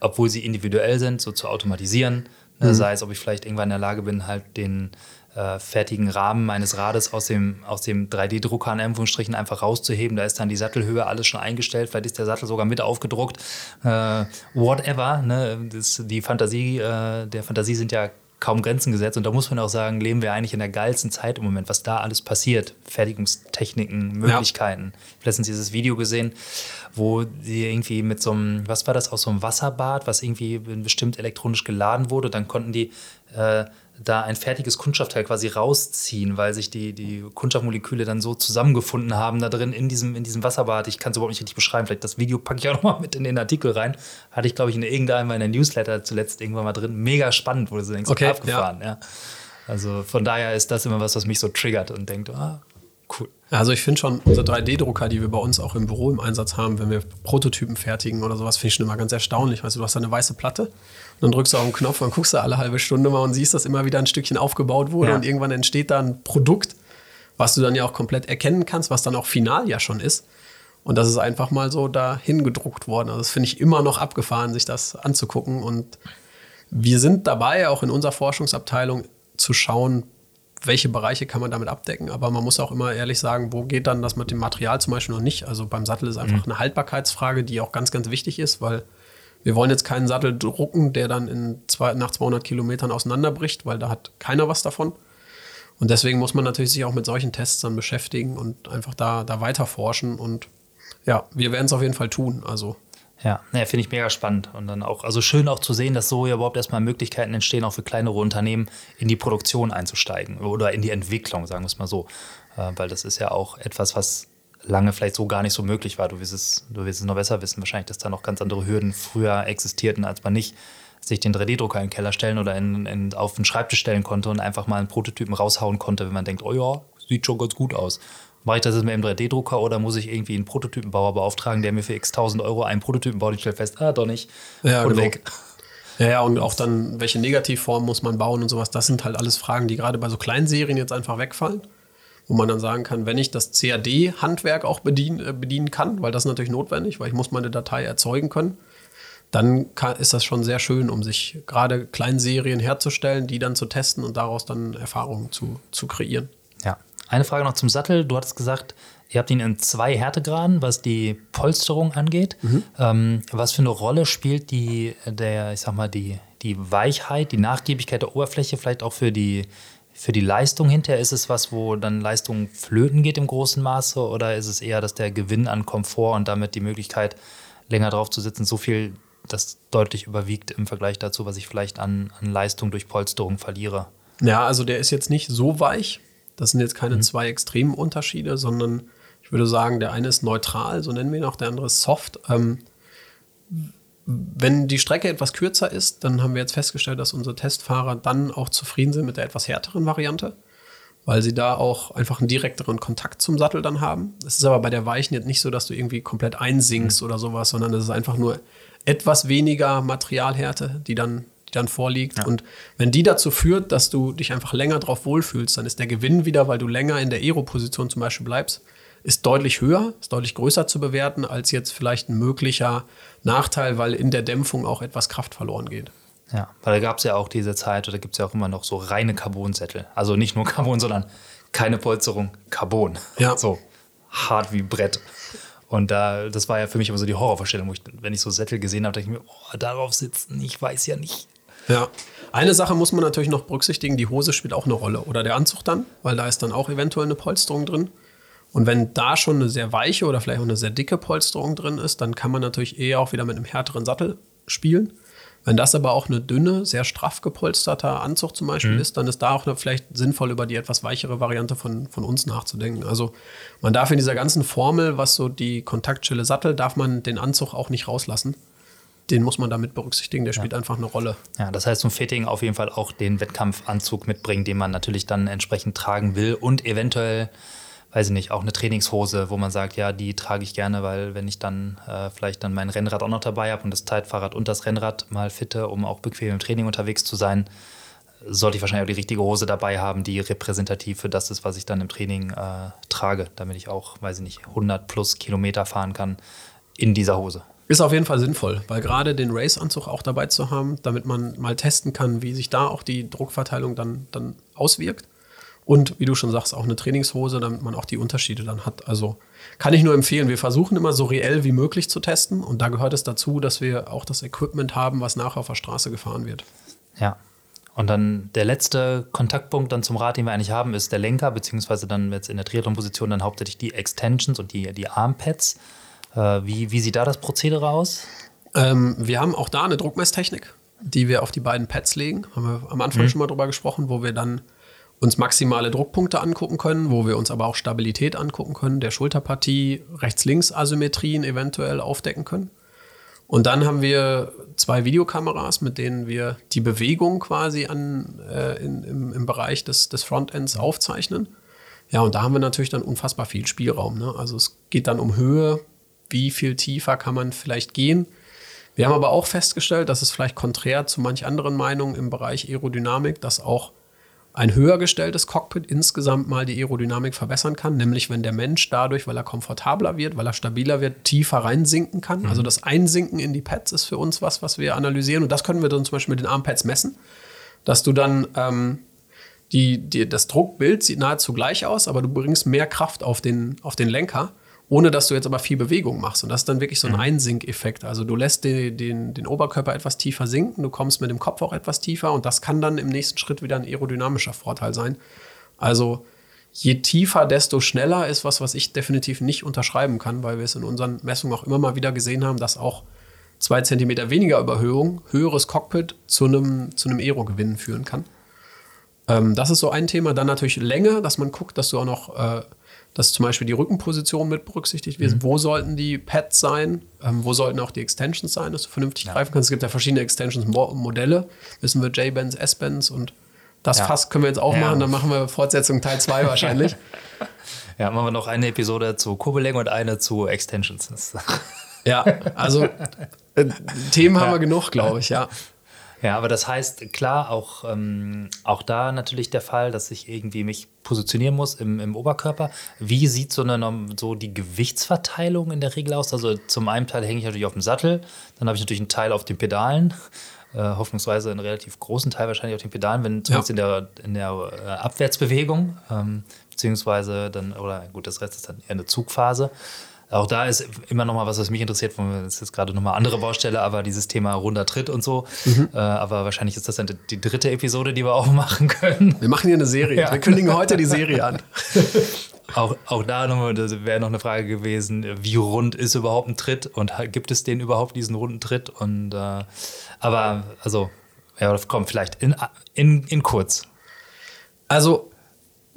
obwohl sie individuell sind, so zu automatisieren. Ne, mhm. Sei es, ob ich vielleicht irgendwann in der Lage bin, halt den äh, fertigen Rahmen meines Rades aus dem, aus dem 3D-Drucker in Anführungsstrichen einfach rauszuheben. Da ist dann die Sattelhöhe alles schon eingestellt, vielleicht ist der Sattel sogar mit aufgedruckt. Äh, whatever. Ne? Das, die Fantasie, äh, der Fantasie sind ja kaum Grenzen gesetzt. Und da muss man auch sagen, leben wir eigentlich in der geilsten Zeit im Moment, was da alles passiert. Fertigungstechniken, Möglichkeiten. Ja. Ich habe letztens dieses Video gesehen, wo sie irgendwie mit so einem, was war das, aus so einem Wasserbad, was irgendwie bestimmt elektronisch geladen wurde. Dann konnten die äh, da ein fertiges Kunststoffteil quasi rausziehen, weil sich die, die Kunststoffmoleküle dann so zusammengefunden haben da drin in diesem, in diesem Wasserbad. Ich kann es überhaupt nicht richtig beschreiben. Vielleicht das Video packe ich auch nochmal mit in den Artikel rein. Hatte ich, glaube ich, in irgendeinem meiner Newsletter zuletzt irgendwann mal drin. Mega spannend, wurde so denkst, okay, abgefahren. Ja. ja. Also von daher ist das immer was, was mich so triggert und denkt, ah, cool. Also ich finde schon, unsere 3D-Drucker, die wir bei uns auch im Büro im Einsatz haben, wenn wir Prototypen fertigen oder sowas, finde ich schon immer ganz erstaunlich. Weißt du, du hast eine weiße Platte und dann drückst du auf den Knopf und guckst du alle halbe Stunde mal und siehst, dass immer wieder ein Stückchen aufgebaut wurde ja. und irgendwann entsteht da ein Produkt, was du dann ja auch komplett erkennen kannst, was dann auch final ja schon ist. Und das ist einfach mal so dahin gedruckt worden. Also das finde ich immer noch abgefahren, sich das anzugucken. Und wir sind dabei, auch in unserer Forschungsabteilung, zu schauen, welche Bereiche kann man damit abdecken. Aber man muss auch immer ehrlich sagen, wo geht dann das mit dem Material zum Beispiel noch nicht. Also beim Sattel ist einfach mhm. eine Haltbarkeitsfrage, die auch ganz, ganz wichtig ist, weil wir wollen jetzt keinen Sattel drucken, der dann zwei, nach 200 Kilometern auseinanderbricht, weil da hat keiner was davon. Und deswegen muss man natürlich sich auch mit solchen Tests dann beschäftigen und einfach da, da weiter forschen. Und ja, wir werden es auf jeden Fall tun. Also ja, ja finde ich mega spannend. Und dann auch, also schön auch zu sehen, dass so ja überhaupt erstmal Möglichkeiten entstehen, auch für kleinere Unternehmen in die Produktion einzusteigen oder in die Entwicklung, sagen wir es mal so. Äh, weil das ist ja auch etwas, was lange vielleicht so gar nicht so möglich war. Du wirst es, du wirst es noch besser wissen, wahrscheinlich, dass da noch ganz andere Hürden früher existierten, als man nicht sich den 3D-Drucker in den Keller stellen oder in, in, auf den Schreibtisch stellen konnte und einfach mal einen Prototypen raushauen konnte, wenn man denkt, oh ja, sieht schon ganz gut aus Mache ich das jetzt mit dem 3D-Drucker oder muss ich irgendwie einen Prototypenbauer beauftragen, der mir für x tausend Euro einen Prototypen baut? Ich stelle fest, ah, doch nicht. Ja, und genau. weg. Ja, ja, und auch dann, welche Negativform muss man bauen und sowas, das sind halt alles Fragen, die gerade bei so kleinen Serien jetzt einfach wegfallen. Wo man dann sagen kann, wenn ich das CAD-Handwerk auch bedienen, äh, bedienen kann, weil das ist natürlich notwendig, weil ich muss meine Datei erzeugen können, dann kann, ist das schon sehr schön, um sich gerade Kleinserien herzustellen, die dann zu testen und daraus dann Erfahrungen zu, zu kreieren. Ja. Eine Frage noch zum Sattel. Du hattest gesagt, ihr habt ihn in zwei Härtegraden, was die Polsterung angeht. Ähm, was für eine Rolle spielt die, der, ich sag mal, die, die Weichheit, die Nachgiebigkeit der Oberfläche, vielleicht auch für die, für die Leistung hinterher? Ist es was, wo dann Leistung flöten geht im großen Maße? Oder ist es eher, dass der Gewinn an Komfort und damit die Möglichkeit, länger drauf zu sitzen, so viel das deutlich überwiegt im Vergleich dazu, was ich vielleicht an, an Leistung durch Polsterung verliere? Ja, also der ist jetzt nicht so weich. Das sind jetzt keine zwei extremen Unterschiede, sondern ich würde sagen, der eine ist neutral, so nennen wir ihn auch, der andere ist soft. Ähm, wenn die Strecke etwas kürzer ist, dann haben wir jetzt festgestellt, dass unsere Testfahrer dann auch zufrieden sind mit der etwas härteren Variante, weil sie da auch einfach einen direkteren Kontakt zum Sattel dann haben. Es ist aber bei der Weichen jetzt nicht so, dass du irgendwie komplett einsinkst oder sowas, sondern es ist einfach nur etwas weniger Materialhärte, die dann, die dann vorliegt. Und wenn die dazu führt, dass du dich einfach länger drauf wohlfühlst, dann ist der Gewinn wieder, weil du länger in der Aero-Position zum Beispiel bleibst, ist deutlich höher, ist deutlich größer zu bewerten als jetzt vielleicht ein möglicher Nachteil, weil in der Dämpfung auch etwas Kraft verloren geht. Ja, weil da gab es ja auch diese Zeit, oder gibt es ja auch immer noch so reine Carbonsättel. Also nicht nur Carbon, sondern keine Polsterung, Carbon. Ja. So hart wie Brett. Und da, das war ja für mich immer so die Horrorvorstellung, wo ich, wenn ich so Sättel gesehen habe, dachte ich mir, oh, darauf sitzen, ich weiß ja nicht. Ja. Eine Sache muss man natürlich noch berücksichtigen, die Hose spielt auch eine Rolle. Oder der Anzug dann, weil da ist dann auch eventuell eine Polsterung drin. Und wenn da schon eine sehr weiche oder vielleicht auch eine sehr dicke Polsterung drin ist, dann kann man natürlich eher auch wieder mit einem härteren Sattel spielen. Wenn das aber auch eine dünne, sehr straff gepolsterter Anzug zum Beispiel ist, dann ist da auch vielleicht sinnvoll, über die etwas weichere Variante von, von uns nachzudenken. Also man darf in dieser ganzen Formel, was so die Kontaktstelle Sattel, darf man den Anzug auch nicht rauslassen. Den muss man damit berücksichtigen, der spielt einfach eine Rolle. Ja, das heißt, zum Fitting auf jeden Fall auch den Wettkampfanzug mitbringen, den man natürlich dann entsprechend tragen will und eventuell, weiß ich nicht, auch eine Trainingshose, wo man sagt, ja, die trage ich gerne, weil wenn ich dann äh, vielleicht dann mein Rennrad auch noch dabei habe und das Zeitfahrrad und das Rennrad mal fitte, um auch bequem im Training unterwegs zu sein, sollte ich wahrscheinlich auch die richtige Hose dabei haben, die repräsentativ für das ist, was ich dann im Training äh, trage, damit ich auch, weiß ich nicht, 100 plus Kilometer fahren kann in dieser Hose. Ist auf jeden Fall sinnvoll, weil gerade den Race-Anzug auch dabei zu haben, damit man mal testen kann, wie sich da auch die Druckverteilung dann, dann auswirkt. Und wie du schon sagst, auch eine Trainingshose, damit man auch die Unterschiede dann hat. Also kann ich nur empfehlen, wir versuchen immer so reell wie möglich zu testen. Und da gehört es dazu, dass wir auch das Equipment haben, was nachher auf der Straße gefahren wird. Ja. Und dann der letzte Kontaktpunkt dann zum Rad, den wir eigentlich haben, ist der Lenker, beziehungsweise dann jetzt in der Triathlon-Position dann hauptsächlich die Extensions und die, die Armpads. Äh, wie, wie sieht da das Prozedere aus? Ähm, wir haben auch da eine Druckmesstechnik, die wir auf die beiden Pads legen. Haben wir am Anfang schon mal drüber gesprochen, wo wir dann uns maximale Druckpunkte angucken können, wo wir uns aber auch Stabilität angucken können, der Schulterpartie, Rechts-Links-Asymmetrien eventuell aufdecken können. Und dann haben wir zwei Videokameras, mit denen wir die Bewegung quasi an, äh, in, im, im Bereich des, des Frontends aufzeichnen. Ja, und da haben wir natürlich dann unfassbar viel Spielraum. Ne? Also es geht dann um Höhe, wie viel tiefer kann man vielleicht gehen. Wir haben aber auch festgestellt, dass es vielleicht konträr zu manch anderen Meinungen im Bereich Aerodynamik, dass auch ein höher gestelltes Cockpit insgesamt mal die Aerodynamik verbessern kann, nämlich wenn der Mensch dadurch, weil er komfortabler wird, weil er stabiler wird, tiefer reinsinken kann. Also das Einsinken in die Pads ist für uns was, was wir analysieren und das können wir dann zum Beispiel mit den Armpads messen, dass du dann ähm, die, die, das Druckbild sieht nahezu gleich aus, aber du bringst mehr Kraft auf den, auf den Lenker, ohne dass du jetzt aber viel Bewegung machst. Und das ist dann wirklich so ein Einsinkeffekt. Also du lässt den, den, den Oberkörper etwas tiefer sinken, du kommst mit dem Kopf auch etwas tiefer und das kann dann im nächsten Schritt wieder ein aerodynamischer Vorteil sein. Also je tiefer, desto schneller ist was, was ich definitiv nicht unterschreiben kann, weil wir es in unseren Messungen auch immer mal wieder gesehen haben, dass auch zwei Zentimeter weniger Überhöhung, höheres Cockpit zu einem, zu einem Aero-Gewinn führen kann. Ähm, das ist so ein Thema. Dann natürlich Länge, dass man guckt, dass du auch noch, äh, dass zum Beispiel die Rückenposition mit berücksichtigt wird. Wo sollten die Pads sein? Ähm, wo sollten auch die Extensions sein, dass du vernünftig greifen kannst? Es gibt ja verschiedene Extensions-Modelle. Wissen wir J-Bands, S-Bands und das Ja. Fass können wir jetzt auch Ja. machen. Dann machen wir Fortsetzung Teil 2 wahrscheinlich. Ja, machen wir noch eine Episode zu Kurbellänge und eine zu Extensions. ja, also äh, Themen haben wir genug, glaube ich, ja. Ja, aber das heißt, klar, auch, ähm, auch da natürlich der Fall, dass ich irgendwie mich positionieren muss im, im Oberkörper. Wie sieht so, eine, so die Gewichtsverteilung in der Regel aus? Also zum einen Teil hänge ich natürlich auf dem Sattel, dann habe ich natürlich einen Teil auf den Pedalen, äh, hoffnungsweise einen relativ großen Teil wahrscheinlich auf den Pedalen, wenn zumindest ja. in der, in der äh, Abwärtsbewegung, ähm, beziehungsweise dann, oder gut, das Rest ist dann eher eine Zugphase. Auch da ist immer noch mal was, was mich interessiert. Das ist jetzt gerade noch mal andere Baustelle, aber dieses Thema runder Tritt und so. Mhm. Äh, aber wahrscheinlich ist das dann die dritte Episode, die wir auch machen können. Wir machen hier eine Serie. Ja. Wir kündigen heute die Serie an. auch, auch da wäre noch eine Frage gewesen, wie rund ist überhaupt ein Tritt und gibt es den überhaupt, diesen runden Tritt? Und, äh, aber, also, ja, komm, vielleicht in, in, in kurz. Also,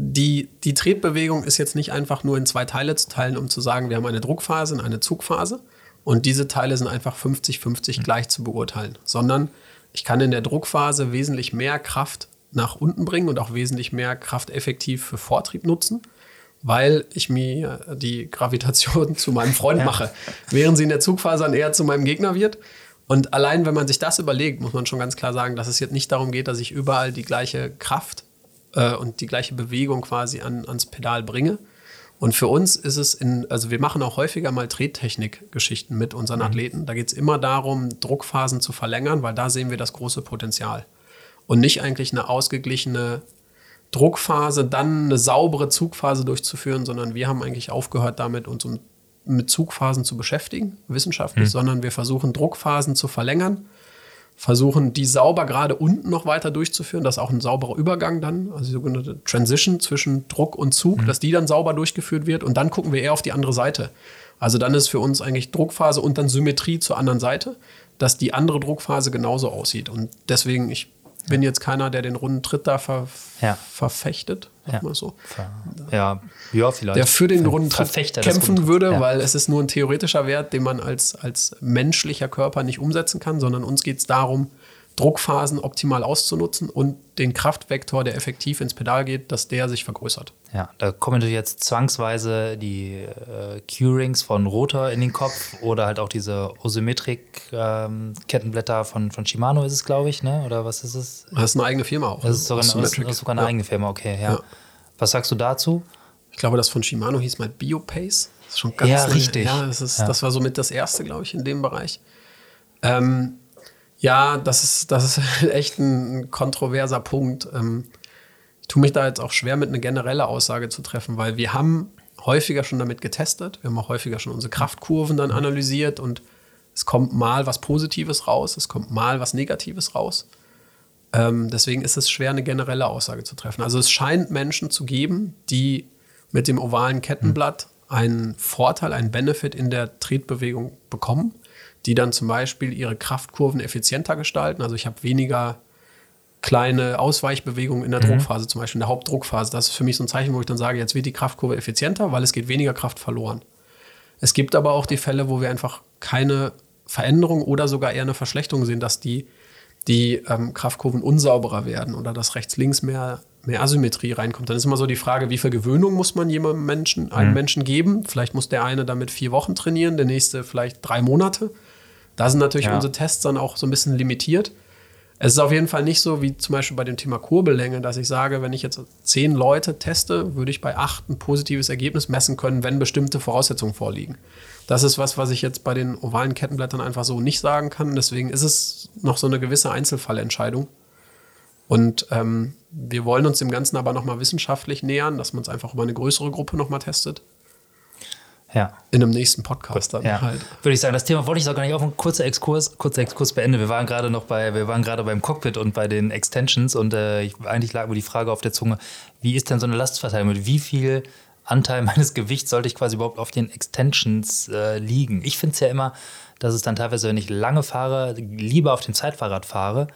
die, die Tretbewegung ist jetzt nicht einfach nur in zwei Teile zu teilen, um zu sagen, wir haben eine Druckphase und eine Zugphase. Und diese Teile sind einfach 50-50 mhm. gleich zu beurteilen, sondern ich kann in der Druckphase wesentlich mehr Kraft nach unten bringen und auch wesentlich mehr Kraft effektiv für Vortrieb nutzen, weil ich mir die Gravitation zu meinem Freund mache, während sie in der Zugphase dann eher zu meinem Gegner wird. Und allein, wenn man sich das überlegt, muss man schon ganz klar sagen, dass es jetzt nicht darum geht, dass ich überall die gleiche Kraft äh, und die gleiche Bewegung quasi an, ans Pedal bringe. Und für uns ist es in, also wir machen auch häufiger mal Trettechnik-Geschichten mit unseren mhm. Athleten. Da geht es immer darum, Druckphasen zu verlängern, weil da sehen wir das große Potenzial. Und nicht eigentlich eine ausgeglichene Druckphase, dann eine saubere Zugphase durchzuführen, sondern wir haben eigentlich aufgehört damit, uns um, mit Zugphasen zu beschäftigen, wissenschaftlich, mhm. sondern wir versuchen Druckphasen zu verlängern versuchen, die sauber gerade unten noch weiter durchzuführen. Das ist auch ein sauberer Übergang dann, also die sogenannte Transition zwischen Druck und Zug, mhm. dass die dann sauber durchgeführt wird. Und dann gucken wir eher auf die andere Seite. Also dann ist für uns eigentlich Druckphase und dann Symmetrie zur anderen Seite, dass die andere Druckphase genauso aussieht. Und deswegen, ich bin jetzt keiner, der den runden Tritt da ver ja. verfechtet, ja. mal so. Ja, ja, vielleicht. Der für den runden Tritt kämpfen würde, ja. weil es ist nur ein theoretischer Wert, den man als, als menschlicher Körper nicht umsetzen kann, sondern uns geht es darum, Druckphasen optimal auszunutzen und den Kraftvektor, der effektiv ins Pedal geht, dass der sich vergrößert. Ja, da kommen natürlich jetzt zwangsweise die äh, Q-Rings von Rotor in den Kopf oder halt auch diese Osymmetrik-Kettenblätter ähm, von, von Shimano ist es, glaube ich, ne? Oder was ist es? Das ist eine eigene Firma auch. Das ist sogar, eine, das ist sogar eine ja. eigene Firma, okay, ja. ja. Was sagst du dazu? Ich glaube, das von Shimano hieß mal Biopace. Das ist schon ganz ja, richtig. Ja, das, ist, ja. das war somit das erste, glaube ich, in dem Bereich. Ähm, ja, das ist, das ist echt ein kontroverser Punkt. Ähm, ich tue mich da jetzt auch schwer mit einer generellen Aussage zu treffen, weil wir haben häufiger schon damit getestet. Wir haben auch häufiger schon unsere Kraftkurven dann analysiert und es kommt mal was Positives raus, es kommt mal was Negatives raus. Ähm, deswegen ist es schwer, eine generelle Aussage zu treffen. Also es scheint Menschen zu geben, die mit dem ovalen Kettenblatt einen Vorteil, einen Benefit in der Tretbewegung bekommen die dann zum Beispiel ihre Kraftkurven effizienter gestalten. Also ich habe weniger kleine Ausweichbewegungen in der mhm. Druckphase, zum Beispiel in der Hauptdruckphase. Das ist für mich so ein Zeichen, wo ich dann sage, jetzt wird die Kraftkurve effizienter, weil es geht weniger Kraft verloren. Es gibt aber auch die Fälle, wo wir einfach keine Veränderung oder sogar eher eine Verschlechterung sehen, dass die, die ähm, Kraftkurven unsauberer werden oder dass rechts-links mehr, mehr Asymmetrie reinkommt. Dann ist immer so die Frage, wie viel Gewöhnung muss man jemandem Menschen, einem mhm. Menschen geben? Vielleicht muss der eine damit vier Wochen trainieren, der nächste vielleicht drei Monate. Da sind natürlich ja. unsere Tests dann auch so ein bisschen limitiert. Es ist auf jeden Fall nicht so wie zum Beispiel bei dem Thema Kurbellänge, dass ich sage, wenn ich jetzt zehn Leute teste, würde ich bei acht ein positives Ergebnis messen können, wenn bestimmte Voraussetzungen vorliegen. Das ist was, was ich jetzt bei den ovalen Kettenblättern einfach so nicht sagen kann. Deswegen ist es noch so eine gewisse Einzelfallentscheidung. Und ähm, wir wollen uns dem Ganzen aber nochmal wissenschaftlich nähern, dass man es einfach über eine größere Gruppe nochmal testet. Ja. In einem nächsten Podcast dann ja. halt. Würde ich sagen, das Thema wollte ich auch gar nicht auf einen kurzen Exkurs, kurzer Exkurs beenden. Wir waren gerade noch bei, wir waren gerade beim Cockpit und bei den Extensions und äh, ich, eigentlich lag mir die Frage auf der Zunge, wie ist denn so eine Lastverteilung? Mit wie viel Anteil meines Gewichts sollte ich quasi überhaupt auf den Extensions äh, liegen? Ich finde es ja immer, dass es dann teilweise, wenn ich lange fahre, lieber auf dem Zeitfahrrad fahre,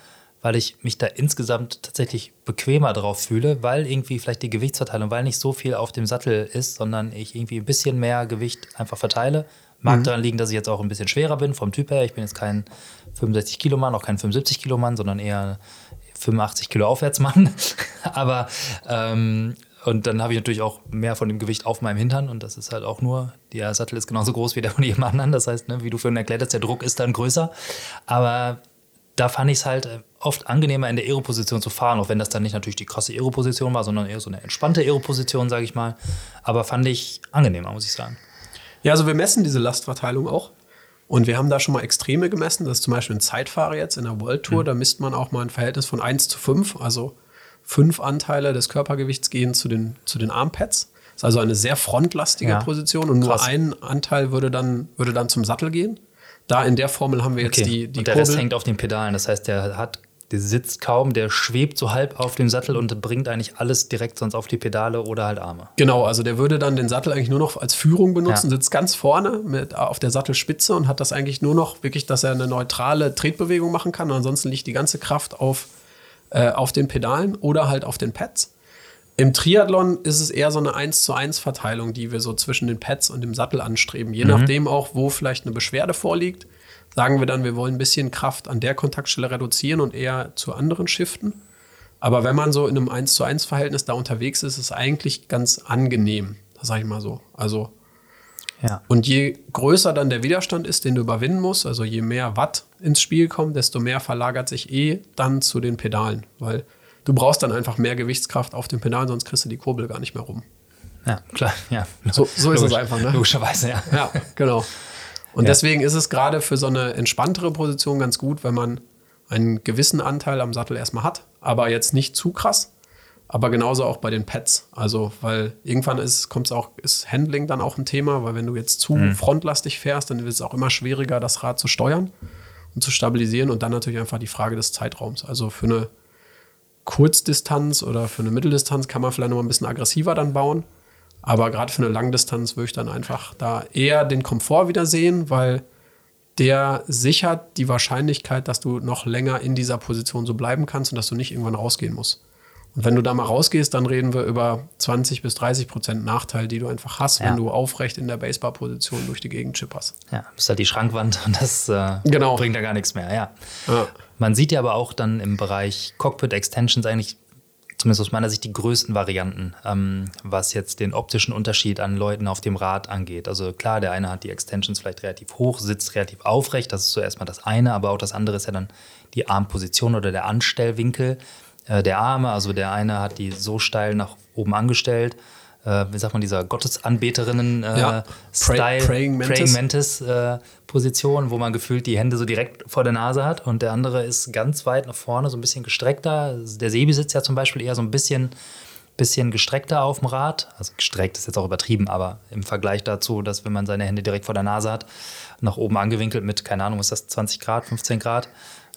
weil ich mich da insgesamt tatsächlich bequemer drauf fühle, weil irgendwie vielleicht die Gewichtsverteilung, weil nicht so viel auf dem Sattel ist, sondern ich irgendwie ein bisschen mehr Gewicht einfach verteile. Mag mhm. daran liegen, dass ich jetzt auch ein bisschen schwerer bin vom Typ her. Ich bin jetzt kein 65 Kilo Mann, auch kein 75 Kilo Mann, sondern eher 85 Kilo Aufwärtsmann. Aber ähm, Und dann habe ich natürlich auch mehr von dem Gewicht auf meinem Hintern und das ist halt auch nur, der Sattel ist genauso groß wie der von jedem anderen. Das heißt, ne, wie du vorhin erklärt hast, der Druck ist dann größer. Aber da fand ich es halt äh, oft angenehmer, in der Aeroposition zu fahren, auch wenn das dann nicht natürlich die krasse Aeroposition war, sondern eher so eine entspannte Aeroposition, sage ich mal. Aber fand ich angenehmer, muss ich sagen. Ja, also wir messen diese Lastverteilung auch. Und wir haben da schon mal Extreme gemessen. Das ist zum Beispiel ein Zeitfahrer jetzt in der World Tour. Mhm. Da misst man auch mal ein Verhältnis von 1 zu 5. Also fünf Anteile des Körpergewichts gehen zu den, zu den Armpads. Das ist also eine sehr frontlastige ja. Position und Krass. nur ein Anteil würde dann, würde dann zum Sattel gehen. Da in der Formel haben wir jetzt okay. die, die Und der Kurbel. Rest hängt auf den Pedalen. Das heißt, der hat der sitzt kaum, der schwebt so halb auf dem Sattel und bringt eigentlich alles direkt sonst auf die Pedale oder halt Arme. Genau, also der würde dann den Sattel eigentlich nur noch als Führung benutzen, ja. sitzt ganz vorne mit, auf der Sattelspitze und hat das eigentlich nur noch wirklich, dass er eine neutrale Tretbewegung machen kann. Und ansonsten liegt die ganze Kraft auf äh, auf den Pedalen oder halt auf den Pads. Im Triathlon ist es eher so eine 1 zu 1 Verteilung, die wir so zwischen den Pads und dem Sattel anstreben. Je mhm. nachdem auch, wo vielleicht eine Beschwerde vorliegt, sagen wir dann, wir wollen ein bisschen Kraft an der Kontaktstelle reduzieren und eher zu anderen shiften. Aber wenn man so in einem 1 zu 1 Verhältnis da unterwegs ist, ist es eigentlich ganz angenehm. Das sage ich mal so. Also ja. Und je größer dann der Widerstand ist, den du überwinden musst, also je mehr Watt ins Spiel kommen, desto mehr verlagert sich eh dann zu den Pedalen, weil du brauchst dann einfach mehr Gewichtskraft auf den Pedalen, sonst kriegst du die Kurbel gar nicht mehr rum. Ja, klar, ja. So, so ist es einfach, ne? Logischerweise, ja. Ja, genau. Und ja. deswegen ist es gerade für so eine entspanntere Position ganz gut, wenn man einen gewissen Anteil am Sattel erstmal hat, aber jetzt nicht zu krass. Aber genauso auch bei den Pads. Also, weil irgendwann ist, kommt's auch, ist Handling dann auch ein Thema, weil wenn du jetzt zu mhm. frontlastig fährst, dann wird es auch immer schwieriger, das Rad zu steuern und zu stabilisieren. Und dann natürlich einfach die Frage des Zeitraums. Also für eine Kurzdistanz oder für eine Mitteldistanz kann man vielleicht noch mal ein bisschen aggressiver dann bauen. Aber gerade für eine Langdistanz würde ich dann einfach da eher den Komfort wieder sehen, weil der sichert die Wahrscheinlichkeit, dass du noch länger in dieser Position so bleiben kannst und dass du nicht irgendwann rausgehen musst. Und wenn du da mal rausgehst, dann reden wir über 20 bis 30 Prozent Nachteil, die du einfach hast, ja. wenn du aufrecht in der Baseball-Position durch die Gegend chipperst. Ja, bist halt die Schrankwand und das äh, genau. bringt da gar nichts mehr, ja. ja. Man sieht ja aber auch dann im Bereich Cockpit Extensions eigentlich, zumindest aus meiner Sicht, die größten Varianten, ähm, was jetzt den optischen Unterschied an Leuten auf dem Rad angeht. Also klar, der eine hat die Extensions vielleicht relativ hoch, sitzt relativ aufrecht, das ist so erstmal das eine, aber auch das andere ist ja dann die Armposition oder der Anstellwinkel äh, der Arme. Also der eine hat die so steil nach oben angestellt. Äh, wie sagt man, dieser Gottesanbeterinnen äh, ja. Style, Praying Mantis, Praying Mantis äh, Position, wo man gefühlt die Hände so direkt vor der Nase hat und der andere ist ganz weit nach vorne, so ein bisschen gestreckter. Der Sebi sitzt ja zum Beispiel eher so ein bisschen, bisschen gestreckter auf dem Rad. Also gestreckt ist jetzt auch übertrieben, aber im Vergleich dazu, dass wenn man seine Hände direkt vor der Nase hat, nach oben angewinkelt mit, keine Ahnung, ist das 20 Grad, 15 Grad,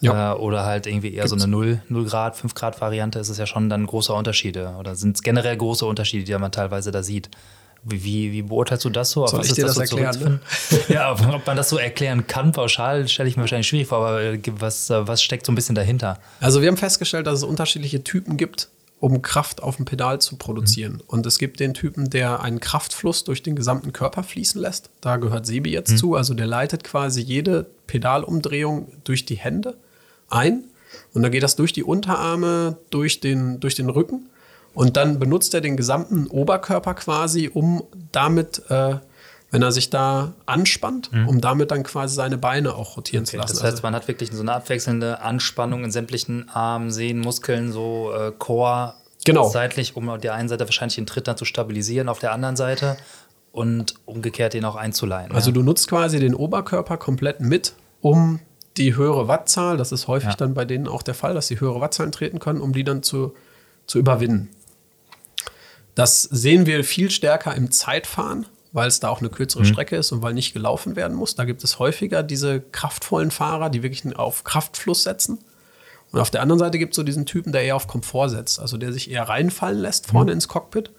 ja. Äh, oder halt irgendwie eher Gibt's. so eine 0, 0 Grad, 5 Grad Variante, ist es ja schon dann große Unterschiede. Oder sind es generell große Unterschiede, die man teilweise da sieht. Wie, wie, wie beurteilst du das so? Soll ich dir das, das so erklären? Ne? ja, ob man das so erklären kann, pauschal, stelle ich mir wahrscheinlich schwierig vor, aber äh, was, äh, was steckt so ein bisschen dahinter? Also wir haben festgestellt, dass es unterschiedliche Typen gibt, um Kraft auf dem Pedal zu produzieren. Mhm. Und es gibt den Typen, der einen Kraftfluss durch den gesamten Körper fließen lässt. Da gehört Sebi jetzt mhm. zu. Also der leitet quasi jede Pedalumdrehung durch die Hände ein und dann geht das durch die Unterarme, durch den, durch den Rücken und dann benutzt er den gesamten Oberkörper quasi, um damit, äh, wenn er sich da anspannt, mhm. um damit dann quasi seine Beine auch rotieren okay, zu lassen. Das heißt, also man hat wirklich so eine abwechselnde Anspannung in sämtlichen Armen, Sehnen, Muskeln, so äh, Core genau. seitlich, um auf der einen Seite wahrscheinlich den Tritt dann zu stabilisieren, auf der anderen Seite und umgekehrt den auch einzuleihen. Also ja. du nutzt quasi den Oberkörper komplett mit, um die höhere Wattzahl, das ist häufig ja. dann bei denen auch der Fall, dass sie höhere Wattzahlen treten können, um die dann zu, zu überwinden. Das sehen wir viel stärker im Zeitfahren, weil es da auch eine kürzere mhm. Strecke ist und weil nicht gelaufen werden muss. Da gibt es häufiger diese kraftvollen Fahrer, die wirklich auf Kraftfluss setzen. Und auf der anderen Seite gibt es so diesen Typen, der eher auf Komfort setzt, also der sich eher reinfallen lässt vorne mhm. ins Cockpit.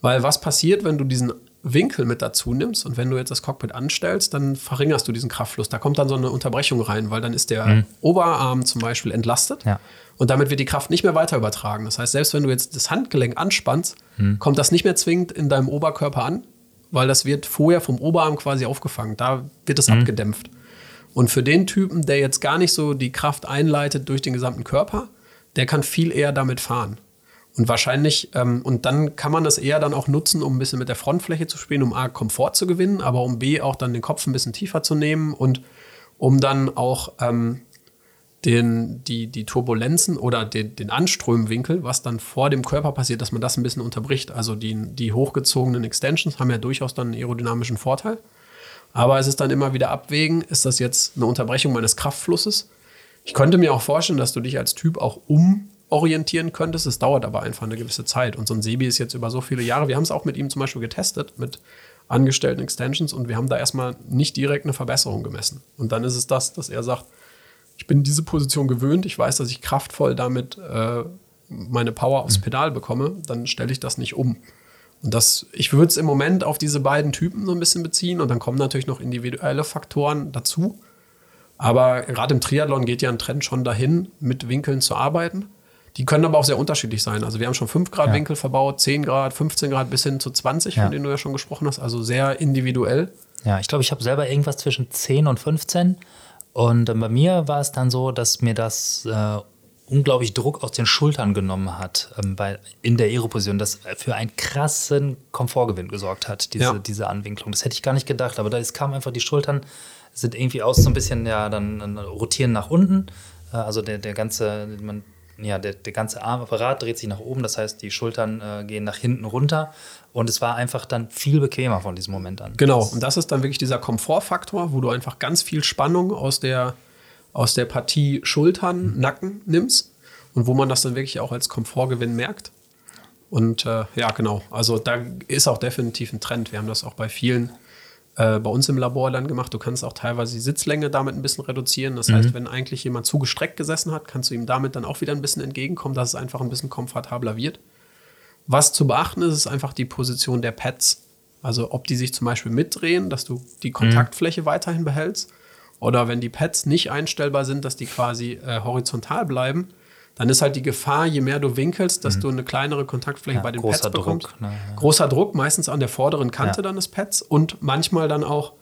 Weil was passiert, wenn du diesen Winkel mit dazu nimmst und wenn du jetzt das Cockpit anstellst, dann verringerst du diesen Kraftfluss. Da kommt dann so eine Unterbrechung rein, weil dann ist der mhm. Oberarm zum Beispiel entlastet ja. und damit wird die Kraft nicht mehr weiter übertragen. Das heißt, selbst wenn du jetzt das Handgelenk anspannst, mhm. kommt das nicht mehr zwingend in deinem Oberkörper an, weil das wird vorher vom Oberarm quasi aufgefangen. Da wird es mhm. abgedämpft. Und für den Typen, der jetzt gar nicht so die Kraft einleitet durch den gesamten Körper, der kann viel eher damit fahren. Und wahrscheinlich, ähm, und dann kann man das eher dann auch nutzen, um ein bisschen mit der Frontfläche zu spielen, um A, Komfort zu gewinnen, aber um B, auch dann den Kopf ein bisschen tiefer zu nehmen und um dann auch ähm, den, die, die Turbulenzen oder den, den Anströmwinkel, was dann vor dem Körper passiert, dass man das ein bisschen unterbricht. Also die, die hochgezogenen Extensions haben ja durchaus dann einen aerodynamischen Vorteil. Aber es ist dann immer wieder abwägen, ist das jetzt eine Unterbrechung meines Kraftflusses? Ich könnte mir auch vorstellen, dass du dich als Typ auch umorientieren könntest. Es dauert aber einfach eine gewisse Zeit. Und so ein Sebi ist jetzt über so viele Jahre. Wir haben es auch mit ihm zum Beispiel getestet, mit angestellten Extensions, und wir haben da erstmal nicht direkt eine Verbesserung gemessen. Und dann ist es das, dass er sagt, ich bin diese Position gewöhnt, ich weiß, dass ich kraftvoll damit äh, meine Power aufs mhm. Pedal bekomme, dann stelle ich das nicht um. Und das, ich würde es im Moment auf diese beiden Typen so ein bisschen beziehen und dann kommen natürlich noch individuelle Faktoren dazu. Aber gerade im Triathlon geht ja ein Trend schon dahin, mit Winkeln zu arbeiten. Die können aber auch sehr unterschiedlich sein. Also wir haben schon 5 Grad ja. Winkel verbaut, 10 Grad, 15 Grad bis hin zu 20, ja. von denen du ja schon gesprochen hast. Also sehr individuell. Ja, ich glaube, ich habe selber irgendwas zwischen 10 und 15. Und bei mir war es dann so, dass mir das äh, unglaublich Druck aus den Schultern genommen hat ähm, bei, in der Aeroposition, das für einen krassen Komfortgewinn gesorgt hat, diese, ja. diese Anwinklung. Das hätte ich gar nicht gedacht, aber da kamen einfach die Schultern, sind irgendwie aus so ein bisschen, ja, dann, dann rotieren nach unten. Äh, also der, der ganze, man ja, der, der ganze Armapparat dreht sich nach oben, das heißt, die Schultern äh, gehen nach hinten runter. Und es war einfach dann viel bequemer von diesem Moment an. Genau, und das ist dann wirklich dieser Komfortfaktor, wo du einfach ganz viel Spannung aus der, aus der Partie Schultern, mhm. Nacken nimmst und wo man das dann wirklich auch als Komfortgewinn merkt. Und äh, ja, genau, also da ist auch definitiv ein Trend. Wir haben das auch bei vielen äh, bei uns im Labor dann gemacht. Du kannst auch teilweise die Sitzlänge damit ein bisschen reduzieren. Das mhm. heißt, wenn eigentlich jemand zu gestreckt gesessen hat, kannst du ihm damit dann auch wieder ein bisschen entgegenkommen, dass es einfach ein bisschen komfortabler wird. Was zu beachten ist, ist einfach die Position der Pads. Also ob die sich zum Beispiel mitdrehen, dass du die Kontaktfläche mhm. weiterhin behältst. Oder wenn die Pads nicht einstellbar sind, dass die quasi äh, horizontal bleiben, dann ist halt die Gefahr, je mehr du winkelst, dass mhm. du eine kleinere Kontaktfläche ja, bei den Pads bekommst. Druck, ne, ja. Großer Druck, meistens an der vorderen Kante ja. dann des Pads und manchmal dann auch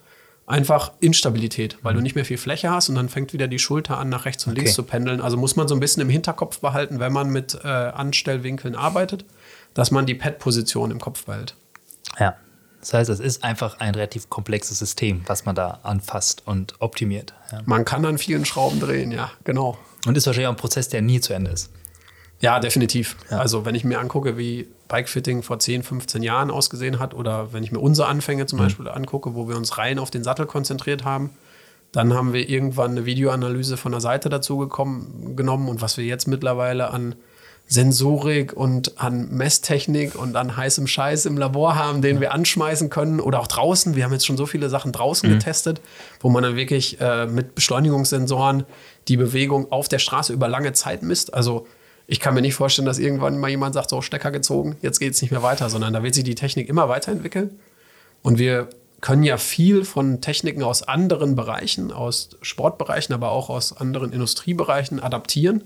einfach Instabilität, weil mhm. du nicht mehr viel Fläche hast und dann fängt wieder die Schulter an, nach rechts und okay. links zu pendeln. Also muss man so ein bisschen im Hinterkopf behalten, wenn man mit äh, Anstellwinkeln arbeitet, dass man die Pad-Position im Kopf behält. Ja. Das heißt, es ist einfach ein relativ komplexes System, was man da anfasst und optimiert. Ja. Man kann an vielen Schrauben drehen, ja, genau. Und ist wahrscheinlich auch ein Prozess, der nie zu Ende ist. Ja, definitiv. Ja. Also wenn ich mir angucke, wie Bikefitting vor 10, 15 Jahren ausgesehen hat oder wenn ich mir unsere Anfänge zum mhm. Beispiel angucke, wo wir uns rein auf den Sattel konzentriert haben, dann haben wir irgendwann eine Videoanalyse von der Seite dazu gekommen, genommen und was wir jetzt mittlerweile an Sensorik und an Messtechnik und an heißem Scheiß im Labor haben, den wir anschmeißen können oder auch draußen. Wir haben jetzt schon so viele Sachen draußen mhm. getestet, wo man dann wirklich äh, mit Beschleunigungssensoren die Bewegung auf der Straße über lange Zeit misst. Also ich kann mir nicht vorstellen, dass irgendwann mal jemand sagt, so Stecker gezogen, jetzt geht es nicht mehr weiter, sondern da wird sich die Technik immer weiterentwickeln. Und wir können ja viel von Techniken aus anderen Bereichen, aus Sportbereichen, aber auch aus anderen Industriebereichen adaptieren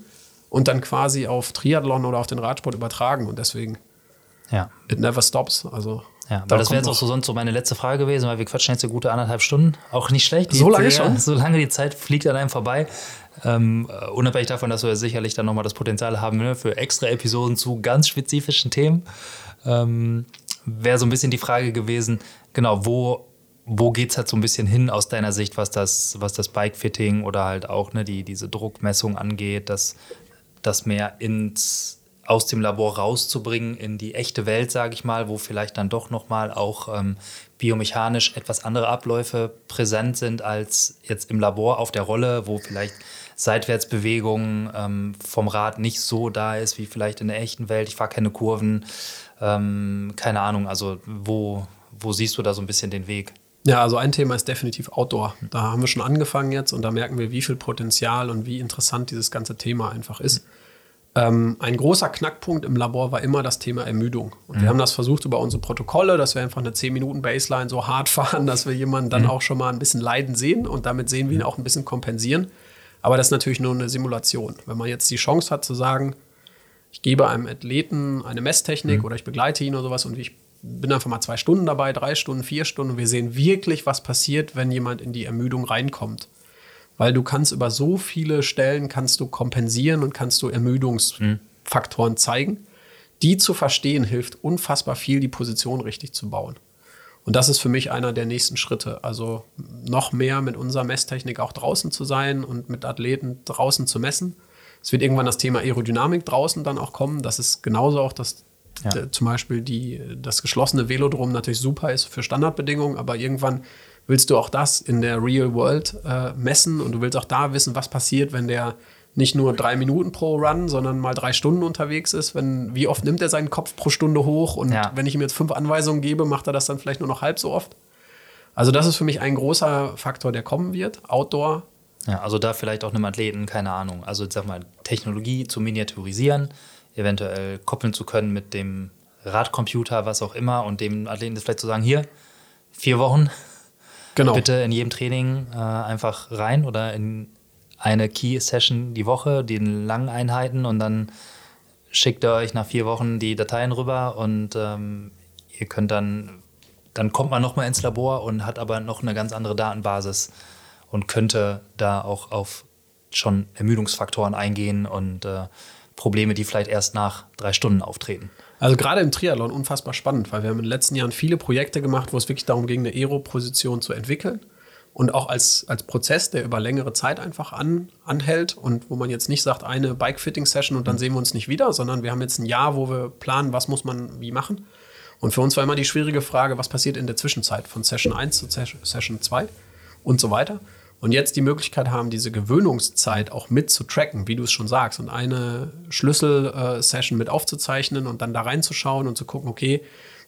und dann quasi auf Triathlon oder auf den Radsport übertragen. Und deswegen, ja. it never stops. Also ja, weil das wäre jetzt auch so sonst so meine letzte Frage gewesen, weil wir quatschen jetzt eine gute anderthalb Stunden. Auch nicht schlecht. so lange schon? So lange die Zeit fliegt an einem vorbei. Ähm, äh, unabhängig davon, dass wir sicherlich dann nochmal das Potenzial haben ne, für extra Episoden zu ganz spezifischen Themen, ähm, wäre so ein bisschen die Frage gewesen, genau, wo, wo geht es halt so ein bisschen hin aus deiner Sicht, was das, was das Bike-Fitting oder halt auch ne, die, diese Druckmessung angeht, dass das mehr ins aus dem Labor rauszubringen in die echte Welt, sage ich mal, wo vielleicht dann doch nochmal auch ähm, biomechanisch etwas andere Abläufe präsent sind als jetzt im Labor auf der Rolle, wo vielleicht Seitwärtsbewegung ähm, vom Rad nicht so da ist wie vielleicht in der echten Welt. Ich fahre keine Kurven, ähm, keine Ahnung. Also wo, wo siehst du da so ein bisschen den Weg? Ja, also ein Thema ist definitiv Outdoor. Da haben wir schon angefangen jetzt und da merken wir, wie viel Potenzial und wie interessant dieses ganze Thema einfach ist. Mhm. Ähm, ein großer Knackpunkt im Labor war immer das Thema Ermüdung. Und mhm. wir haben das versucht über unsere Protokolle, dass wir einfach eine 10-Minuten-Baseline so hart fahren, dass wir jemanden dann mhm. auch schon mal ein bisschen leiden sehen und damit sehen wir ihn auch ein bisschen kompensieren. Aber das ist natürlich nur eine Simulation. Wenn man jetzt die Chance hat zu sagen, ich gebe einem Athleten eine Messtechnik mhm. oder ich begleite ihn oder sowas und ich bin einfach mal zwei Stunden dabei, drei Stunden, vier Stunden und wir sehen wirklich, was passiert, wenn jemand in die Ermüdung reinkommt weil du kannst über so viele Stellen kannst du kompensieren und kannst du Ermüdungsfaktoren mhm. zeigen, die zu verstehen hilft unfassbar viel, die Position richtig zu bauen. Und das ist für mich einer der nächsten Schritte. Also noch mehr mit unserer Messtechnik auch draußen zu sein und mit Athleten draußen zu messen. Es wird irgendwann das Thema Aerodynamik draußen dann auch kommen. Das ist genauso auch das ja. zum Beispiel die, das geschlossene Velodrom natürlich super ist für Standardbedingungen, aber irgendwann willst du auch das in der Real World äh, messen und du willst auch da wissen, was passiert, wenn der nicht nur drei Minuten pro Run, sondern mal drei Stunden unterwegs ist. Wenn, wie oft nimmt er seinen Kopf pro Stunde hoch? Und ja. wenn ich ihm jetzt fünf Anweisungen gebe, macht er das dann vielleicht nur noch halb so oft? Also, das ist für mich ein großer Faktor, der kommen wird. Outdoor. Ja, also da vielleicht auch einem Athleten, keine Ahnung. Also, ich sag mal, Technologie zu miniaturisieren, eventuell koppeln zu können mit dem Radcomputer, was auch immer, und dem Athleten das vielleicht zu sagen: hier, vier Wochen. Genau. Bitte in jedem Training äh, einfach rein oder in eine Key-Session die Woche, die langen Einheiten und dann schickt ihr euch nach vier Wochen die Dateien rüber und ähm, ihr könnt dann, dann kommt man nochmal ins Labor und hat aber noch eine ganz andere Datenbasis und könnte da auch auf schon Ermüdungsfaktoren eingehen und äh, Probleme, die vielleicht erst nach drei Stunden auftreten. Also gerade im Triathlon unfassbar spannend, weil wir haben in den letzten Jahren viele Projekte gemacht, wo es wirklich darum ging, eine Aero-Position zu entwickeln und auch als, als Prozess, der über längere Zeit einfach an, anhält und wo man jetzt nicht sagt, eine Bike-Fitting-Session und dann mhm. sehen wir uns nicht wieder, sondern wir haben jetzt ein Jahr, wo wir planen, was muss man wie machen. Und für uns war immer die schwierige Frage, was passiert in der Zwischenzeit von Session 1 zu Session 2 und so weiter. Und jetzt die Möglichkeit haben, diese Gewöhnungszeit auch mit zu tracken, wie du es schon sagst, und eine Schlüssel-Session mit aufzuzeichnen und dann da reinzuschauen und zu gucken, okay,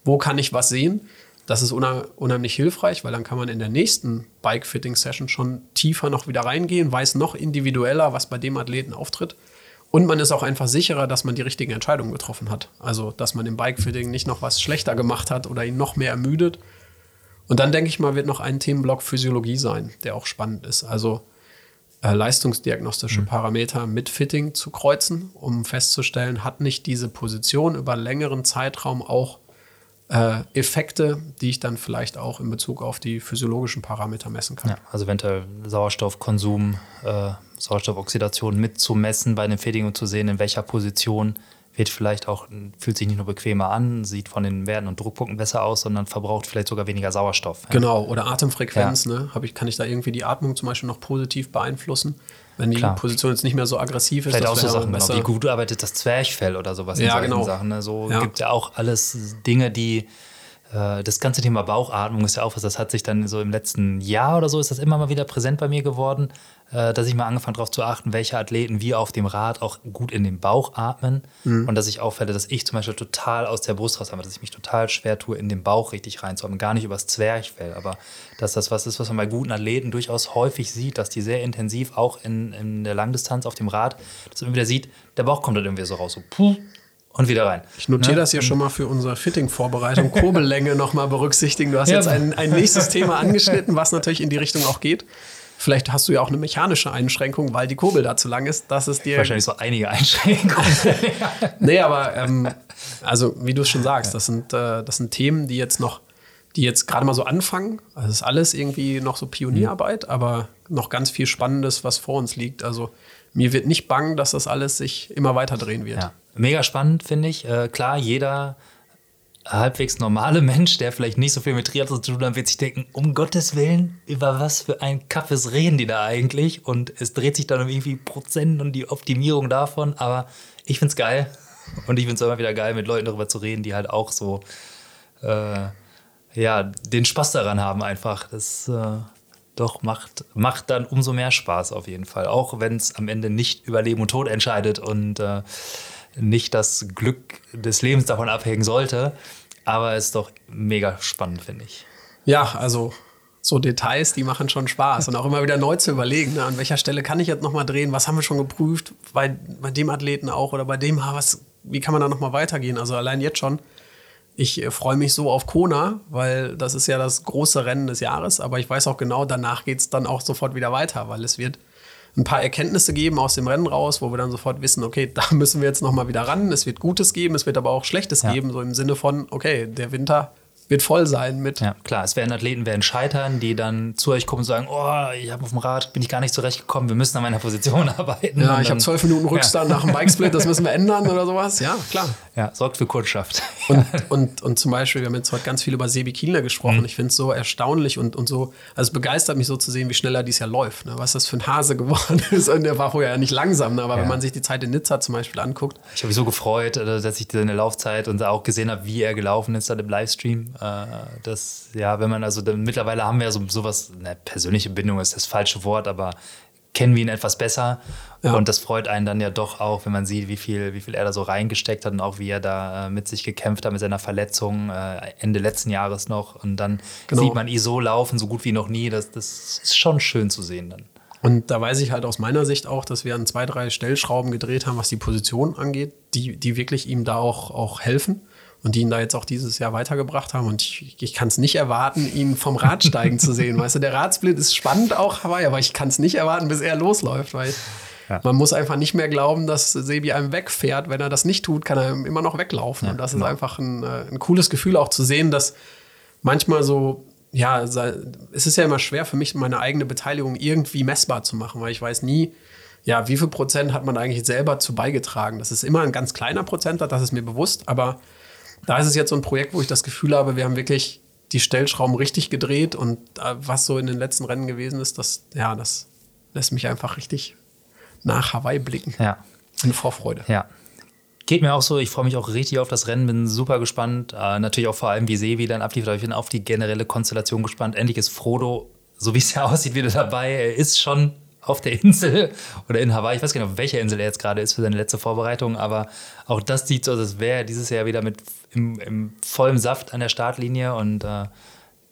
wo kann ich was sehen? Das ist unheimlich hilfreich, weil dann kann man in der nächsten Bike-Fitting-Session schon tiefer noch wieder reingehen, weiß noch individueller, was bei dem Athleten auftritt. Und man ist auch einfach sicherer, dass man die richtigen Entscheidungen getroffen hat. Also, dass man im Bike-Fitting nicht noch was schlechter gemacht hat oder ihn noch mehr ermüdet. Und dann denke ich mal, wird noch ein Themenblock Physiologie sein, der auch spannend ist. Also äh, leistungsdiagnostische mhm. Parameter mit Fitting zu kreuzen, um festzustellen, hat nicht diese Position über längeren Zeitraum auch äh, Effekte, die ich dann vielleicht auch in Bezug auf die physiologischen Parameter messen kann. Ja, also eventuell Sauerstoffkonsum, äh, Sauerstoffoxidation mitzumessen bei den Fitting und zu sehen, in welcher Position wird vielleicht auch, fühlt sich nicht nur bequemer an, sieht von den Werten und Druckpunkten besser aus, sondern verbraucht vielleicht sogar weniger Sauerstoff. Genau, oder Atemfrequenz, ja. ne? Ich, kann ich da irgendwie die Atmung zum Beispiel noch positiv beeinflussen? Wenn die Klar. Position jetzt nicht mehr so aggressiv ist. Vielleicht auch so Sachen, genau, wie gut arbeitet das Zwerchfell oder sowas in ja, solchen genau. Sachen. Ne? So ja. gibt ja auch alles Dinge, die das ganze Thema Bauchatmung ist ja auch was, das hat sich dann so im letzten Jahr oder so ist das immer mal wieder präsent bei mir geworden, äh, dass ich mal angefangen darauf zu achten, welche Athleten wie auf dem Rad auch gut in den Bauch atmen mhm. und dass ich auffälle, dass ich zum Beispiel total aus der Brust raus habe, dass ich mich total schwer tue, in den Bauch richtig reinzuatmen, gar nicht übers Zwerchfell, aber dass das was ist, was man bei guten Athleten durchaus häufig sieht, dass die sehr intensiv auch in, in der Langdistanz auf dem Rad, dass man wieder sieht, der Bauch kommt dann irgendwie so raus, so puh, und wieder rein. Ich notiere ne? das hier schon mal für unsere Fitting-Vorbereitung. Kurbellänge nochmal berücksichtigen. Du hast ja. jetzt ein, ein nächstes Thema angeschnitten, was natürlich in die Richtung auch geht. Vielleicht hast du ja auch eine mechanische Einschränkung, weil die Kurbel da zu lang ist. Das ist dir. Wahrscheinlich so einige Einschränkungen. nee, aber ähm, also wie du es schon sagst, das sind, äh, das sind Themen, die jetzt noch, die jetzt gerade mal so anfangen. Also es ist alles irgendwie noch so Pionierarbeit, mhm. aber noch ganz viel Spannendes, was vor uns liegt. Also mir wird nicht bang, dass das alles sich immer weiter drehen wird. Ja. Mega spannend, finde ich. Äh, klar, jeder halbwegs normale Mensch, der vielleicht nicht so viel mit Triathlon zu tun hat, wird sich denken, um Gottes Willen, über was für ein Kaffees reden die da eigentlich? Und es dreht sich dann um irgendwie Prozent und die Optimierung davon. Aber ich finde es geil. Und ich finde es immer wieder geil, mit Leuten darüber zu reden, die halt auch so äh, ja, den Spaß daran haben einfach. Das äh, doch macht, macht dann umso mehr Spaß auf jeden Fall. Auch wenn es am Ende nicht über Leben und Tod entscheidet und äh, nicht das Glück des Lebens davon abhängen sollte. Aber es ist doch mega spannend, finde ich. Ja, also so Details, die machen schon Spaß und auch immer wieder neu zu überlegen, ne, an welcher Stelle kann ich jetzt nochmal drehen, was haben wir schon geprüft, bei, bei dem Athleten auch oder bei dem, was, wie kann man da nochmal weitergehen? Also allein jetzt schon. Ich äh, freue mich so auf Kona, weil das ist ja das große Rennen des Jahres, aber ich weiß auch genau, danach geht es dann auch sofort wieder weiter, weil es wird ein paar Erkenntnisse geben aus dem Rennen raus, wo wir dann sofort wissen, okay, da müssen wir jetzt nochmal wieder ran. Es wird Gutes geben, es wird aber auch Schlechtes ja. geben, so im Sinne von, okay, der Winter wird voll sein mit. Ja, klar, es werden Athleten werden scheitern, die dann zu euch kommen und sagen, oh, ich habe auf dem Rad, bin ich gar nicht zurechtgekommen, wir müssen an meiner Position arbeiten. Ja, Und ich habe zwölf Minuten Rückstand nach dem Bikesplit, das müssen wir ändern oder sowas. Ja, klar. Ja, sorgt für Kundschaft. Und, und, und zum Beispiel, wir haben jetzt heute ganz viel über Sebi Kielner gesprochen. Ich finde es so erstaunlich und, und so, also es begeistert mich so zu sehen, wie schnell er dieses Jahr läuft. Ne? Was das für ein Hase geworden ist. Und der war vorher ja nicht langsam, ne? aber Ja. wenn man sich die Zeit in Nizza zum Beispiel anguckt, Ich habe mich so gefreut, äh, dass ich seine Laufzeit und auch gesehen habe, wie er gelaufen ist dann im Livestream. Äh, Das, ja, wenn man also dann, mittlerweile haben wir ja so sowas, ne, persönliche Bindung ist das falsche Wort, aber kennen wir ihn etwas besser. Ja. Und das freut einen dann ja doch auch, wenn man sieht, wie viel, wie viel er da so reingesteckt hat und auch wie er da äh, mit sich gekämpft hat mit seiner Verletzung äh, Ende letzten Jahres noch. Und dann Genau. sieht man ihn so laufen, so gut wie noch nie. Das, das ist schon schön zu sehen dann. Und da weiß ich halt aus meiner Sicht auch, dass wir an zwei, drei Stellschrauben gedreht haben, was die Position angeht, die, die wirklich ihm da auch, auch helfen und die ihn da jetzt auch dieses Jahr weitergebracht haben. Und ich, ich kann es nicht erwarten, ihn vom Rad steigen zu sehen. Weißt du, der Radsplit ist spannend auch, Hawaii, aber ich kann es nicht erwarten, bis er losläuft, weil Ja. man muss einfach nicht mehr glauben, dass Sebi einem wegfährt. Wenn er das nicht tut, kann er immer noch weglaufen. und das ist einfach ein, äh, ein cooles Gefühl auch zu sehen, dass manchmal so, ja, es ist ja immer schwer für mich, meine eigene Beteiligung irgendwie messbar zu machen, weil ich weiß nie, ja, wie viel Prozent hat man eigentlich selber zu beigetragen. Das ist immer ein ganz kleiner Prozentsatz, das ist mir bewusst, aber da ist es jetzt so ein Projekt, wo ich das Gefühl habe, wir haben wirklich die Stellschrauben richtig gedreht und äh, was so in den letzten Rennen gewesen ist, das, ja, das lässt mich einfach richtig nach Hawaii blicken. Ja. In Vorfreude. Ja. Geht mir auch so, ich freue mich auch richtig auf das Rennen, bin super gespannt. Äh, natürlich auch vor allem, wie Sevi dann abliefert, aber ich bin auf die generelle Konstellation gespannt. Endlich ist Frodo, so wie es ja aussieht, wieder dabei. Er ist schon auf der Insel oder in Hawaii. Ich weiß gar nicht, auf welcher Insel er jetzt gerade ist für seine letzte Vorbereitung, aber auch das sieht so aus, als wäre er dieses Jahr wieder mit im, im vollem Saft an der Startlinie und äh,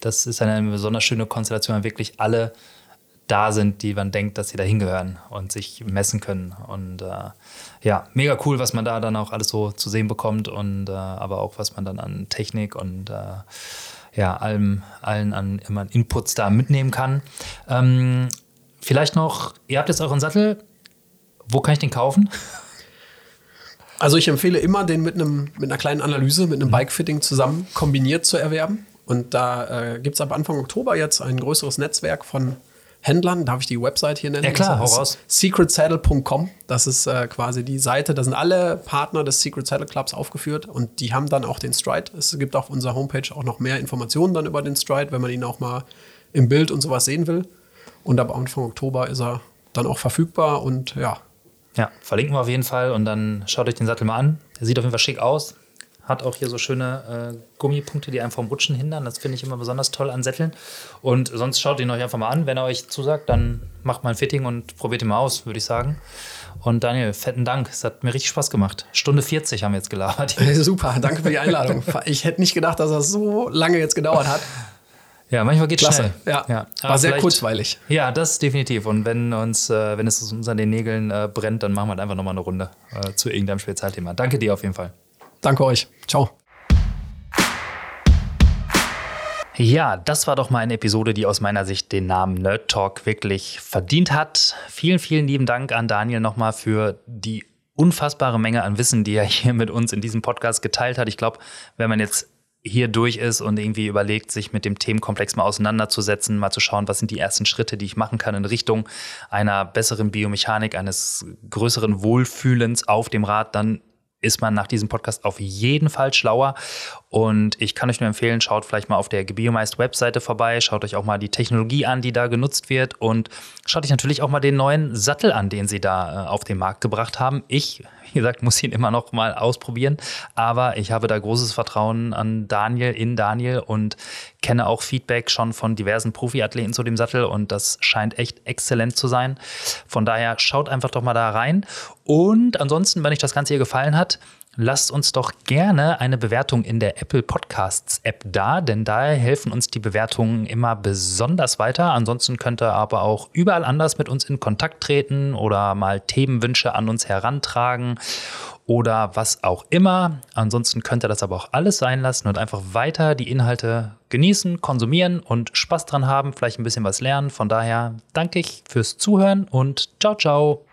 das ist eine besonders schöne Konstellation, wenn wirklich alle da sind, die man denkt, dass sie da hingehören und sich messen können. Und äh, ja, mega cool, was man da dann auch alles so zu sehen bekommt und äh, aber auch was man dann an Technik und äh, ja, allem, allen an immer Inputs da mitnehmen kann. Ähm, vielleicht noch, ihr habt jetzt euren Sattel. Wo kann ich den kaufen? Also ich empfehle immer, den mit, einem, mit einer kleinen Analyse, mit einem Bikefitting zusammen kombiniert zu erwerben. Und da äh, gibt es ab Anfang Oktober jetzt ein größeres Netzwerk von Händlern. Darf ich die Website hier nennen? Ja, klar, das hau secretsaddle.com. Das ist äh, quasi die Seite. Da sind alle Partner des Secret Saddle Clubs aufgeführt und die haben dann auch den Stride. Es gibt auf unserer Homepage auch noch mehr Informationen dann über den Stride, wenn man ihn auch mal im Bild und sowas sehen will. Und ab Anfang Oktober ist er dann auch verfügbar und ja, Ja, verlinken wir auf jeden Fall und dann schaut euch den Sattel mal an. Der sieht auf jeden Fall schick aus. Hat auch hier so schöne äh, Gummipunkte, die einem vom Rutschen hindern. Das finde ich immer besonders toll an Sätteln. Und sonst schaut ihn euch einfach mal an. Wenn er euch zusagt, dann macht mal ein Fitting und probiert ihn mal aus, würde ich sagen. Und Daniel, fetten Dank. Es hat mir richtig Spaß gemacht. Stunde 40 haben wir jetzt gelabert. Super, danke für die Einladung. Ich hätte nicht gedacht, dass das so lange jetzt gedauert hat. Ja, manchmal geht Klasse. schnell. Ja, Aber war sehr vielleicht- kurzweilig. Ja, das definitiv. Und wenn uns, äh, wenn es uns an den Nägeln äh, brennt, dann machen wir halt einfach nochmal eine Runde äh, zu irgendeinem Spezialthema. Danke dir auf jeden Fall. Danke euch. Ciao. Ja, das war doch mal eine Episode, die aus meiner Sicht den Namen Nerd Talk wirklich verdient hat. Vielen, vielen lieben Dank an Daniel nochmal für die unfassbare Menge an Wissen, die er hier mit uns in diesem Podcast geteilt hat. Ich glaube, wenn man jetzt hier durch ist und irgendwie überlegt, sich mit dem Themenkomplex mal auseinanderzusetzen, mal zu schauen, was sind die ersten Schritte, die ich machen kann in Richtung einer besseren Biomechanik, eines größeren Wohlfühlens auf dem Rad, dann ist man nach diesem Podcast auf jeden Fall schlauer. Und ich kann euch nur empfehlen, schaut vielleicht mal auf der Gebiomeist Webseite vorbei, schaut euch auch mal die Technologie an, die da genutzt wird und schaut euch natürlich auch mal den neuen Sattel an, den sie da äh, auf den Markt gebracht haben. Ich, wie gesagt, muss ihn immer noch mal ausprobieren, aber ich habe da großes Vertrauen an Daniel, in Daniel und kenne auch Feedback schon von diversen Profiathleten zu dem Sattel und das scheint echt exzellent zu sein. Von daher schaut einfach doch mal da rein. Und ansonsten, wenn euch das Ganze hier gefallen hat, lasst uns doch gerne eine Bewertung in der Apple Podcasts App da, denn da helfen uns die Bewertungen immer besonders weiter. Ansonsten könnt ihr aber auch überall anders mit uns in Kontakt treten oder mal Themenwünsche an uns herantragen oder was auch immer. Ansonsten könnt ihr das aber auch alles sein lassen und einfach weiter die Inhalte genießen, konsumieren und Spaß dran haben, vielleicht ein bisschen was lernen. Von daher danke ich fürs Zuhören und ciao, ciao.